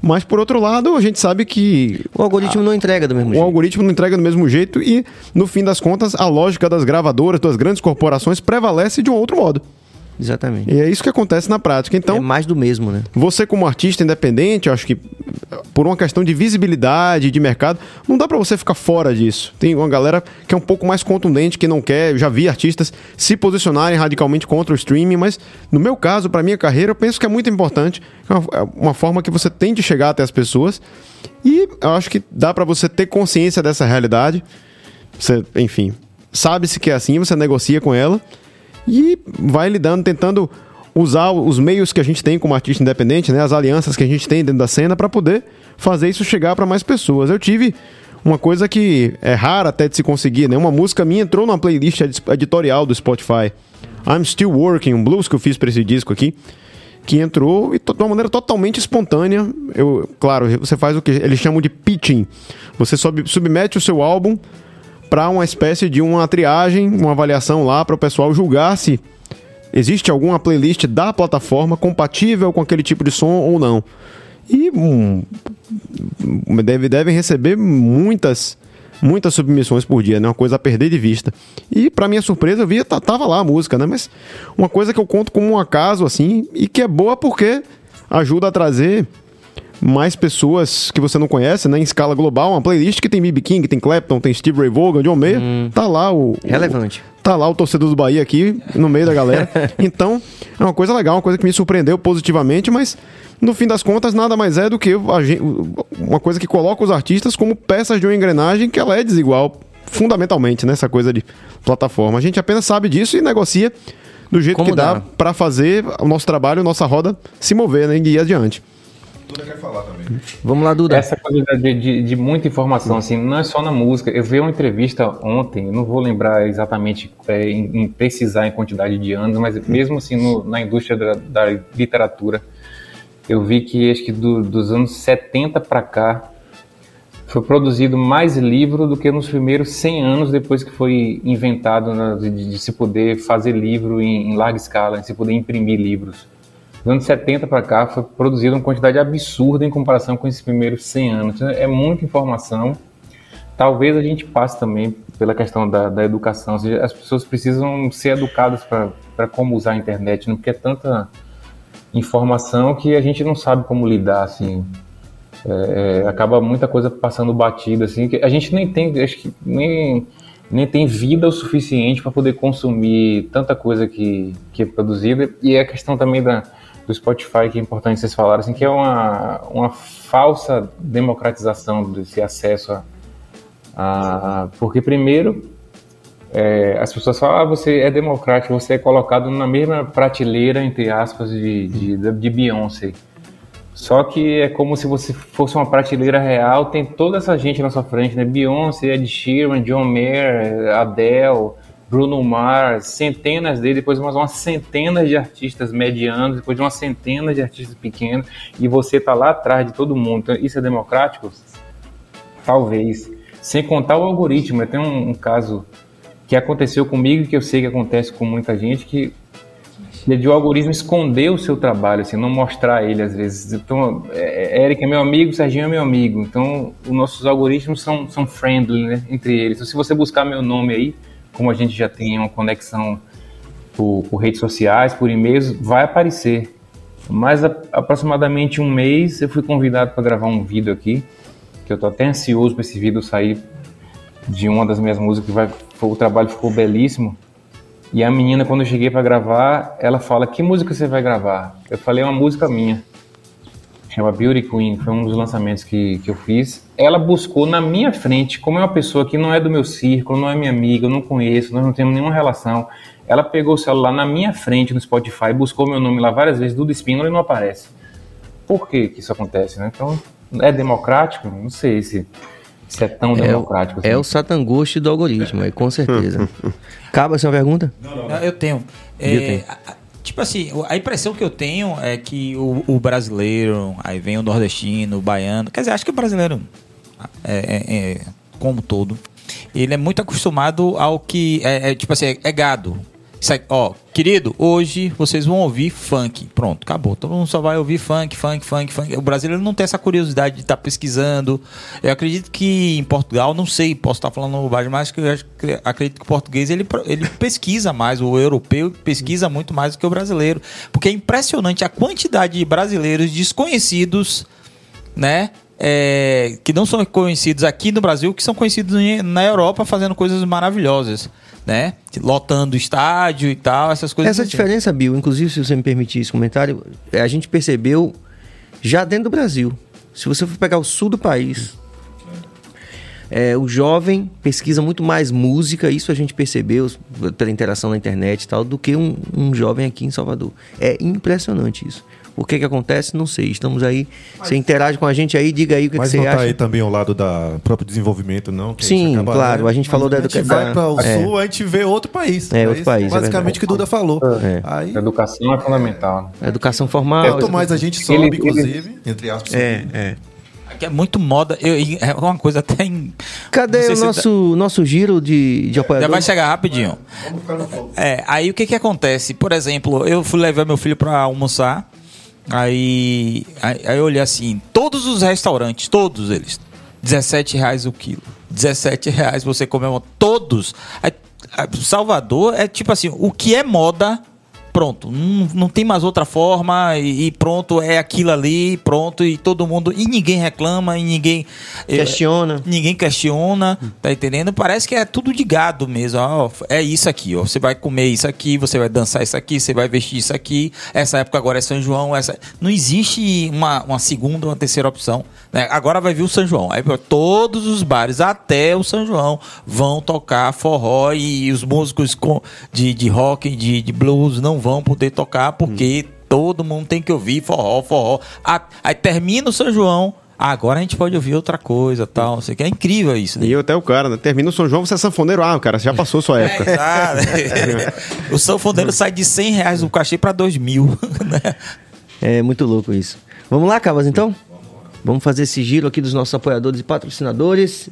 Mas por outro lado, a gente sabe que. O algoritmo a, não entrega do mesmo o jeito. O algoritmo não entrega do mesmo jeito e, no fim das contas, a lógica das gravadoras, das grandes corporações, prevalece de um outro modo. Exatamente. E é isso que acontece na prática. Então, é mais do mesmo, né? Você como artista independente, eu acho que por uma questão de visibilidade, de mercado, não dá para você ficar fora disso. Tem uma galera que é um pouco mais contundente, que não quer, eu já vi artistas se posicionarem radicalmente contra o streaming, mas no meu caso, para minha carreira, eu penso que é muito importante, é uma, é uma forma que você tem de chegar até as pessoas. E eu acho que dá para você ter consciência dessa realidade. Você, enfim, sabe-se que é assim, você negocia com ela e vai lidando, tentando usar os meios que a gente tem como artista independente, né, as alianças que a gente tem dentro da cena para poder fazer isso chegar para mais pessoas. Eu tive uma coisa que é rara até de se conseguir, né? Uma música minha entrou numa playlist edi- editorial do Spotify. I'm Still Working, um blues que eu fiz para esse disco aqui, que entrou e de uma maneira totalmente espontânea. Eu, claro, você faz o que eles chamam de pitching. Você submete o seu álbum para uma espécie de uma triagem, uma avaliação lá para o pessoal julgar se existe alguma playlist da plataforma compatível com aquele tipo de som ou não. E hum, deve, devem receber muitas muitas submissões por dia, né? Uma coisa a perder de vista. E para minha surpresa, eu via tá- tava lá a música, né? Mas uma coisa que eu conto como um acaso assim e que é boa porque ajuda a trazer mais pessoas que você não conhece, né? Em escala global, uma playlist que tem B.B. King, tem Clapton, tem Steve Ray Vaughan, John Mayer, tá lá o, o- Relevante. Tá lá o torcedor do Bahia aqui, no meio da galera. Então, é uma coisa legal, uma coisa que me surpreendeu positivamente, mas no fim das contas, nada mais é do que uma coisa que coloca os artistas como peças de uma engrenagem que ela é desigual, fundamentalmente, né? Essa coisa de plataforma. A gente apenas sabe disso e negocia do jeito Como que dá, dá. pra fazer o nosso trabalho, nossa roda se mover, né? E ir adiante. Duda quer falar também. Vamos lá, Duda. Essa coisa de, de, de muita informação, assim, não é só na música. Eu vi uma entrevista ontem, não vou lembrar exatamente é, em, em precisar em quantidade de anos, mas mesmo assim no- na indústria da, da literatura, eu vi que acho que do- dos anos 70 para cá foi produzido mais livro do que nos primeiros 100 anos depois que foi inventado né, de, de se poder fazer livro em, em larga escala, de se poder imprimir livros. Dos anos 70 para cá foi produzida uma quantidade absurda em comparação com esses primeiros 100 anos. Então, é muita informação. Talvez a gente passe também pela questão da, da educação. Ou seja, as pessoas precisam ser educadas para como usar a internet, não porque é tanta informação que a gente não sabe como lidar, assim. É, é, acaba muita coisa passando batida, assim, que a gente nem tem, acho que nem, nem tem vida o suficiente para poder consumir tanta coisa que, que é produzida. E é a questão também da, do Spotify, que é importante vocês falarem, assim, que é uma, uma falsa democratização desse acesso a, a porque primeiro é, as pessoas falam, ah, você é democrático, você é colocado na mesma prateleira, entre aspas, de, de, de Beyoncé. Só que é como se você fosse uma prateleira real, tem toda essa gente na sua frente, né? Beyoncé, Ed Sheeran, John Mayer, Adele, Bruno Mars, centenas dele, depois mais umas centenas de artistas medianos, depois de uma centena de artistas pequenos, e você tá lá atrás de todo mundo. Então, isso é democrático? Talvez. Sem contar o algoritmo, tem um, um caso que aconteceu comigo, que eu sei que acontece com muita gente, que é de o algoritmo esconder o seu trabalho, assim, não mostrar ele às vezes. Então, é, Eric é meu amigo, Serginho é meu amigo. Então, os nossos algoritmos são, são friendly né, entre eles. Então, se você buscar meu nome aí, como a gente já tem uma conexão por, por redes sociais, por e-mails, vai aparecer. Mas a, aproximadamente um mês eu fui convidado para gravar um vídeo aqui, que eu tô até ansioso para esse vídeo sair de uma das minhas músicas, que vai, o trabalho ficou belíssimo. E a menina, quando eu cheguei para gravar, ela fala: Que música você vai gravar? Eu falei: É uma música minha. Chama Beauty Queen, foi um dos lançamentos que, que eu fiz. Ela buscou na minha frente, como é uma pessoa que não é do meu círculo, não é minha amiga, eu não conheço, nós não temos nenhuma relação. Ela pegou o celular na minha frente no Spotify, buscou meu nome lá várias vezes, Duda Espínola, e não aparece. Por que, que isso acontece, né? Então, é democrático? Não sei se, se é tão É, o- democrático. assim. é o satangoste do algoritmo, aí, com certeza. Acaba essa pergunta? Ah, Eu tenho. É, Eu tenho. a- Tipo assim, a impressão que eu tenho é que o, o brasileiro, aí vem o nordestino, o baiano, quer dizer, acho que o brasileiro, é, é- é, como todo, ele é muito acostumado ao que, é, é, tipo assim, é, é gado. Ó, querido, hoje vocês vão ouvir funk. Pronto, acabou. Todo mundo só vai ouvir funk, funk, funk, funk. O brasileiro não tem essa curiosidade de estar pesquisando. Eu acredito que em Portugal, não sei, posso estar falando bobagem, mas que eu acredito que o português ele, ele pesquisa mais, o europeu pesquisa muito mais do que o brasileiro. Porque é impressionante a quantidade de brasileiros desconhecidos, né? É, que não são conhecidos aqui no Brasil, que são conhecidos na Europa fazendo coisas maravilhosas, né? Lotando estádio e tal, essas coisas. Essa assim. diferença, Bill, inclusive, se você me permitir esse comentário, é, a gente percebeu já dentro do Brasil. Se você for pegar o sul do país, É, o jovem pesquisa muito mais música, isso a gente percebeu pela interação na internet e tal, do que um, um jovem aqui em Salvador. É impressionante isso. O que que acontece? Não sei. Estamos aí. Você interage com a gente aí, diga aí o que, que Mas você não tá acha. aí também ao lado da próprio desenvolvimento, não? que Sim, acaba, claro, a gente falou da a gente educa- vai para o é. sul, a gente vê outro país. É, outro isso país, é Basicamente o que o Duda falou. É. Aí, A educação é fundamental. né? A educação formal. quanto mais a gente sobe, Ele- ele- inclusive, entre aspas. É, é. Que é muito moda. Eu- é uma coisa até em. Cadê o nosso, nosso giro de, de Já vai chegar rapidinho. É, aí o que que acontece? Por exemplo, eu fui levar meu filho pra almoçar. Aí, aí, aí eu olhei assim, todos os restaurantes, todos eles, 17 reais o quilo. 17 reais você comeu todos. Aí, Salvador é tipo assim, o que é moda, pronto. Não, não tem mais outra forma e, e pronto, é aquilo ali, pronto, e todo mundo. E ninguém reclama, e ninguém. Questiona. Ninguém questiona, tá entendendo? Parece que é tudo de gado mesmo. ó. é isso aqui, ó. Você vai comer isso aqui, você vai dançar isso aqui, você vai vestir isso aqui. Essa época agora é São João. Essa... Não existe uma, uma segunda uma terceira opção. né? Agora vai vir o São João. Aí todos os bares, até o São João, vão tocar forró e os músicos com- de, de rock, de, de blues, não vão poder tocar porque todo mundo tem que ouvir forró, forró. Aí termina o São João. Agora a gente pode ouvir outra coisa, tal, não sei o que. É incrível isso, né? E eu até o cara, né? Termina o São João, você é sanfoneiro. Ah, cara, já passou sua época. Exato. o sanfoneiro sai de 100 reais o cachê para 2 mil. né? É muito louco isso. Vamos lá, Cabas, então? Vamos fazer esse giro aqui dos nossos apoiadores e patrocinadores.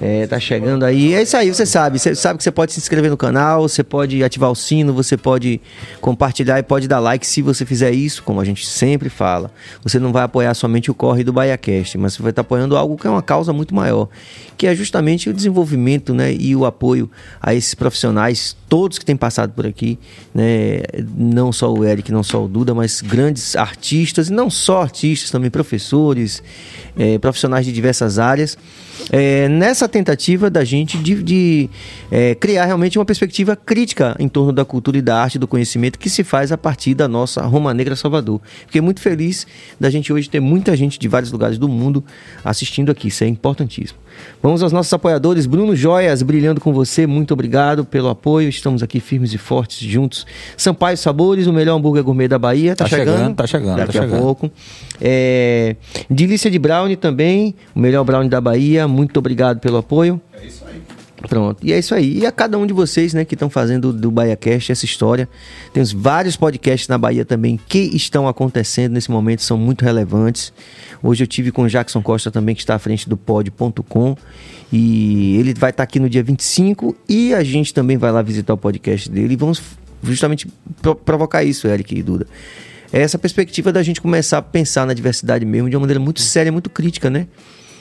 É, tá chegando aí. É isso aí, você sabe. Você sabe que você pode se inscrever no canal, você pode ativar o sino, você pode compartilhar e pode dar like se você fizer isso, como a gente sempre fala. Você não vai apoiar somente o corre do BaiaCast, mas você vai estar apoiando algo que é uma causa muito maior, que é justamente o desenvolvimento né, e o apoio a esses profissionais, todos que têm passado por aqui, né, não só o Eric, não só o Duda, mas grandes artistas, e não só artistas, também professores, eh, profissionais de diversas áreas, eh, nessa tentativa da gente de, de, eh, criar realmente uma perspectiva crítica em torno da cultura e da arte, do conhecimento que se faz a partir da nossa Roma Negra Salvador. Fiquei muito feliz da gente hoje ter muita gente de vários lugares do mundo assistindo aqui, isso é importantíssimo. Vamos aos nossos apoiadores. Bruno Joias, brilhando com você, muito obrigado pelo apoio. Estamos aqui firmes e fortes juntos. Sampaio Sabores, o melhor hambúrguer gourmet da Bahia. Tá, Tá chegando, chegando, tá chegando, Daqui tá a chegando. pouco. É... Delícia de Brownie também, o melhor brownie da Bahia. Muito obrigado pelo apoio. É isso aí. Pronto, e é isso aí. E a cada um de vocês, né, que estão fazendo do BahiaCast essa história. Temos vários podcasts na Bahia também que estão acontecendo nesse momento, são muito relevantes. Hoje eu tive com o Jackson Costa também, que está à frente do pod.com. E ele vai estar aqui no dia 25 e a gente também vai lá visitar o podcast dele e vamos justamente pro- provocar isso, Eric e Duda. É essa perspectiva da gente começar a pensar na diversidade mesmo de uma maneira muito séria, muito crítica, né?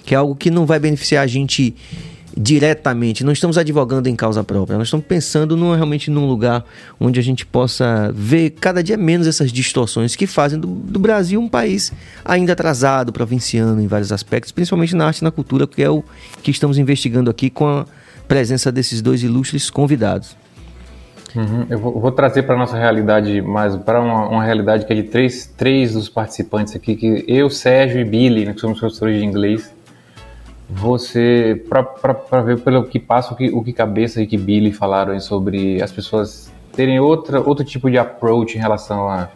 Que é algo que não vai beneficiar a gente diretamente. Não estamos advogando em causa própria. Nós estamos pensando num, realmente num lugar onde a gente possa ver cada dia menos essas distorções que fazem do, do Brasil um país ainda atrasado, provinciano em vários aspectos, principalmente na arte e na cultura, que é o que estamos investigando aqui com a presença desses dois ilustres convidados. Uhum. Eu vou, vou trazer para nossa realidade mais para uma, uma realidade que é de três, três dos participantes aqui, que eu, Sérgio e Billy, né, que somos professores de inglês. Você, para ver pelo que passa, o que, o que cabeça e que Billy falaram sobre as pessoas terem outra, outro tipo de approach em relação a,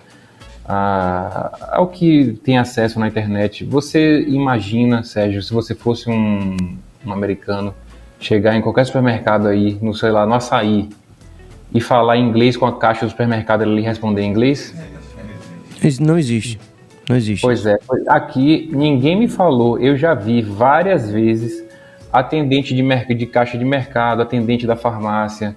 a, ao que tem acesso na internet. Você imagina, Sérgio, se você fosse um, um americano, chegar em qualquer supermercado aí, no sei lá, no açaí, e falar inglês com a caixa do supermercado ele responder em inglês? Isso Não existe. Não existe. Pois é, aqui ninguém me falou, eu já vi várias vezes atendente de, de caixa de mercado, atendente da farmácia,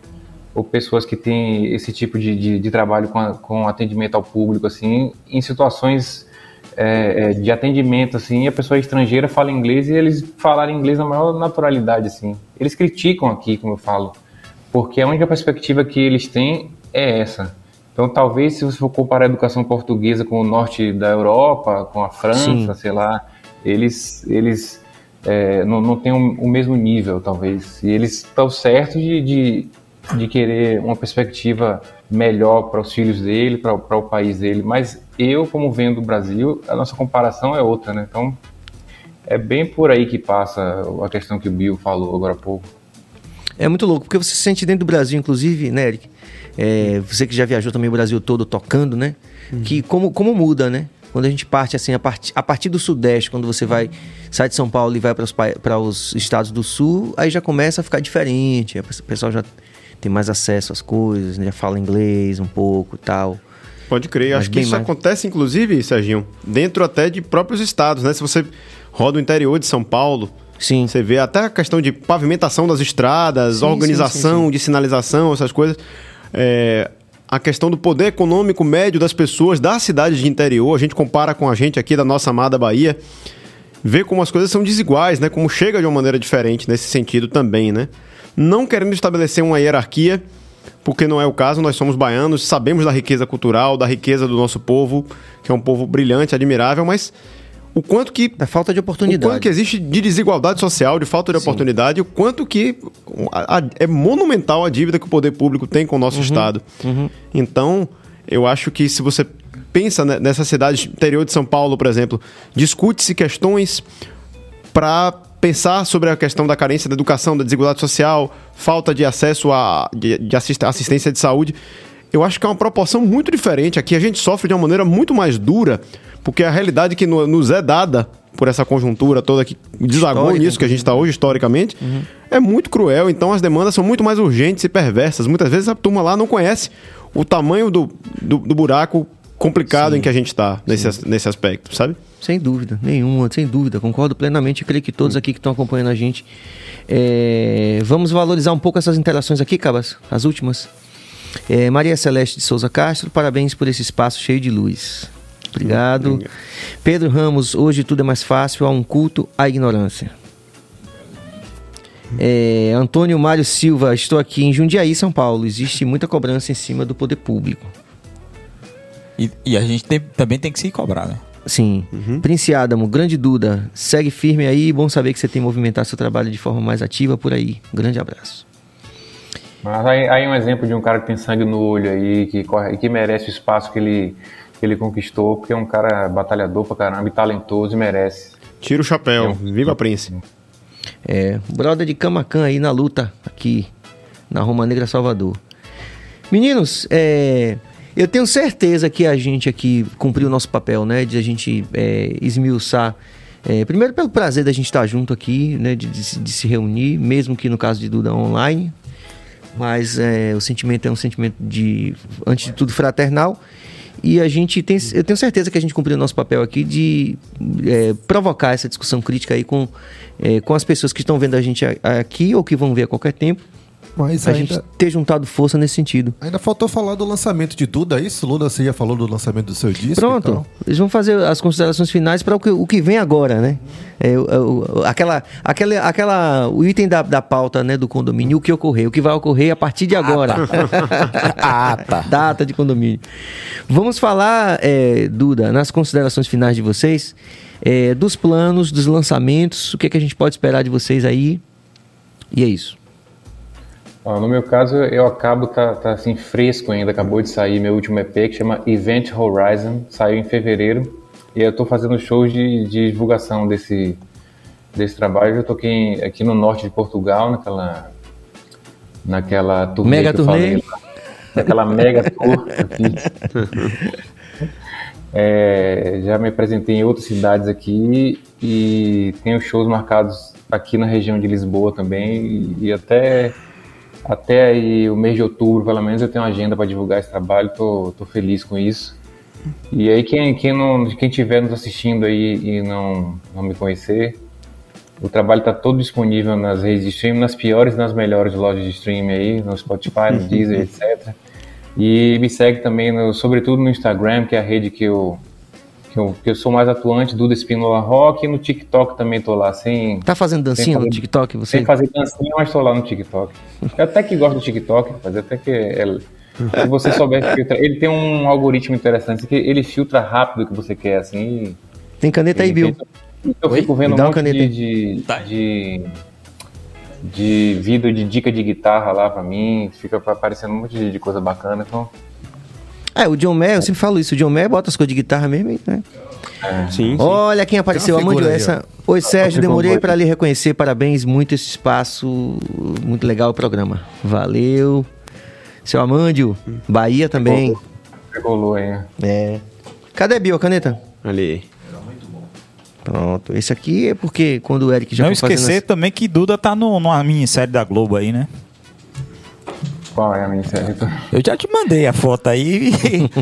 ou pessoas que têm esse tipo de, de, de trabalho com, a- com atendimento ao público, assim, em situações é, é, de atendimento, assim, a pessoa estrangeira fala inglês e eles falaram inglês na maior naturalidade, assim. Eles criticam aqui, como eu falo, porque a única perspectiva que eles têm é essa. Então, talvez, se você for comparar a educação portuguesa com o norte da Europa, com a França, Sim. sei lá, eles, eles é, não, não têm o, o mesmo nível, talvez. E eles estão certos de, de, de querer uma perspectiva melhor para os filhos dele, para o país dele. Mas eu, como vendo o Brasil, a nossa comparação é outra, né? Então, é bem por aí que passa a questão que o Bill falou agora há pouco. É muito louco, porque você se sente dentro do Brasil, inclusive, né, Eric? É, você que já viajou também o Brasil todo tocando, né? Que como, como muda, né? Quando a gente parte assim, a, part, a partir do Sudeste, quando você vai, sai de São Paulo e vai para os, para os estados do Sul, aí já começa a ficar diferente. O pessoal já tem mais acesso às coisas, né? já fala inglês um pouco e tal. Pode crer. Mas Acho que isso mais. acontece, inclusive, Serginho, dentro até de próprios estados, né? Se você roda o interior de São Paulo, Sim. você vê até a questão de pavimentação das estradas, Sim, organização sim, sim, de sinalização, essas coisas. É, a questão do poder econômico médio das pessoas da cidade de interior, a gente compara com a gente aqui da nossa amada Bahia, vê como as coisas são desiguais, né? Como chega de uma maneira diferente nesse sentido também, né? Não querendo estabelecer uma hierarquia, porque não é o caso, nós somos baianos, sabemos da riqueza cultural, da riqueza do nosso povo, que é um povo brilhante, admirável, mas o quanto que Da falta de o oportunidade. quanto que existe de desigualdade social, de falta de oportunidade, o quanto que a- a- é monumental a dívida que o poder público tem com o nosso Estado. Então, eu acho que se você pensa ne- nessa cidade interior de São Paulo, por exemplo, discute-se questões para pensar sobre a questão da carência da educação, da desigualdade social, falta de acesso a de, de assist- assistência de saúde. Eu acho que é uma proporção muito diferente. Aqui a gente sofre de uma maneira muito mais dura, porque a realidade que no- nos é dada por essa conjuntura toda que desagou Histórica, nisso que a gente está hoje historicamente, é muito cruel. Então as demandas são muito mais urgentes e perversas. Muitas vezes a turma lá não conhece o tamanho do, do, do buraco complicado em que a gente está nesse, nesse aspecto, sabe? Sem dúvida, nenhuma, sem dúvida. Concordo plenamente. Eu creio que todos aqui que estão acompanhando a gente. é, vamos valorizar um pouco essas interações aqui, Cabas, as últimas. É, Maria Celeste de Souza Castro, parabéns por esse espaço cheio de luz. Obrigado. Pedro Ramos, hoje tudo é mais fácil, há um culto à ignorância. É, Antônio Mário Silva, estou aqui em Jundiaí, São Paulo. Existe muita cobrança em cima do poder público. E, e a gente tem- também tem que se cobrar, né? Sim. Prince Adamo, grande Duda, segue firme aí. Bom saber que você tem movimentado seu trabalho de forma mais ativa por aí. Um grande abraço. Mas aí, aí um exemplo de um cara que tem sangue no olho aí, que, corre, que merece o espaço que ele, que ele conquistou, porque é um cara batalhador pra caramba e talentoso e merece. Tira o chapéu. Viva Prince. É, brother de Camacan aí na luta, aqui na Roma Negra Salvador. Meninos, é, eu tenho certeza que a gente aqui cumpriu o nosso papel, né? De a gente é, esmiuçar. é, primeiro pelo prazer da gente estar junto aqui, né? De, de se- de se reunir, mesmo que no caso de Duda online. Mas é, o sentimento é um sentimento de, antes de tudo, fraternal. E a gente tem, eu tenho certeza que a gente cumpriu o nosso papel aqui de é, provocar essa discussão crítica aí com, é, com as pessoas que estão vendo a gente aqui ou que vão ver a qualquer tempo. Mas A ainda, gente ter juntado força nesse sentido. ainda faltou falar do lançamento de tudo, é isso? Lula, você já falou do lançamento do seu disco? Pronto, eles vão fazer as considerações finais para o que, o que vem agora, né? É, o- o- aquela, aquela, aquela, o item da, da pauta né, do condomínio, o que ocorreu, o que vai ocorrer a partir de agora. Ah, tá. Data de condomínio. Vamos falar, é, Duda, nas considerações finais de vocês, é, dos planos, dos lançamentos, o que, é que a gente pode esperar de vocês aí. E é isso. Ó, no meu caso, eu acabo, tá, tá assim, fresco ainda, acabou de sair meu último EP que chama Event Horizon, saiu em fevereiro, e eu tô fazendo shows de, de divulgação desse, desse trabalho. Eu toquei aqui no norte de Portugal, naquela, naquela turnê Mega que eu turnê. falei naquela mega tour. É, já me apresentei em outras cidades aqui e tenho shows marcados aqui na região de Lisboa também e, e até até aí o mês de outubro, pelo menos, eu tenho uma agenda para divulgar esse trabalho, tô, tô feliz com isso. E aí quem, quem não quem estiver nos assistindo aí e não, não me conhecer, o trabalho está todo disponível nas redes de streaming, nas piores e nas melhores lojas de streaming aí, no Spotify, no Deezer, etc. E me segue também, no, sobretudo no Instagram, que é a rede que eu, que eu, que eu sou mais atuante, Duda Espínola Rock, e no TikTok também tô lá, sem, Tá fazendo dancinha no fazer- TikTok, você? sem fazer dancinha, mas tô lá no TikTok. Eu até que gosto do TikTok, mas até que é- se você souber filtrar, ele tem um algoritmo interessante, que ele filtra rápido o que você quer, assim, Tem caneta aí, Bill. eu fico vendo um monte caneta de, de, Tá. de, de vídeo de dica de guitarra lá pra mim, fica aparecendo um monte de coisa bacana, então É, o John Mayer, eu sempre falo isso, o John Mayer bota as coisas de guitarra mesmo, né? Sim, sim. Olha quem apareceu, aí, essa. Oi, Sérgio, demorei para lhe reconhecer. Parabéns, muito esse espaço, muito legal o programa. Valeu. Seu Amandio, Bahia também. Rolou aí. É. Cadê Bio, a caneta? Ali. Pronto. Esse aqui é porque quando o Eric já Não esquecer também que Duda tá no, numa minissérie da Globo aí, né? Qual é a minissérie? Eu já te mandei a foto aí.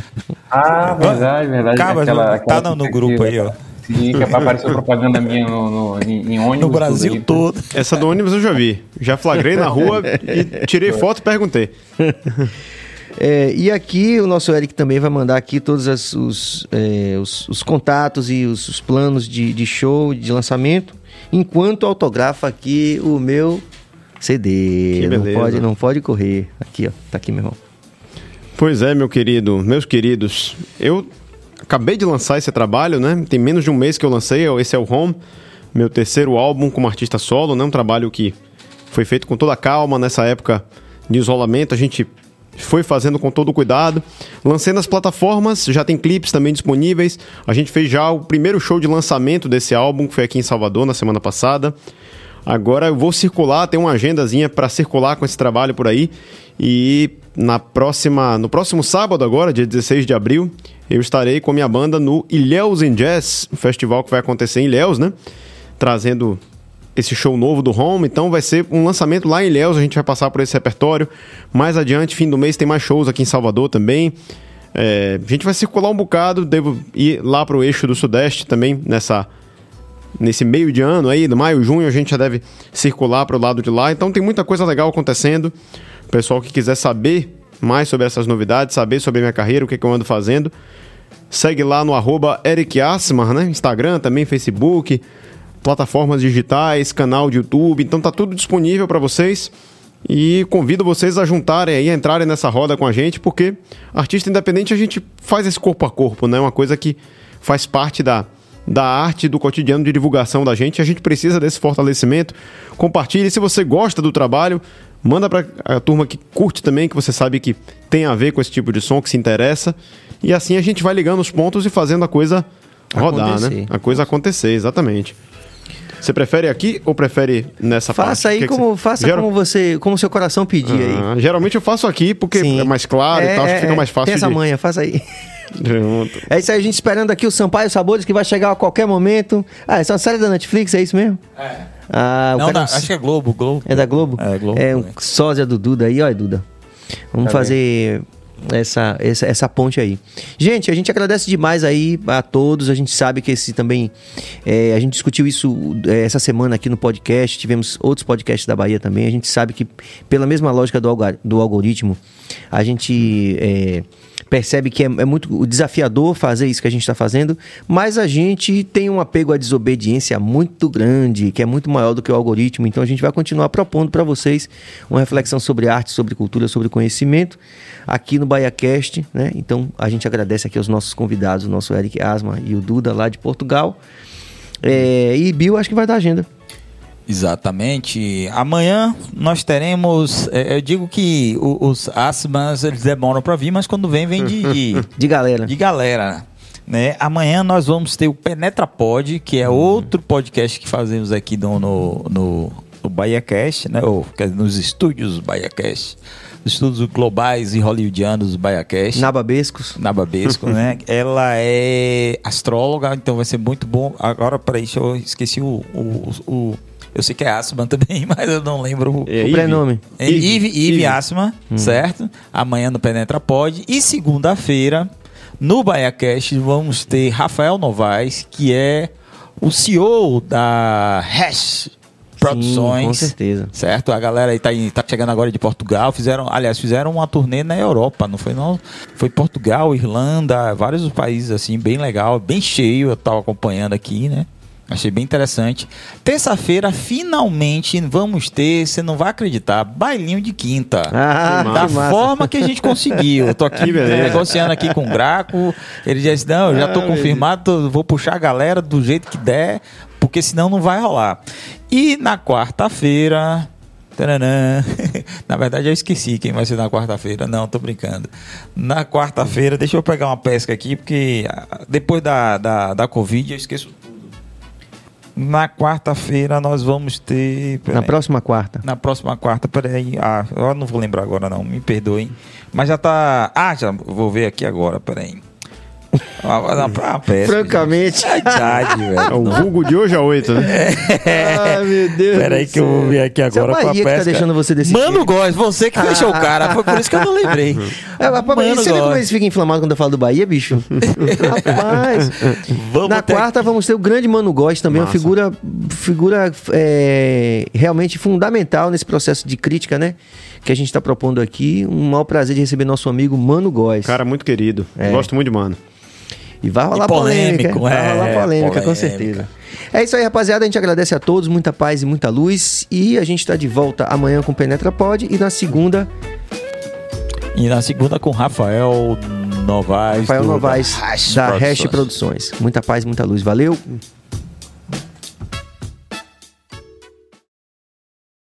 Ah, verdade, verdade. Cara, tá no- no grupo aí, ó. Sim, que apareceu propaganda minha no, no, em, em ônibus. no Brasil todo. Essa do ônibus eu já vi. Já flagrei na rua e tirei foto e perguntei. É, e aqui o nosso Eric também vai mandar aqui todos as- os, é, os, os contatos e os, os planos de, de show, de lançamento, enquanto autografa aqui o meu CD. Não pode, não pode correr. Aqui, ó. Tá aqui, meu irmão. Pois é, meu querido, meus queridos. Eu acabei de lançar esse trabalho, né? Tem menos de um mês que eu lancei. Esse é o Home, meu terceiro álbum como artista solo, né? Um trabalho que foi feito com toda a calma nessa época de isolamento. A gente foi fazendo com todo o cuidado. Lancei nas plataformas, já tem clipes também disponíveis. A gente fez já o primeiro show de lançamento desse álbum, que foi aqui em Salvador na semana passada. Agora eu vou circular, tem uma agendazinha para circular com esse trabalho por aí. E na próxima, no próximo sábado agora, dia 16 de abril, eu estarei com minha banda no Ilhéus in Jazz, um festival que vai acontecer em Ilhéus, né? Trazendo esse show novo do Home, então vai ser um lançamento lá em Ilhéus, a gente vai passar por esse repertório. Mais adiante, fim do mês, tem mais shows aqui em Salvador também. É, a gente vai circular um bocado, devo ir lá pro eixo do Sudeste também, nessa nesse meio de ano aí, do maio, junho, a gente já deve circular para o lado de lá. Então tem muita coisa legal acontecendo. O pessoal que quiser saber mais sobre essas novidades, saber sobre minha carreira, o que, que eu ando fazendo, segue lá no arroba Eric Asmar, né? Instagram, também Facebook, plataformas digitais, canal de YouTube. Então tá tudo disponível para vocês. E convido vocês a juntarem aí, a entrarem nessa roda com a gente, porque artista independente a gente faz esse corpo a corpo, né? Uma coisa que faz parte da, da arte, do cotidiano de divulgação da gente. A gente precisa desse fortalecimento. Compartilhe. Se você gosta do trabalho, manda para a turma que curte também, que você sabe que tem a ver com esse tipo de som, que se interessa. E assim a gente vai ligando os pontos e fazendo a coisa rodar, né? Acontecer. A coisa acontecer, exatamente. Você prefere aqui ou prefere nessa parte? Faça aí O que que como, você- faça Geral- como você, como seu coração pedir aí. Ah, geralmente eu faço aqui porque Sim. é mais claro e tal, acho que fica mais fácil Tem essa de... manha, faça aí. Junto. É isso aí, a gente esperando aqui o Sampaio Sabores, que vai chegar a qualquer momento. Ah, essa é uma série da Netflix, é isso mesmo? É. Ah, o Não, da- acho que é Globo, Globo. É da Globo? É, Globo. É um também. sósia do Duda aí, ó, Duda. Vamos Tá fazer essa, essa, essa ponte aí. Gente, a gente agradece demais aí a todos. A gente sabe que esse também. é, a gente discutiu isso é, essa semana aqui no podcast. Tivemos outros podcasts da Bahia também. A gente sabe que, pela mesma lógica do, alga- do algoritmo, a gente. é, percebe que é, é muito desafiador fazer isso que a gente está fazendo, mas a gente tem um apego à desobediência muito grande, que é muito maior do que o algoritmo. Então a gente vai continuar propondo para vocês uma reflexão sobre arte, sobre cultura, sobre conhecimento aqui no BaiaCast, né? Então a gente agradece aqui aos nossos convidados, o nosso Eric Asma e o Duda lá de Portugal. É, e Bill, acho que vai dar agenda. Exatamente. Amanhã nós teremos. é, eu digo que o- os asmas eles demoram para vir, mas quando vem, vem de, de, De galera. de galera. Né? Amanhã nós vamos ter o Penetra Pod, que é outro podcast que fazemos aqui no, no, no, no BahiaCast, né? Ou, quer dizer, nos estúdios BahiaCast. Os estúdios globais e hollywoodianos do BahiaCast. Nababescos. Na Babesco, né? Ela é astróloga, então vai ser muito bom. Agora, peraí, eu esqueci o. o, o- eu sei que é Asman também, mas eu não lembro o. É, o Ive. prenome. É Ive, Ive, Ive. Asma, certo? Amanhã no Penetra Pod. E segunda-feira, no BaiaCast, vamos ter Rafael Novaes, que é o CEO da Hash Produções. com certeza. Certo? A galera aí tá, tá chegando agora de Portugal. Fizeram, aliás, fizeram uma turnê na Europa, não foi não? Foi Portugal, Irlanda, vários países assim, bem legal, bem cheio. Eu tava acompanhando aqui, né? Achei bem interessante. Terça-feira, finalmente, vamos ter, você não vai acreditar, bailinho de quinta. Ah, da que forma que a gente conseguiu. Eu tô aqui negociando aqui com o Graco. Ele disse: Não, eu já tô Ah, confirmado, tô- vou puxar a galera do jeito que der, porque senão não vai rolar. E na quarta-feira. Na verdade, eu esqueci quem vai ser na quarta-feira. Não, tô brincando. Na quarta-feira, deixa eu pegar uma pesca aqui, porque ah, depois da, da, da Covid eu esqueço tudo. Na quarta-feira nós vamos ter. Na próxima quarta. Na próxima quarta, peraí. Ah, eu não vou lembrar agora, não. Me perdoem. Mas já tá. Ah, já vou ver aqui agora, peraí. Ah, pesca, Francamente. gente. Verdade, É velho. o vulgo de hoje a 8, né? Ai, meu Deus. Peraí que eu ver aqui é agora a com a Bahia que pesca. tá deixando você decidir. Mano Góes, você que fechou o cara. Foi por isso que eu não lembrei. É, rapaz, Mano você vê como eles ficam inflamados quando eu falo do Bahia, bicho? rapaz. Vamos Na ter- quarta vamos ter o grande Mano Góes também, uma Massa. figura, figura é, realmente fundamental nesse processo de crítica, né? Que a gente está propondo aqui. Um maior prazer de receber nosso amigo Mano Góes. Cara muito querido. É. Gosto muito de mano. E vai rolar E polêmica. polêmico, Vai é, rolar polêmica, com polêmica. certeza. É isso aí, rapaziada. A gente agradece a todos. Muita paz e muita luz. E a gente está de volta amanhã com o Penetra Pod. E na segunda, E na segunda com Rafael Novaes. Rafael Novaes, Hash da Hash Produções. Produções. Muita paz, muita luz. Valeu.